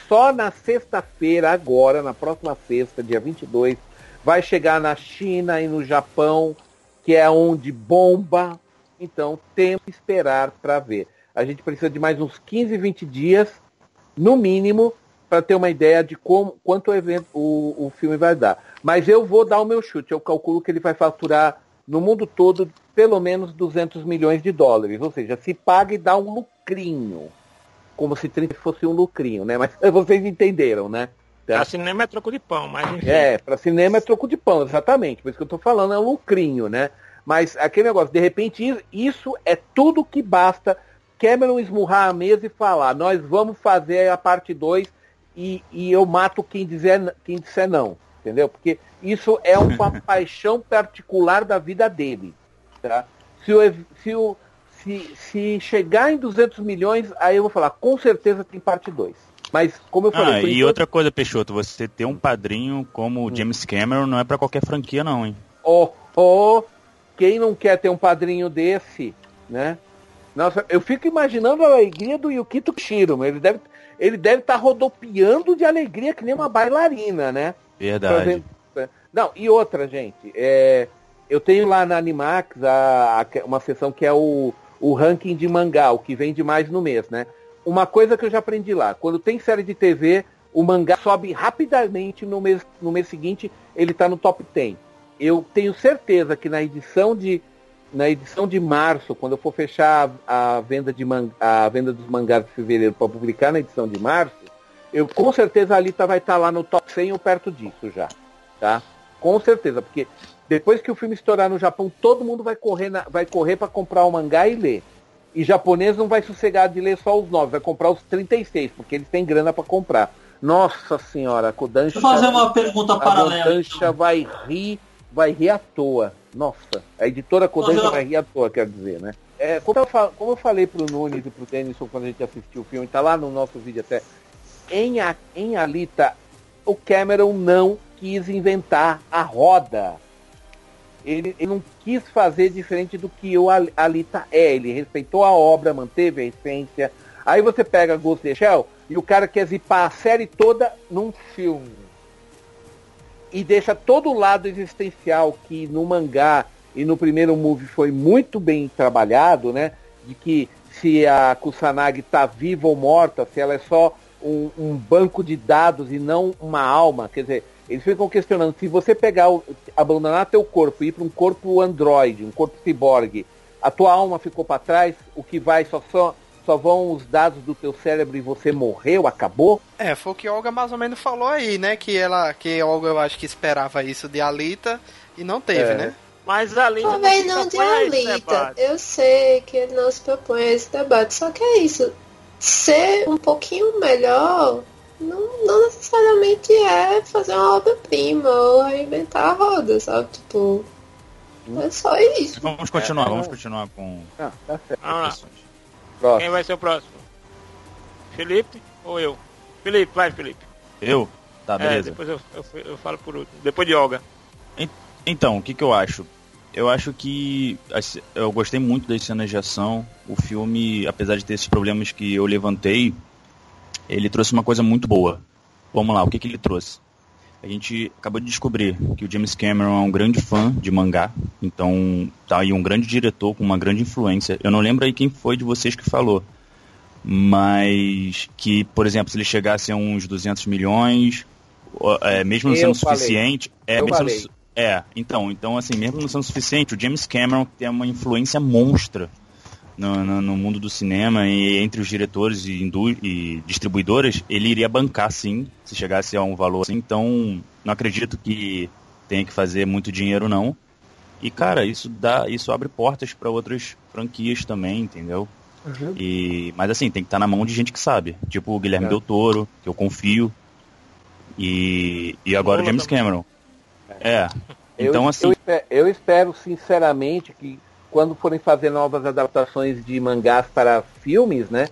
Só na sexta-feira, agora, na próxima sexta, dia 22, vai chegar na China e no Japão que é onde bomba. Então temos que esperar para ver. A gente precisa de mais uns 15, 20 dias, no mínimo, para ter uma ideia de como, quanto o, evento, o, o filme vai dar. Mas eu vou dar o meu chute. Eu calculo que ele vai faturar no mundo todo pelo menos 200 milhões de dólares. Ou seja, se paga e dá um lucrinho. Como se 30 fosse um lucrinho, né? Mas vocês entenderam, né? Tá? Para cinema é troco de pão, mas enfim. É, para cinema é troco de pão, exatamente. Por isso que eu estou falando, é um lucrinho, né? Mas aquele negócio, de repente, isso é tudo que basta Cameron esmurrar a mesa e falar, nós vamos fazer a parte 2 e, e eu mato quem, dizer, quem disser não. Entendeu? Porque isso é uma paixão particular da vida dele. Tá? Se, se, se, se chegar em 200 milhões, aí eu vou falar, com certeza tem parte 2. Mas, como eu falei... Ah, e outra coisa, Peixoto, você ter um padrinho como o hum. James Cameron não é para qualquer franquia não, hein? Oh, oh, quem não quer ter um padrinho desse, né? Nossa, eu fico imaginando a alegria do Yukito Kishiro. Ele deve ele deve estar tá rodopiando de alegria que nem uma bailarina, né? Verdade. Não, e outra, gente. É, eu tenho lá na Animax a, a, uma seção que é o, o ranking de mangá, o que vende mais no mês, né? Uma coisa que eu já aprendi lá, quando tem série de TV, o mangá sobe rapidamente no mês, no mês seguinte, ele está no top 10. Eu tenho certeza que na edição de na edição de março, quando eu for fechar a venda, de man, a venda dos mangás de fevereiro para publicar na edição de março, eu com certeza a Alita vai estar tá lá no top 100 ou perto disso já. Tá? Com certeza, porque depois que o filme estourar no Japão, todo mundo vai correr, na, vai correr para comprar o mangá e ler. E japonês não vai sossegar de ler só os 9, vai comprar os 36, porque eles têm grana para comprar. Nossa senhora, a Kodansha. Deixa eu fazer uma pergunta paralela. A Kodansha então. vai rir, vai rir à toa. Nossa, a editora Kodansha vai rir à toa, quer dizer, né? É, como, eu, como eu falei pro Nunes e pro Denison quando a gente assistiu o filme, tá lá no nosso vídeo até. Em, a, em Alita, o Cameron não quis inventar a roda. Ele, ele, não quis fazer diferente do que o Alita é. Ele respeitou a obra, manteve a essência. Aí você pega Ghost in the Shell e o cara quer zipar a série toda num filme e deixa todo o lado existencial que no mangá e no primeiro movie foi muito bem trabalhado, né? De que se a Kusanagi está viva ou morta, se ela é só um, um, banco de dados e não uma alma, quer dizer, eles ficam questionando se você pegar, o, abandonar teu corpo e ir para um corpo androide, um corpo ciborgue, a tua alma ficou para trás, o que vai só, só só vão os dados do teu cérebro e você morreu, acabou? É, foi o que Olga mais ou menos falou aí, né? Que ela, que Olga eu acho que esperava isso de Alita e não teve, é. né? Mas a Alita Talvez não, de Alita. Eu sei que ele não se propõe a esse debate, só que é isso. Ser um pouquinho melhor não, não necessariamente é fazer uma obra-prima ou reinventar a roda, sabe? Tipo, é só isso. Vamos continuar, é, vamos continuar com. Ah, tá certo. Quem vai ser o próximo? Felipe ou eu? Felipe, vai, Felipe. Eu? Tá, é, beleza. É, depois eu, eu, eu, falo por último. Depois de Olga. Então, o que, que eu acho? Eu acho que eu gostei muito das cenas de ação. O filme, apesar de ter esses problemas que eu levantei, ele trouxe uma coisa muito boa. Vamos lá, o que, que ele trouxe? A gente acabou de descobrir que o James Cameron é um grande fã de mangá, então tá aí um grande diretor com uma grande influência. Eu não lembro aí quem foi de vocês que falou, mas que, por exemplo, se ele chegasse a uns 200 milhões, é, mesmo não sendo suficiente, é, mesmo sendo, é, então, então assim, mesmo não sendo suficiente, o James Cameron tem uma influência monstra no, no, no, mundo do cinema e entre os diretores e, e, distribuidoras, ele iria bancar sim, se chegasse a um valor assim. Então, não acredito que tenha que fazer muito dinheiro não. E cara, isso dá, isso abre portas para outras franquias também, entendeu? Uhum. E, mas assim, tem que estar tá na mão de gente que sabe, tipo o Guilherme é. Del Toro, que eu confio. E, e agora o James Cameron. É. Então, eu, assim. Eu espero, eu espero, sinceramente, que quando forem fazer novas adaptações de mangás para filmes, né?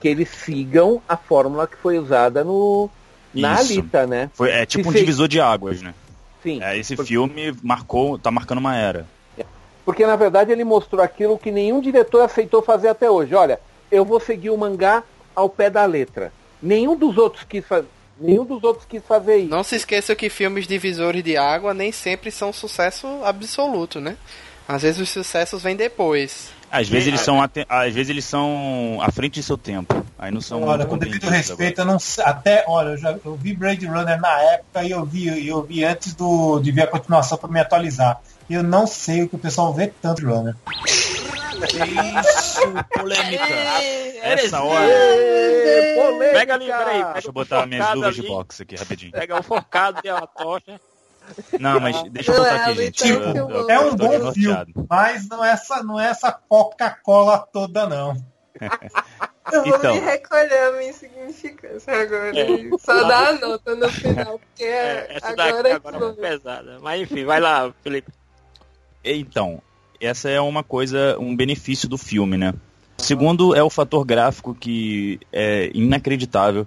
Que eles sigam a fórmula que foi usada no na Isso. Alita, né? Foi, é tipo Se um se... divisor de águas, né? Sim. É, esse porque... filme marcou, tá marcando uma era. É. Porque na verdade ele mostrou aquilo que nenhum diretor aceitou fazer até hoje. Olha, eu vou seguir o mangá ao pé da letra. Nenhum dos outros quis fazer. Nenhum dos outros quis fazer isso. Não se esqueça que filmes divisores de água nem sempre são sucesso absoluto, né? Às vezes os sucessos vêm depois. Às vezes eles são às vezes eles são à frente de seu tempo. Aí não são Olha, com devido respeito, agora. eu não até, olha, eu já eu vi Blade Runner na época e eu vi eu vi antes do de ver a continuação para me atualizar. Eu não sei o que o pessoal vê tanto Runner. Isso, polêmica. Essa hora. polêmica. Pega ali, peraí. Deixa eu botar minhas luvas de boxe aqui rapidinho. Pega o focado e a tocha. Não, mas deixa eu botar aqui, gente. Tipo, eu, eu, é um bom filme, mas não é essa, não é essa Coca-Cola toda, não. Eu vou então, me recolher a minha insignificância agora. É. Só dá a nota no final, porque é, essa agora, agora é pesada. Mas enfim, vai lá, Felipe. Então, essa é uma coisa, um benefício do filme, né? Segundo é o fator gráfico que é inacreditável.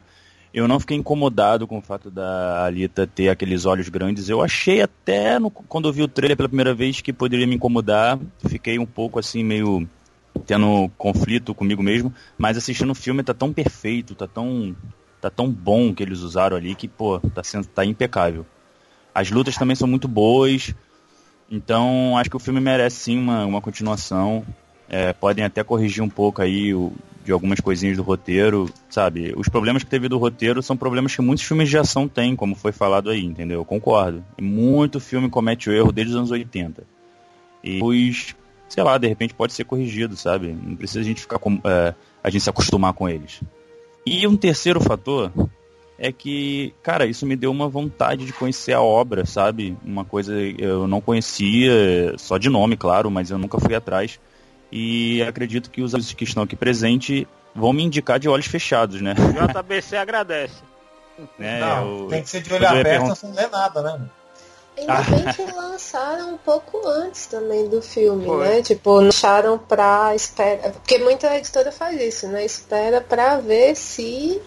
Eu não fiquei incomodado com o fato da Alita ter aqueles olhos grandes. Eu achei até, no, quando eu vi o trailer pela primeira vez, que poderia me incomodar. Fiquei um pouco assim, meio tendo conflito comigo mesmo. Mas assistindo o filme tá tão perfeito, tá tão, tá tão bom que eles usaram ali que, pô, tá, sendo, tá impecável. As lutas também são muito boas. Então, acho que o filme merece sim uma, uma continuação. É, podem até corrigir um pouco aí o, de algumas coisinhas do roteiro, sabe? Os problemas que teve do roteiro são problemas que muitos filmes de ação têm, como foi falado aí, entendeu? Eu concordo. Muito filme comete o erro desde os anos 80. E os, sei lá, de repente pode ser corrigido, sabe? Não precisa a gente ficar com, é, a gente se acostumar com eles. E um terceiro fator é que, cara, isso me deu uma vontade de conhecer a obra, sabe? Uma coisa eu não conhecia, só de nome, claro, mas eu nunca fui atrás. E acredito que os que estão aqui presentes vão me indicar de olhos fechados, né? O JBC agradece. É, não, eu, tem que ser de olho aberto sem ler nada, né? Ainda ah. bem que lançaram um pouco antes também do filme, Foi. né? Tipo, lançaram pra espera. Porque muita editora faz isso, né? Espera pra ver se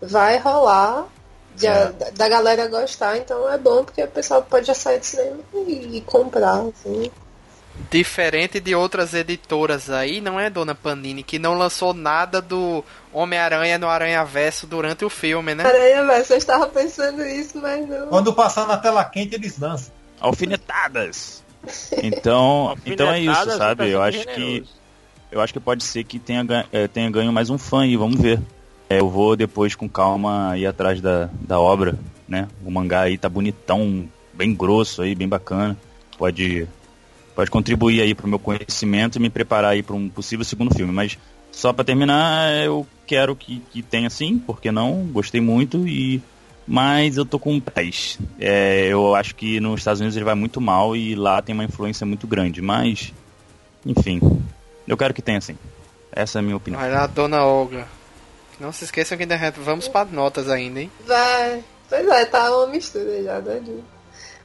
vai rolar de, é. da, da, galera gostar. Então é bom porque o pessoal pode já sair do cinema e, e comprar, assim. Diferente de outras editoras aí, não é, Dona Panini, que não lançou nada do Homem-Aranha no Aranha Verso durante o filme, né? Aranha Verso, eu estava pensando isso, mas não. Quando passar na tela quente, eles lançam. Alfinetadas! Então, então é isso, sabe? Eu acho que eu acho que pode ser que tenha, é, tenha ganho mais um fã aí, vamos ver. É, eu vou depois com calma ir atrás da, da obra, né? O mangá aí tá bonitão, bem grosso aí, bem bacana. Pode pode contribuir aí para o meu conhecimento e me preparar aí para um possível segundo filme. Mas só para terminar, eu quero que, que tenha sim, porque não? Gostei muito e mas eu tô com pés. É, eu acho que nos Estados Unidos ele vai muito mal e lá tem uma influência muito grande. Mas, enfim, eu quero que tenha sim. Essa é a minha opinião. Vai lá, dona Olga. Não se esqueçam que ainda vamos para notas ainda, hein? Vai. Pois é, tá uma mistura já, né?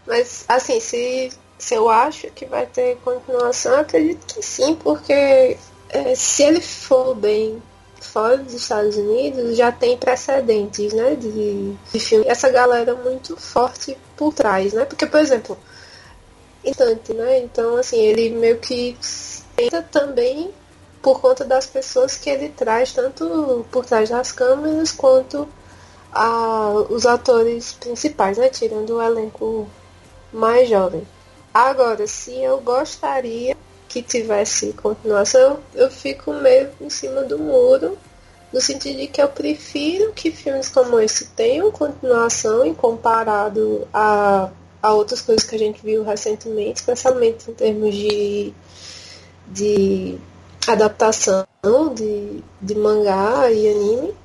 Mas, assim, se se eu acho que vai ter continuação, acredito que sim, porque é, se ele for bem fora dos Estados Unidos, já tem precedentes, né, de, de filme. Essa galera muito forte por trás, né? Porque, por exemplo, instante, né? Então, assim, ele meio que tenta também por conta das pessoas que ele traz, tanto por trás das câmeras quanto a, os atores principais, né? Tirando o elenco mais jovem. Agora, se eu gostaria que tivesse continuação, eu fico meio em cima do muro, no sentido de que eu prefiro que filmes como esse tenham continuação em comparado a, a outras coisas que a gente viu recentemente, especialmente em termos de, de adaptação de, de mangá e anime.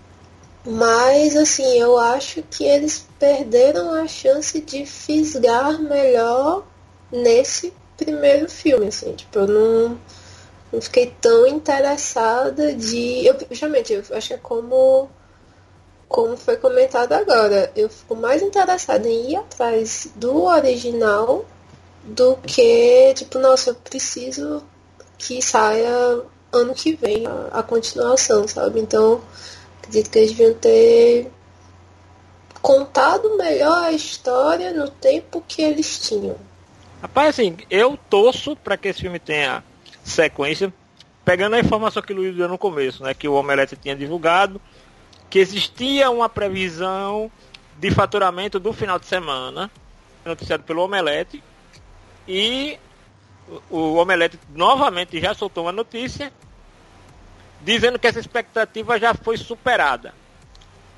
Mas assim, eu acho que eles perderam a chance de fisgar melhor nesse primeiro filme, assim, tipo, eu não, não fiquei tão interessada de. Eu, justamente, eu acho que é como, como foi comentado agora. Eu fico mais interessada em ir atrás do original do que, tipo, nossa, eu preciso que saia ano que vem a, a continuação, sabe? Então, acredito que eles deviam ter contado melhor a história no tempo que eles tinham. Rapaz, assim, eu torço para que esse filme tenha sequência, pegando a informação que o Luiz deu no começo, né? Que o Omelete tinha divulgado, que existia uma previsão de faturamento do final de semana, noticiado pelo Omelete, e o Omelete novamente já soltou uma notícia dizendo que essa expectativa já foi superada.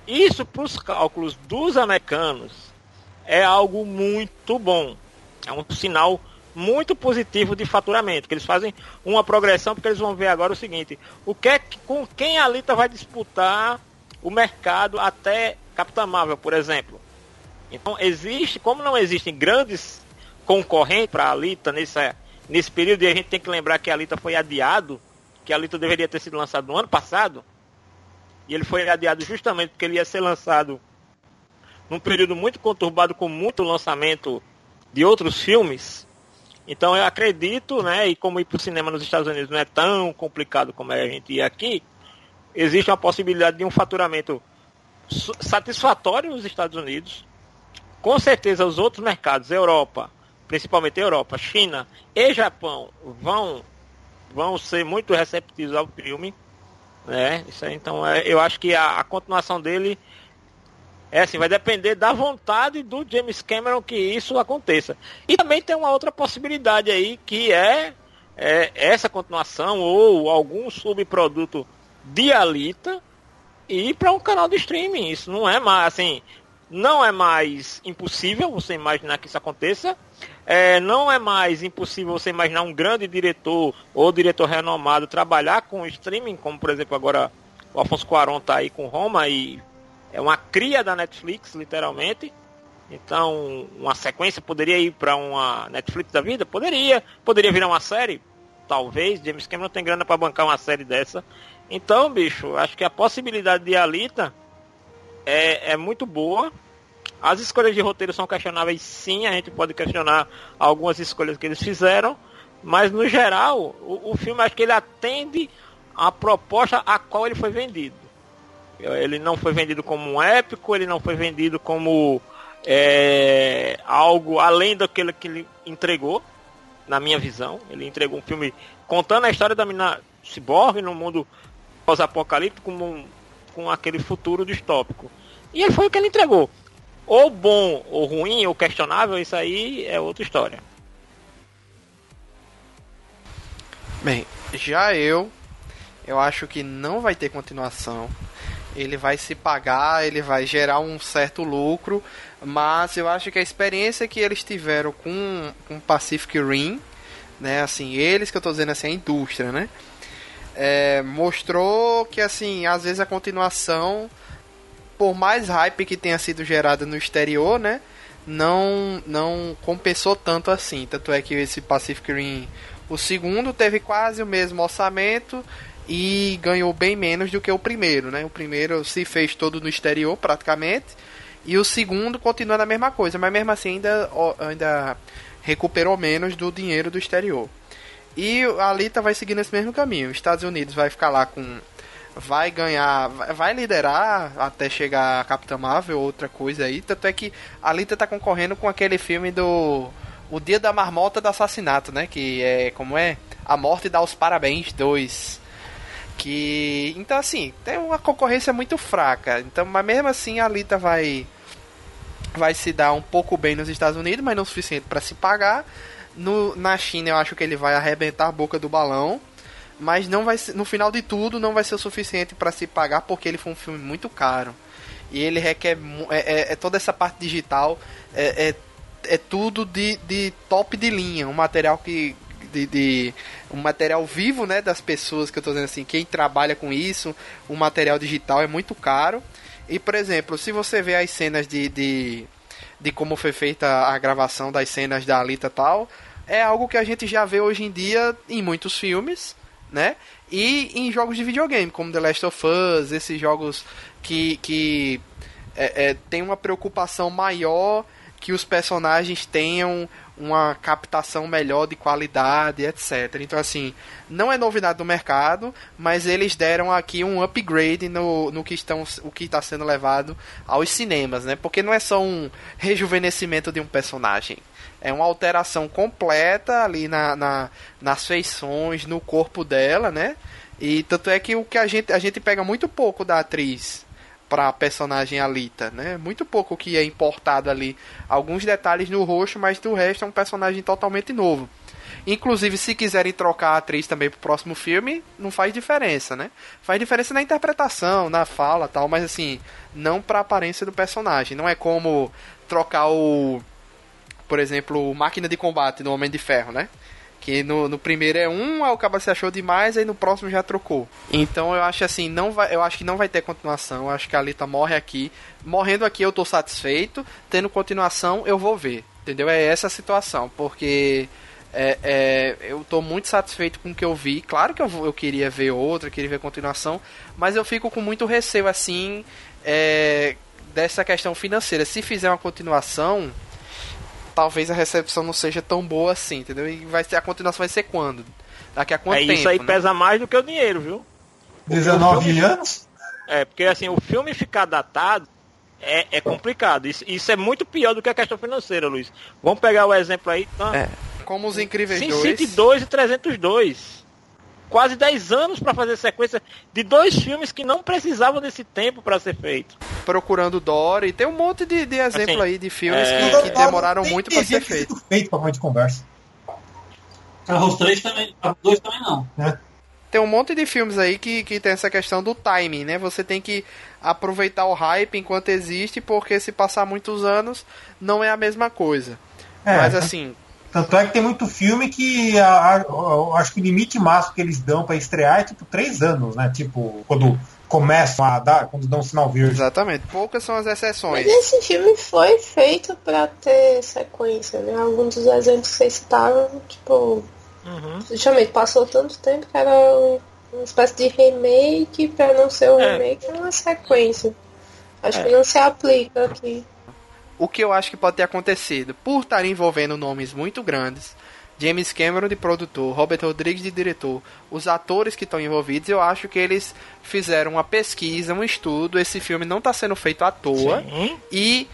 Isso para os cálculos dos americanos é algo muito bom. É um sinal muito positivo de faturamento, que eles fazem uma progressão, porque eles vão ver agora o seguinte, o que é que, com quem a Alita vai disputar o mercado até Capitã Marvel, por exemplo. Então existe, como não existem grandes concorrentes para a Alita nessa, nesse período, e a gente tem que lembrar que a Alita foi adiado, que a Alita deveria ter sido lançado no ano passado, e ele foi adiado justamente porque ele ia ser lançado num período muito conturbado com muito lançamento de outros filmes. Então eu acredito, né, e como ir para o cinema nos Estados Unidos não é tão complicado como é a gente ir aqui, existe uma possibilidade de um faturamento satisfatório nos Estados Unidos. Com certeza os outros mercados, Europa, principalmente Europa, China e Japão, vão, vão ser muito receptivos ao filme. Né? Isso aí, então é, eu acho que a, a continuação dele é assim, vai depender da vontade do James Cameron que isso aconteça. E também tem uma outra possibilidade aí que é, é essa continuação ou algum subproduto de Alita ir para um canal de streaming. Isso não é mais assim, não é mais impossível você imaginar que isso aconteça. É, não é mais impossível você imaginar um grande diretor ou diretor renomado trabalhar com streaming, como por exemplo agora o Afonso Cuarón está aí com Roma e é uma cria da Netflix, literalmente. Então, uma sequência poderia ir para uma Netflix da vida? Poderia. Poderia virar uma série? Talvez. James Cameron tem grana para bancar uma série dessa. Então, bicho, acho que a possibilidade de Alita é, é muito boa. As escolhas de roteiro são questionáveis, sim. A gente pode questionar algumas escolhas que eles fizeram. Mas, no geral, o, o filme acho que ele atende a proposta a qual ele foi vendido. Ele não foi vendido como um épico, ele não foi vendido como é, algo além daquilo que ele entregou, na minha visão. Ele entregou um filme contando a história da mina cyborg no mundo pós-apocalíptico com, com aquele futuro distópico. E foi o que ele entregou. Ou bom, ou ruim, ou questionável, isso aí é outra história. Bem, já eu, eu acho que não vai ter continuação ele vai se pagar, ele vai gerar um certo lucro, mas eu acho que a experiência que eles tiveram com, com Pacific Rim, né, assim, eles que eu estou dizendo assim, a indústria, né, é, mostrou que assim, às vezes a continuação, por mais hype que tenha sido gerada no exterior, né, não não compensou tanto assim, tanto é que esse Pacific Rim, o segundo teve quase o mesmo orçamento e ganhou bem menos do que o primeiro, né? O primeiro se fez todo no exterior praticamente e o segundo continua na mesma coisa, mas mesmo assim ainda, ainda recuperou menos do dinheiro do exterior. E a Alita vai seguir nesse mesmo caminho. Os Estados Unidos vai ficar lá com vai ganhar, vai liderar até chegar a Capitã Marvel, outra coisa aí. Tanto é que a Alita tá concorrendo com aquele filme do O Dia da Marmota do Assassinato, né? Que é como é? A Morte dá os Parabéns 2 que então assim tem uma concorrência muito fraca então mas mesmo assim a Alita vai vai se dar um pouco bem nos Estados Unidos mas não o suficiente para se pagar no, na China eu acho que ele vai arrebentar a boca do balão mas não vai no final de tudo não vai ser o suficiente para se pagar porque ele foi um filme muito caro. E ele requer é, é, é toda essa parte digital é, é, é tudo de, de top de linha. Um material que de, de, um material vivo, né, das pessoas que eu tô dizendo assim, quem trabalha com isso, o material digital é muito caro. E por exemplo, se você vê as cenas de, de, de como foi feita a gravação das cenas da Alita tal, é algo que a gente já vê hoje em dia em muitos filmes, né? E em jogos de videogame, como The Last of Us, esses jogos que, que é, é, tem uma preocupação maior que os personagens tenham uma captação melhor de qualidade, etc. Então, assim, não é novidade do mercado, mas eles deram aqui um upgrade no, no que estão, o que está sendo levado aos cinemas, né? Porque não é só um rejuvenescimento de um personagem. É uma alteração completa ali na, na, nas feições, no corpo dela, né? E tanto é que o que a gente, a gente pega muito pouco da atriz para a personagem Alita, né? Muito pouco que é importado ali, alguns detalhes no rosto, mas do resto é um personagem totalmente novo. Inclusive, se quiserem trocar a atriz também pro próximo filme, não faz diferença, né? Faz diferença na interpretação, na fala tal, mas assim, não pra aparência do personagem. Não é como trocar o. Por exemplo, Máquina de Combate no Homem de Ferro, né? Que no, no primeiro é um, aí o cara se achou demais, aí no próximo já trocou. Então eu acho assim, não vai, eu acho que não vai ter continuação. Eu acho que a Alita morre aqui. Morrendo aqui eu tô satisfeito. Tendo continuação, eu vou ver. Entendeu? É essa a situação. Porque é, é, eu tô muito satisfeito com o que eu vi. Claro que eu, eu queria ver outra, queria ver continuação. Mas eu fico com muito receio assim. É, dessa questão financeira. Se fizer uma continuação talvez a recepção não seja tão boa assim, entendeu? E vai ser, a continuação vai ser quando? Daqui a quanto é, tempo? Isso aí né? pesa mais do que o dinheiro, viu? 19 filme, anos? É, porque assim, o filme ficar datado é, é complicado. Isso, isso, é muito pior do que a questão financeira, Luiz. Vamos pegar o exemplo aí. Então, é, como os incríveis Sin 2. City 2 e 302 quase 10 anos para fazer sequência de dois filmes que não precisavam desse tempo para ser feito. Procurando Dory, tem um monte de, de exemplo assim, aí de filmes é... que, que, demoraram muito para ser feito. feito para de conversa. Ah, os três também, os dois também não. É. Tem um monte de filmes aí que, que tem essa questão do timing, né? Você tem que aproveitar o hype enquanto existe, porque se passar muitos anos, não é a mesma coisa. É, Mas assim, tanto é que tem muito filme que a, a, a, acho que o limite máximo que eles dão para estrear é tipo três anos, né? Tipo, quando começam a dar, quando dão um sinal verde. Exatamente, poucas são as exceções. Mas esse filme foi feito para ter sequência, né? Alguns dos exemplos que vocês citaram, tipo. Uhum. Justamente, passou tanto tempo que era um, uma espécie de remake, para não ser um é. remake, é uma sequência. Acho é. que não se aplica aqui o que eu acho que pode ter acontecido? Por estar envolvendo nomes muito grandes, James Cameron de produtor, Robert Rodrigues de diretor, os atores que estão envolvidos, eu acho que eles fizeram uma pesquisa, um estudo. Esse filme não está sendo feito à toa Sim. e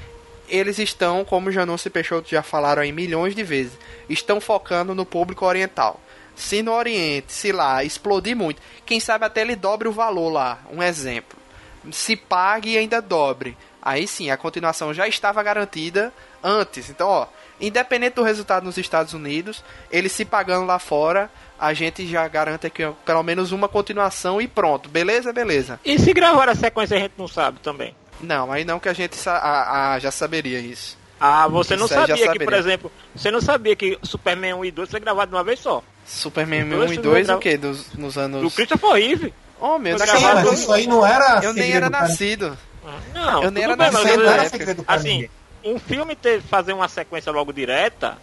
eles estão, como Janus e Peixoto já falaram aí milhões de vezes, estão focando no público oriental. Se no Oriente, se lá explodir muito, quem sabe até ele dobre o valor lá. Um exemplo. Se pague e ainda dobre aí sim a continuação já estava garantida antes. Então, ó, independente do resultado nos Estados Unidos, ele se pagando lá fora, a gente já garante aqui pelo menos uma continuação e pronto. Beleza? Beleza. E se gravar a sequência a gente não sabe também? Não, aí não que a gente a, a, já saberia isso. Ah, você não sabia, sabia que, por exemplo, você não sabia que Superman 1 e 2 foi gravado de uma vez só? Superman 1 e 2 o que? Dos, nos anos... Do Christopher Reeve. Oh, meu Deus. Mas isso aí não era... Eu nem era nascido. Não, eu nem era bem, nascido. Mas, assim, um filme ter, fazer uma sequência logo direta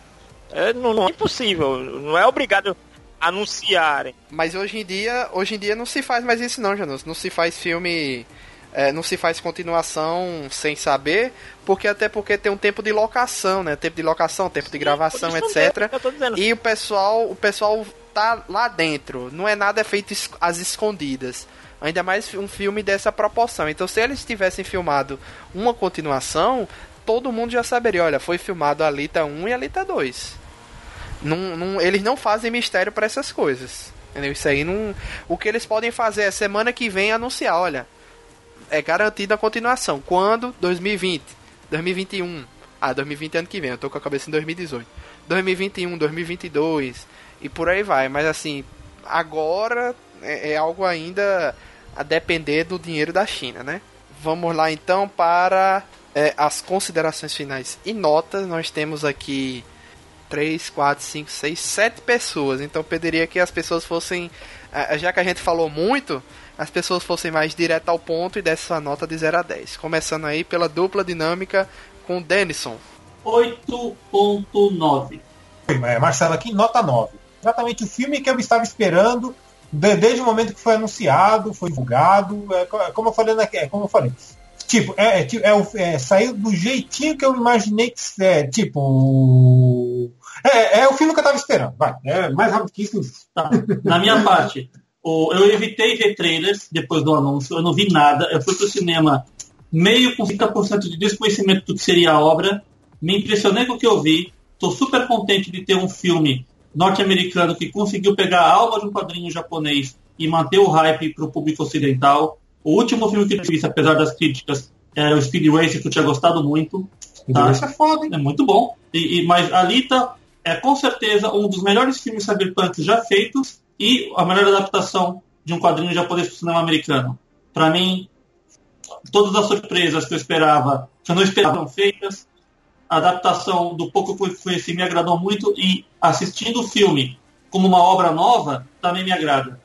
é, não, não é impossível. Não é obrigado a anunciarem. Mas hoje em dia, hoje em dia não se faz mais isso não, Janus. Não se faz filme... É, não se faz continuação sem saber, porque até porque tem um tempo de locação, né? Tempo de locação, tempo Sim, de gravação, etc. E o pessoal, o pessoal tá lá dentro. Não é nada feito às escondidas. Ainda mais um filme dessa proporção. Então, se eles tivessem filmado uma continuação, todo mundo já saberia: olha, foi filmado a Alita 1 e a Alita 2. Não, não, eles não fazem mistério para essas coisas. Entendeu? Isso aí não. O que eles podem fazer é semana que vem anunciar: olha, é garantida a continuação. Quando? 2020, 2021. Ah, 2020 é ano que vem, eu tô com a cabeça em 2018. 2021, 2022 e por aí vai. Mas assim, agora é, é algo ainda a depender do dinheiro da China, né? Vamos lá então para é, as considerações finais e notas. Nós temos aqui 3, 4, 5, 6, 7 pessoas. Então eu pediria que as pessoas fossem, já que a gente falou muito, as pessoas fossem mais direto ao ponto e desse sua nota de 0 a 10. Começando aí pela dupla dinâmica com Denison. 8.9. É, Marcelo aqui, nota 9. Exatamente o filme que eu estava esperando desde o momento que foi anunciado, foi divulgado, é, é como eu falei, é, como eu falei, tipo, é, é, é, é, saiu do jeitinho que eu imaginei que é, tipo, é, é o filme que eu estava esperando, vai, é mais rápido que isso. Tá. Na minha parte, o, eu evitei ver trailers depois do anúncio, eu não vi nada, eu fui pro cinema meio com 50% de desconhecimento do que seria a obra, me impressionei com o que eu vi, estou super contente de ter um filme norte-americano que conseguiu pegar a alma de um quadrinho japonês e manter o hype para o público ocidental. O último filme que eu fiz, apesar das críticas, era o Speed Racer, que eu tinha gostado muito. Tá? Isso é foda, hein? É muito bom. E, e, mas Alita, é com certeza um dos melhores filmes cyberpunk já feitos e a melhor adaptação de um quadrinho japonês para o cinema americano. Para mim, todas as surpresas que eu esperava, que eu não esperava, foram feitas. A adaptação do pouco que eu conheci me agradou muito e assistindo o filme como uma obra nova também me agrada.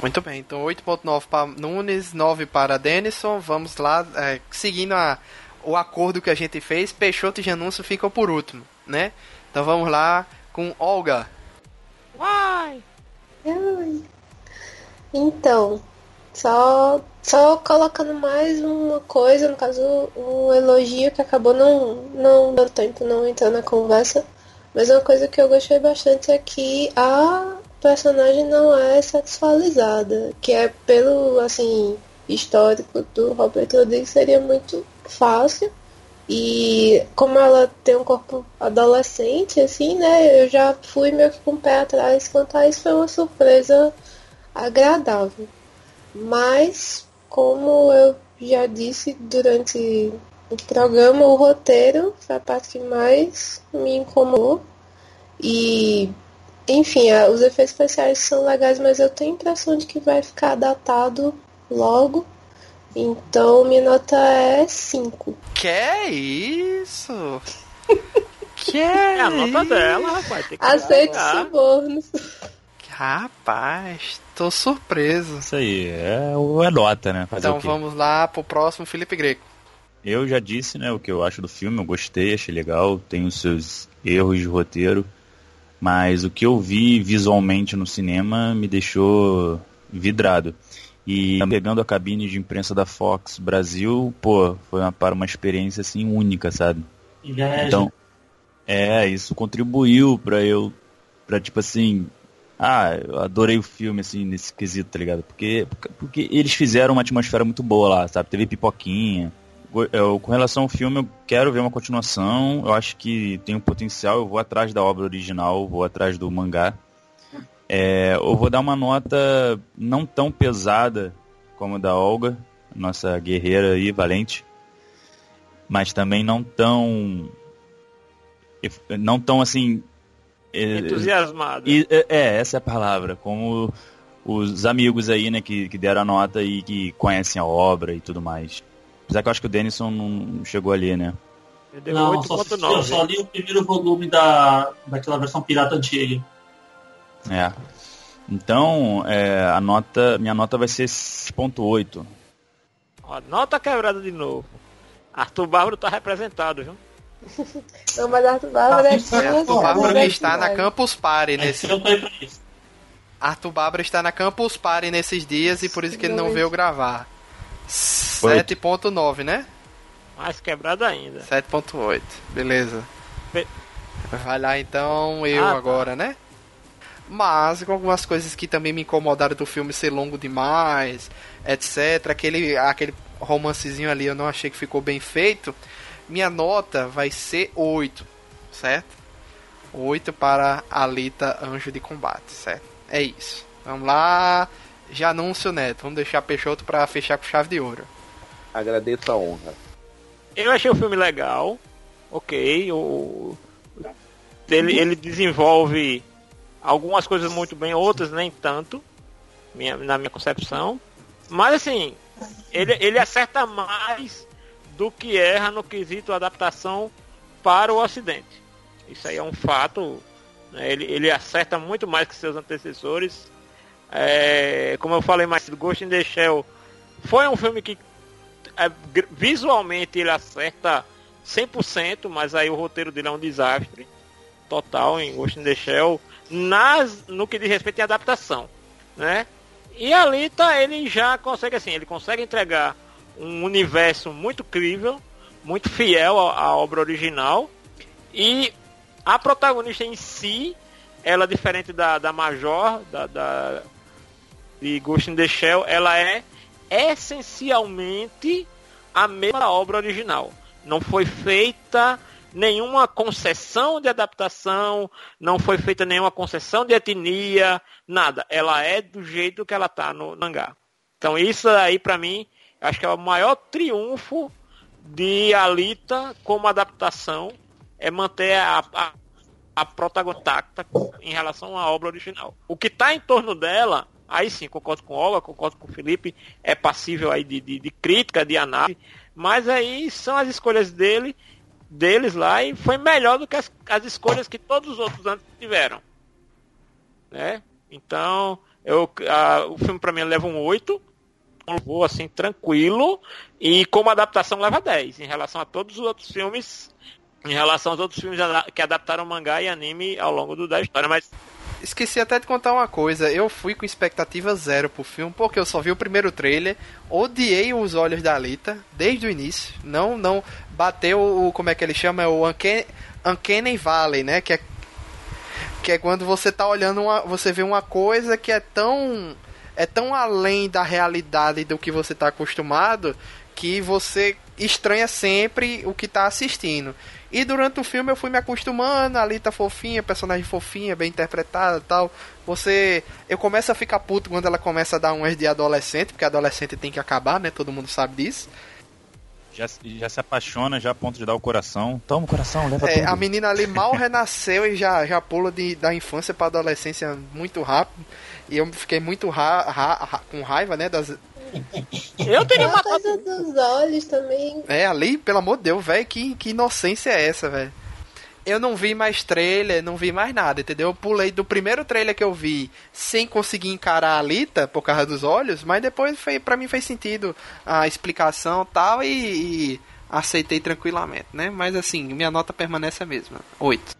Muito bem, então 8.9 para Nunes, 9 para Denison. Vamos lá, é, seguindo a, o acordo que a gente fez, Peixoto e Janúncio ficam por último, né? Então vamos lá com Olga. Vai! Então, só, só colocando mais uma coisa, no caso, um elogio que acabou não, não dando tempo, não entrando na conversa. Mas uma coisa que eu gostei bastante é que a personagem não é sexualizada, que é pelo assim histórico do Robert Rodrigues seria muito fácil. E como ela tem um corpo adolescente, assim, né? Eu já fui meio que com o pé atrás quanto a isso foi uma surpresa agradável. Mas, como eu já disse durante o programa, o roteiro foi a parte que mais me incomodou. E enfim, os efeitos especiais são legais, mas eu tenho a impressão de que vai ficar datado logo. Então minha nota é 5. Que é isso? que é, é a nota dela, rapaz. Tem que Aceito subornos. Rapaz, tô surpreso. Isso aí, é, é nota, né? Fazer então vamos lá pro próximo, Felipe Greco. Eu já disse, né, o que eu acho do filme, eu gostei, achei legal, tem os seus erros de roteiro. Mas o que eu vi visualmente no cinema me deixou vidrado. E pegando a cabine de imprensa da Fox Brasil, pô, foi uma, para uma experiência assim única, sabe? Inveja. Então, é, isso contribuiu para eu, para tipo assim, ah, eu adorei o filme assim nesse quesito, tá ligado? Porque, porque eles fizeram uma atmosfera muito boa lá, sabe? Teve pipoquinha, eu, com relação ao filme, eu quero ver uma continuação. Eu acho que tem um potencial. Eu vou atrás da obra original, vou atrás do mangá. É, eu vou dar uma nota não tão pesada como a da Olga, nossa guerreira aí, valente, mas também não tão. Não tão assim. É, Entusiasmado. É, é, essa é a palavra. Como os amigos aí, né, que, que deram a nota e que conhecem a obra e tudo mais. Apesar que eu acho que o Denison não chegou ali, né? Não, só, eu só li o primeiro volume da, daquela versão pirata antiga. É. Então, é, a nota, minha nota vai ser 6.8. Nota quebrada de novo. Arthur Bárbaro tá representado, viu? Não, mas Arthur Bárbaro é assim, Arthur Bárbaro está na Campus Party nesse. Eu tô aí pra isso. Arthur Bárbaro está na Campus Party nesses dias e por isso que ele não veio gravar. 7.9, né? Mais quebrado ainda. 7.8, beleza. Be... Vai lá então eu ah, tá. agora, né? Mas com algumas coisas que também me incomodaram do filme ser longo demais, etc. Aquele, aquele romancezinho ali eu não achei que ficou bem feito. Minha nota vai ser 8, certo? 8 para Alita Anjo de Combate, certo? É isso. Vamos lá. Já anúncio, Neto. Vamos deixar Peixoto para fechar com chave de ouro. Agradeço a honra. Eu achei o filme legal. Ok. O... Ele, ele desenvolve algumas coisas muito bem, outras nem tanto. Minha, na minha concepção. Mas assim, ele, ele acerta mais do que erra no quesito adaptação para o Ocidente. Isso aí é um fato. Né? Ele, ele acerta muito mais que seus antecessores. É, como eu falei mais Ghost in the Shell foi um filme que é, visualmente ele acerta 100%, mas aí o roteiro dele é um desastre total em Ghost in the Shell nas, no que diz respeito à adaptação, né? E ali tá, ele já consegue assim, ele consegue entregar um universo muito crível, muito fiel à, obra original e a protagonista em si, ela diferente da, da Major, da, da de Ghost in the Shell, ela é essencialmente a mesma obra original. Não foi feita nenhuma concessão de adaptação, não foi feita nenhuma concessão de etnia, nada. Ela é do jeito que ela tá no mangá. Então isso aí para mim, acho que é o maior triunfo de Alita como adaptação é manter a, a a protagonista em relação à obra original. O que está em torno dela, aí sim, concordo com o Olga, concordo com o Felipe, é passível aí de, de, de crítica, de análise, mas aí são as escolhas dele, deles lá e foi melhor do que as, as escolhas que todos os outros antes tiveram. Né? Então, eu, a, o filme para mim leva um 8, um voo assim tranquilo e como adaptação leva 10 em relação a todos os outros filmes em relação aos outros filmes que adaptaram mangá e anime ao longo do, da história, mas Esqueci até de contar uma coisa. Eu fui com expectativa zero pro filme, porque eu só vi o primeiro trailer. Odiei os olhos da Alita desde o início. Não, não bateu o. Como é que ele chama? É o Uncanny, Uncanny Valley, né? Que é, que é quando você tá olhando uma. Você vê uma coisa que é tão. É tão além da realidade do que você tá acostumado que você estranha sempre o que tá assistindo. E durante o filme eu fui me acostumando, ali tá fofinha, personagem fofinha, bem interpretada tal. Você. Eu começo a ficar puto quando ela começa a dar umas de adolescente, porque adolescente tem que acabar, né? Todo mundo sabe disso. Já, já se apaixona, já a ponto de dar o coração. Toma o coração, leva é, tudo. A menina ali mal renasceu e já, já pula de, da infância pra adolescência muito rápido. E eu fiquei muito ra, ra, ra, com raiva, né? Das, eu teria uma coisa dos olhos também. É, ali, pelo amor de Deus, velho, que, que inocência é essa, velho? Eu não vi mais trailer, não vi mais nada, entendeu? Eu pulei do primeiro trailer que eu vi sem conseguir encarar a Alita por causa dos olhos, mas depois foi, para mim fez sentido a explicação tal, e, e aceitei tranquilamente, né? Mas assim, minha nota permanece a mesma. Oito.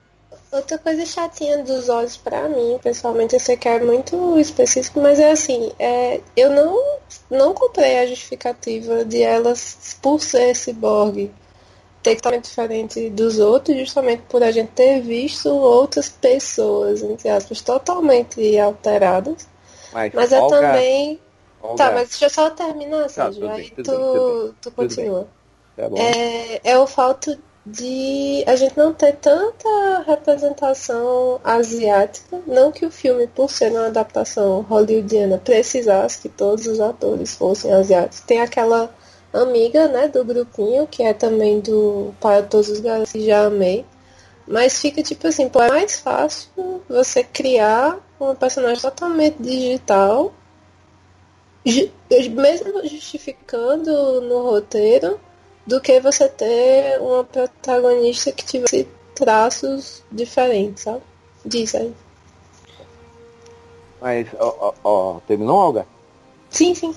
Outra coisa chatinha dos olhos para mim, pessoalmente, eu sei que é muito específico, mas é assim, é, eu não, não comprei a justificativa de elas, por ser ciborgue, ter totalmente diferente dos outros, justamente por a gente ter visto outras pessoas, entre aspas, totalmente alteradas. Mas, mas é Olga, também. Olga. Tá, mas deixa eu só terminar, Sérgio. Tá, aí tu, tu, tu continua. Tá é, é o fato de a gente não ter tanta representação asiática. Não que o filme, por ser uma adaptação hollywoodiana, precisasse que todos os atores fossem asiáticos. Tem aquela amiga, né, do grupinho, que é também do Para Todos os Garotos que já amei. Mas fica tipo assim, pô, é mais fácil você criar uma personagem totalmente digital, mesmo justificando no roteiro, do que você ter uma protagonista que tivesse traços diferentes, sabe? Diz aí. Mas, ó, ó, ó, terminou, Olga? Sim, sim.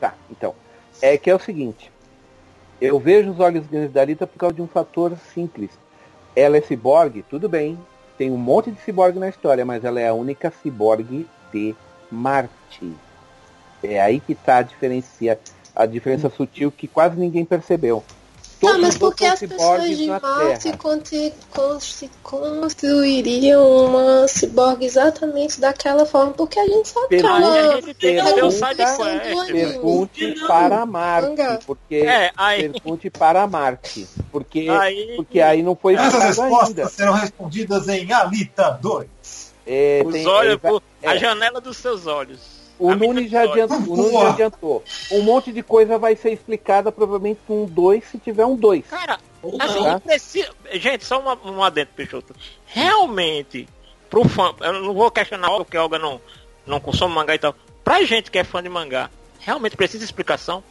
Tá, então. É que é o seguinte. Eu vejo os olhos grandes da Rita por causa de um fator simples. Ela é ciborgue, tudo bem. Tem um monte de ciborgue na história, mas ela é a única ciborgue de Marte. É aí que está a diferença, a diferença sutil que quase ninguém percebeu. Todos ah, mas porque as pessoas de Marte construiriam uma ciborgue exatamente daquela forma? Porque a gente sabe que ela pergunte para Marte, porque é, aí... pergunte para Marte, porque aí, porque aí não foi Essas respostas ainda. serão respondidas em Alita 2. É, Os tem, olhos, é, a janela dos seus olhos. O Nunes, já adiantou, o Nunes já adiantou. Um monte de coisa vai ser explicada provavelmente com um 2 se tiver um 2. Cara, assim, tá? precisa... gente, só uma, um adentro, Peixoto. Realmente, pro fã, eu não vou questionar porque a Olga não, não consome mangá e tal. Pra gente que é fã de mangá, realmente precisa explicação?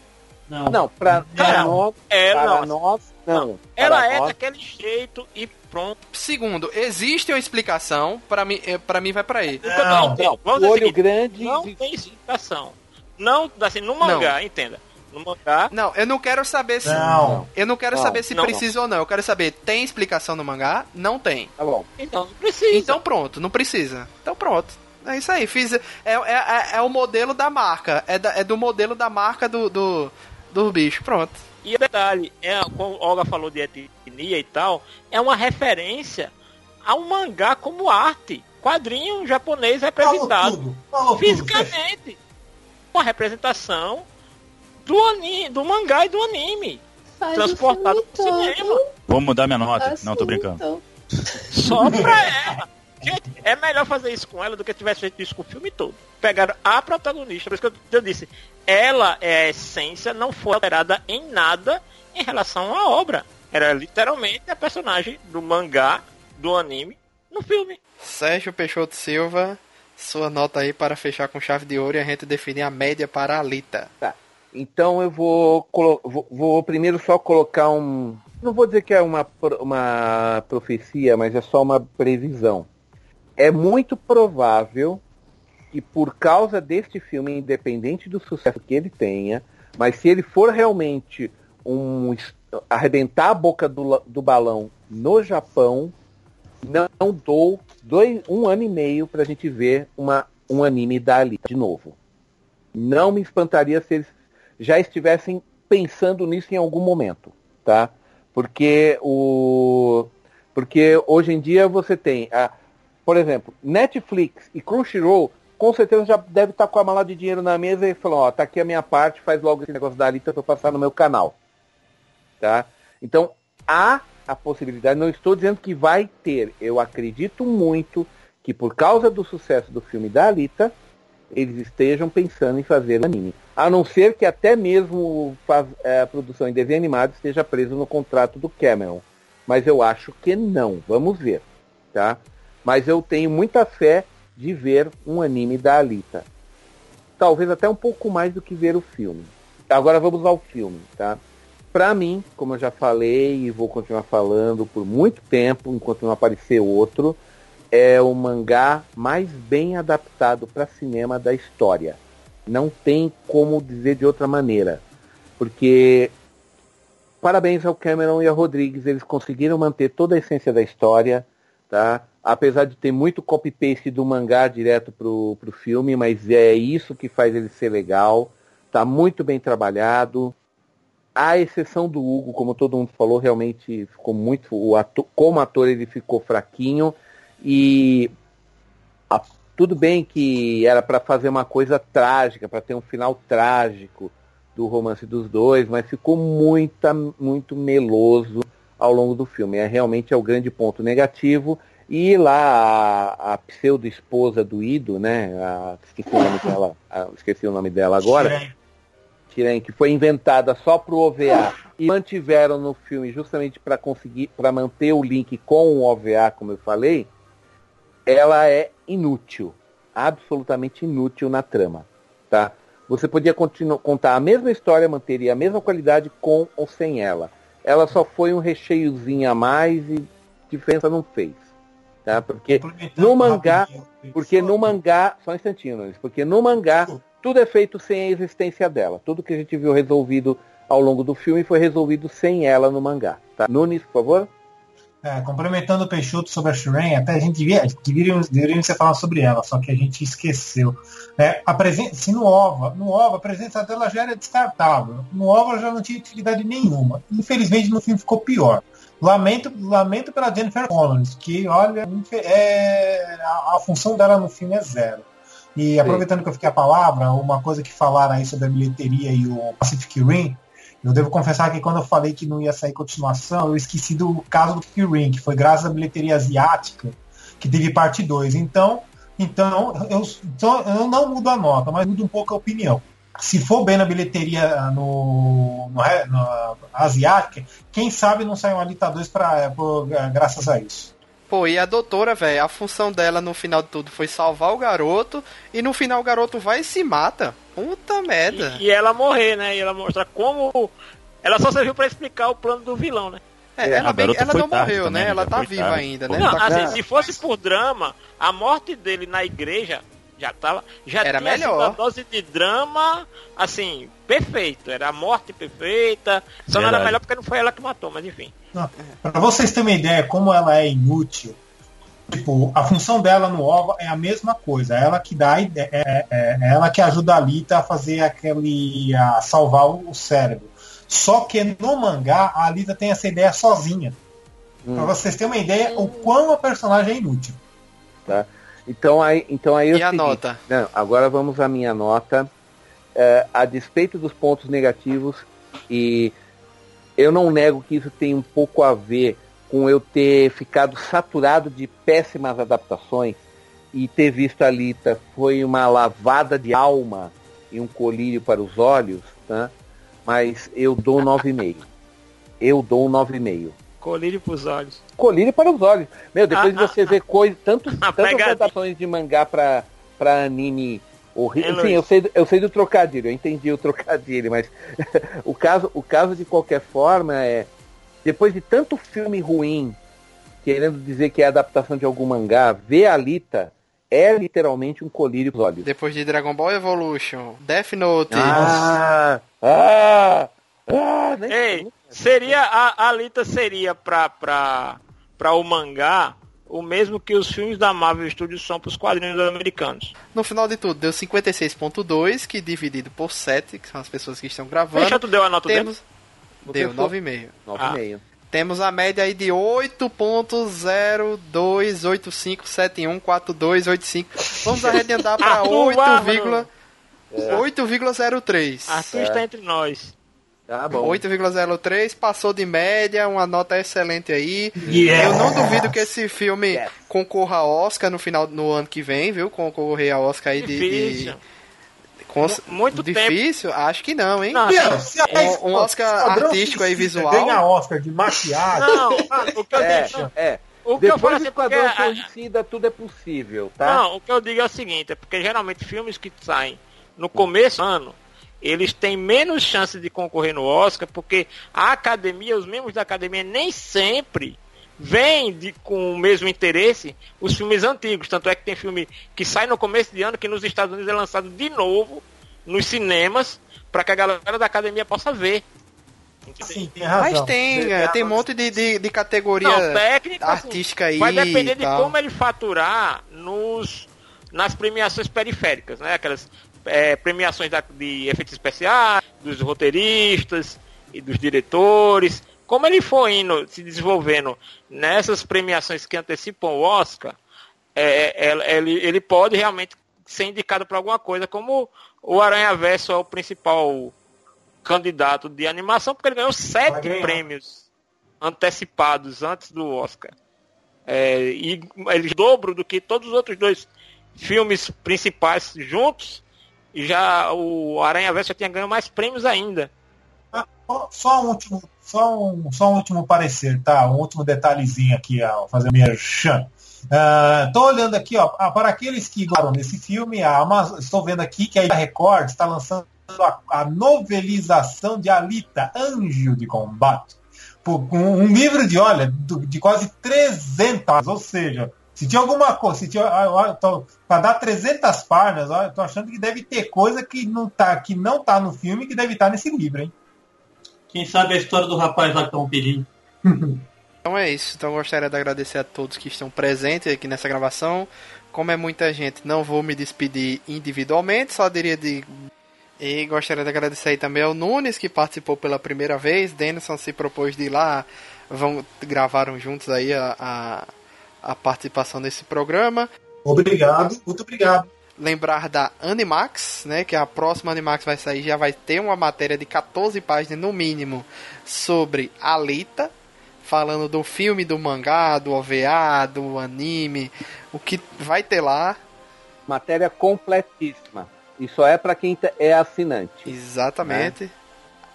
Não, não pra, pra nós, é, para nós, não. não. Ela é nós... daquele jeito e pronto. Segundo, existe uma explicação, para mim, é, para mim vai para aí. Não, não, Vamos o olho seguinte, grande não tem explicação. Não, assim, no mangá, não. entenda. No mangá. Não, eu não quero saber se não. Eu não quero não. saber se precisa ou não. Eu quero saber, tem explicação no mangá? Não tem. Tá bom. Então não precisa. Então pronto, não precisa. Então pronto. É isso aí, fiz. É, é, é, é o modelo da marca. É, da, é do modelo da marca do, do, do bicho. Pronto. E o detalhe, é, como Olga falou de etnia e tal, é uma referência ao mangá como arte. Quadrinho japonês representado falou tudo, falou fisicamente. Tudo. Uma representação do, anime, do mangá e do anime. Faz transportado pro cinema. Vou mudar minha nota. Assim, Não, tô brincando. Então. Só pra ela. Gente, é melhor fazer isso com ela do que tivesse feito isso com o filme todo. Pegaram a protagonista, por isso que eu, disse, ela é a essência, não foi alterada em nada em relação à obra. Era literalmente a personagem do mangá, do anime, no filme. Sérgio Peixoto Silva, sua nota aí para fechar com chave de ouro e a gente definir a média para a Alita. Tá. Então eu vou, vou, vou primeiro só colocar um. Não vou dizer que é uma, uma profecia, mas é só uma previsão. É muito provável que por causa deste filme, independente do sucesso que ele tenha, mas se ele for realmente um arrebentar a boca do, do balão no Japão, não dou dois, um ano e meio para a gente ver uma, um anime da Alita de novo. Não me espantaria se eles já estivessem pensando nisso em algum momento, tá? Porque o porque hoje em dia você tem, a, por exemplo, Netflix e Crunchyroll com certeza já deve estar com a mala de dinheiro na mesa e falou, ó, tá aqui a minha parte, faz logo esse negócio da Alita para passar no meu canal. Tá? Então, há a possibilidade, não estou dizendo que vai ter, eu acredito muito que por causa do sucesso do filme da Alita, eles estejam pensando em fazer anime. A não ser que até mesmo faz, é, a produção em desenho animado esteja preso no contrato do Cameron. Mas eu acho que não. Vamos ver. Tá? Mas eu tenho muita fé de ver um anime da Alita. Talvez até um pouco mais do que ver o filme. Agora vamos ao filme, tá? Para mim, como eu já falei e vou continuar falando por muito tempo, enquanto não aparecer outro, é o mangá mais bem adaptado para cinema da história. Não tem como dizer de outra maneira. Porque parabéns ao Cameron e ao Rodrigues, eles conseguiram manter toda a essência da história, tá? Apesar de ter muito copy-paste do mangá direto pro, pro filme, mas é isso que faz ele ser legal. Tá muito bem trabalhado. A exceção do Hugo, como todo mundo falou, realmente ficou muito. O ator, como ator ele ficou fraquinho. E a, tudo bem que era para fazer uma coisa trágica, para ter um final trágico do romance dos dois, mas ficou muita, muito meloso ao longo do filme. É realmente é o grande ponto negativo. E lá a, a pseudo-esposa do Ido, né? A, esqueci o nome dela, a, esqueci o nome dela agora. Tiren, que foi inventada só para o OVA e mantiveram no filme justamente para conseguir, para manter o link com o OVA, como eu falei, ela é inútil, absolutamente inútil na trama, tá? Você podia continuar contar a mesma história, manteria a mesma qualidade com ou sem ela. Ela só foi um recheiozinho a mais e diferença não fez tá? Porque no mangá, porque no mangá, só um instantinho, Nunes, porque no mangá tudo é feito sem a existência dela. Tudo que a gente viu resolvido ao longo do filme foi resolvido sem ela no mangá, tá? Nunes, por favor. É, complementando o Peixoto sobre a Shuren, até a gente devia, deveríamos, deveríamos falar sobre ela, só que a gente esqueceu. É, a presença, se no OVA, no OVA a presença dela já era descartável. No OVA ela já não tinha utilidade nenhuma. Infelizmente no filme ficou pior. Lamento, lamento pela Jennifer Connelly, que olha, é, a, a, função dela no filme é zero. E Sim. aproveitando que eu fiquei a palavra, uma coisa que falaram aí sobre a bilheteria e o Pacific Rim, eu devo confessar que quando eu falei que não ia sair continuação, eu esqueci do caso do Pacific Rim, que foi graças à bilheteria asiática que teve parte 2. Então, então eu, então eu não mudo a nota, mas mudo um pouco a opinião se for bem na bilheteria no, no, no asiática, quem sabe não sai um Alita 2 pra, por, graças a isso. Pô, e a doutora, velho, a função dela no final de tudo foi salvar o garoto, e no final o garoto vai e se mata. Puta merda. E, e ela morrer, né? E ela mostra como. Ela só serviu para explicar o plano do vilão, né? É, ela, bem, ela não morreu, também, né? Ela tá viva tarde. ainda, né? Não, assim, se fosse por drama, a morte dele na igreja já tava já era tinha melhor. a dose de drama assim perfeito. Era a morte perfeita. Só Verdade. não era melhor porque não foi ela que matou mas enfim. Para vocês terem uma ideia como ela é inútil tipo a função dela no OVA é a mesma coisa. É ela que dá é, é, é, é ela que ajuda a Alita a fazer aquele a salvar o cérebro. Só que no mangá a Alita tem essa ideia sozinha. Hum. para vocês terem uma ideia o quão a personagem é inútil. Tá então aí, então aí e a seguinte, nota? Não, agora vamos à minha nota. É, a despeito dos pontos negativos, e eu não nego que isso tem um pouco a ver com eu ter ficado saturado de péssimas adaptações e ter visto a Lita foi uma lavada de alma e um colírio para os olhos, tá? mas eu dou 9,5. Eu dou um 9,5. Colírio pros olhos. Colírio para os olhos. Meu, depois de você ver coisas, tanto, tantas adaptações de mangá pra, pra anime horrível. Sim, eu sei, eu sei do trocadilho, eu entendi o trocadilho, mas o, caso, o caso de qualquer forma é. Depois de tanto filme ruim, querendo dizer que é adaptação de algum mangá, ver a Alita é literalmente um colírio pros olhos. Depois de Dragon Ball Evolution, Death Note. Ah, ah, ah, Ei, seria a Alita seria pra, pra, pra o mangá o mesmo que os filmes da Marvel Studios são para os quadrinhos americanos. No final de tudo, deu 56.2, que dividido por 7, que são as pessoas que estão gravando. Fecha, tu deu a nota temos... Deu 9,5. 9,5. Ah. Temos a média aí de 8.0285714285. Vamos arredondar para 8,03. Arthur está entre nós. Tá bom. 8,03, passou de média, uma nota excelente aí. Yes. Eu não duvido que esse filme yes. concorra a Oscar no final no ano que vem, viu? Concorrer a Oscar aí de, de muito difícil? Tempo. Acho que não, hein? Não, um, um Oscar artístico aí visual. Ganha Oscar de maquiagem. Não, o que eu é, digo, é. O que Depois eu assim, Esquadrão Suicida, tudo é possível, tá? Não, o que eu digo é o seguinte, é porque geralmente filmes que saem no começo do ano, eles têm menos chance de concorrer no Oscar, porque a academia, os membros da academia nem sempre vem de, com o mesmo interesse os filmes antigos. Tanto é que tem filme que sai no começo de ano que nos Estados Unidos é lançado de novo nos cinemas para que a galera da academia possa ver. Sim, tem razão. Mas tem, é, tem um monte de, de, de categoria Não, técnica, assim, artística aí. Vai depender de como ele faturar nos, nas premiações periféricas, né? Aquelas é, premiações da, de efeitos especiais, dos roteiristas e dos diretores como ele for indo, se desenvolvendo nessas premiações que antecipam o Oscar, é, é, ele, ele pode realmente ser indicado para alguma coisa, como o Aranha Verso é o principal candidato de animação, porque ele ganhou sete prêmios antecipados antes do Oscar. É, e ele dobro do que todos os outros dois filmes principais juntos, já o Aranha Verso já tinha ganho mais prêmios ainda. Ah, só um último só um, só um último parecer, tá? Um último detalhezinho aqui, ao fazer merchan. Estou uh, olhando aqui, ó, ah, para aqueles que gostaram desse filme, a Amazon, estou vendo aqui que a Record está lançando a, a novelização de Alita, Anjo de Combate. Um, um livro de, olha, de quase 300, ou seja, se tinha alguma coisa, se tinha, para dar 300 páginas, estou achando que deve ter coisa que não tá, que não tá no filme que deve estar tá nesse livro, hein? Quem sabe a história do rapaz lá que estão pedindo. então é isso. Então gostaria de agradecer a todos que estão presentes aqui nessa gravação. Como é muita gente, não vou me despedir individualmente, só diria de. E gostaria de agradecer aí também ao Nunes, que participou pela primeira vez. Denison se propôs de ir lá. Vão, gravaram juntos aí a, a, a participação nesse programa. Obrigado, muito obrigado lembrar da Animax, né, que a próxima Animax vai sair, já vai ter uma matéria de 14 páginas no mínimo sobre Alita, falando do filme, do mangá, do OVA, do anime, o que vai ter lá. Matéria completíssima. E só é para quem é assinante. Exatamente. Né?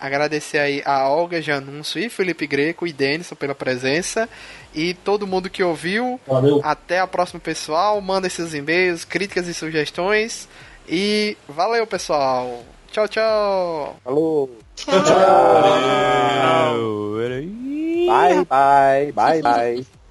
Agradecer aí a Olga Janunço e Felipe Greco e Denison pela presença. E todo mundo que ouviu. Valeu. Até a próxima, pessoal. Manda esses e-mails, críticas e sugestões. E valeu, pessoal. Tchau, tchau. Falou. Tchau, tchau. Bye, bye. Bye, bye.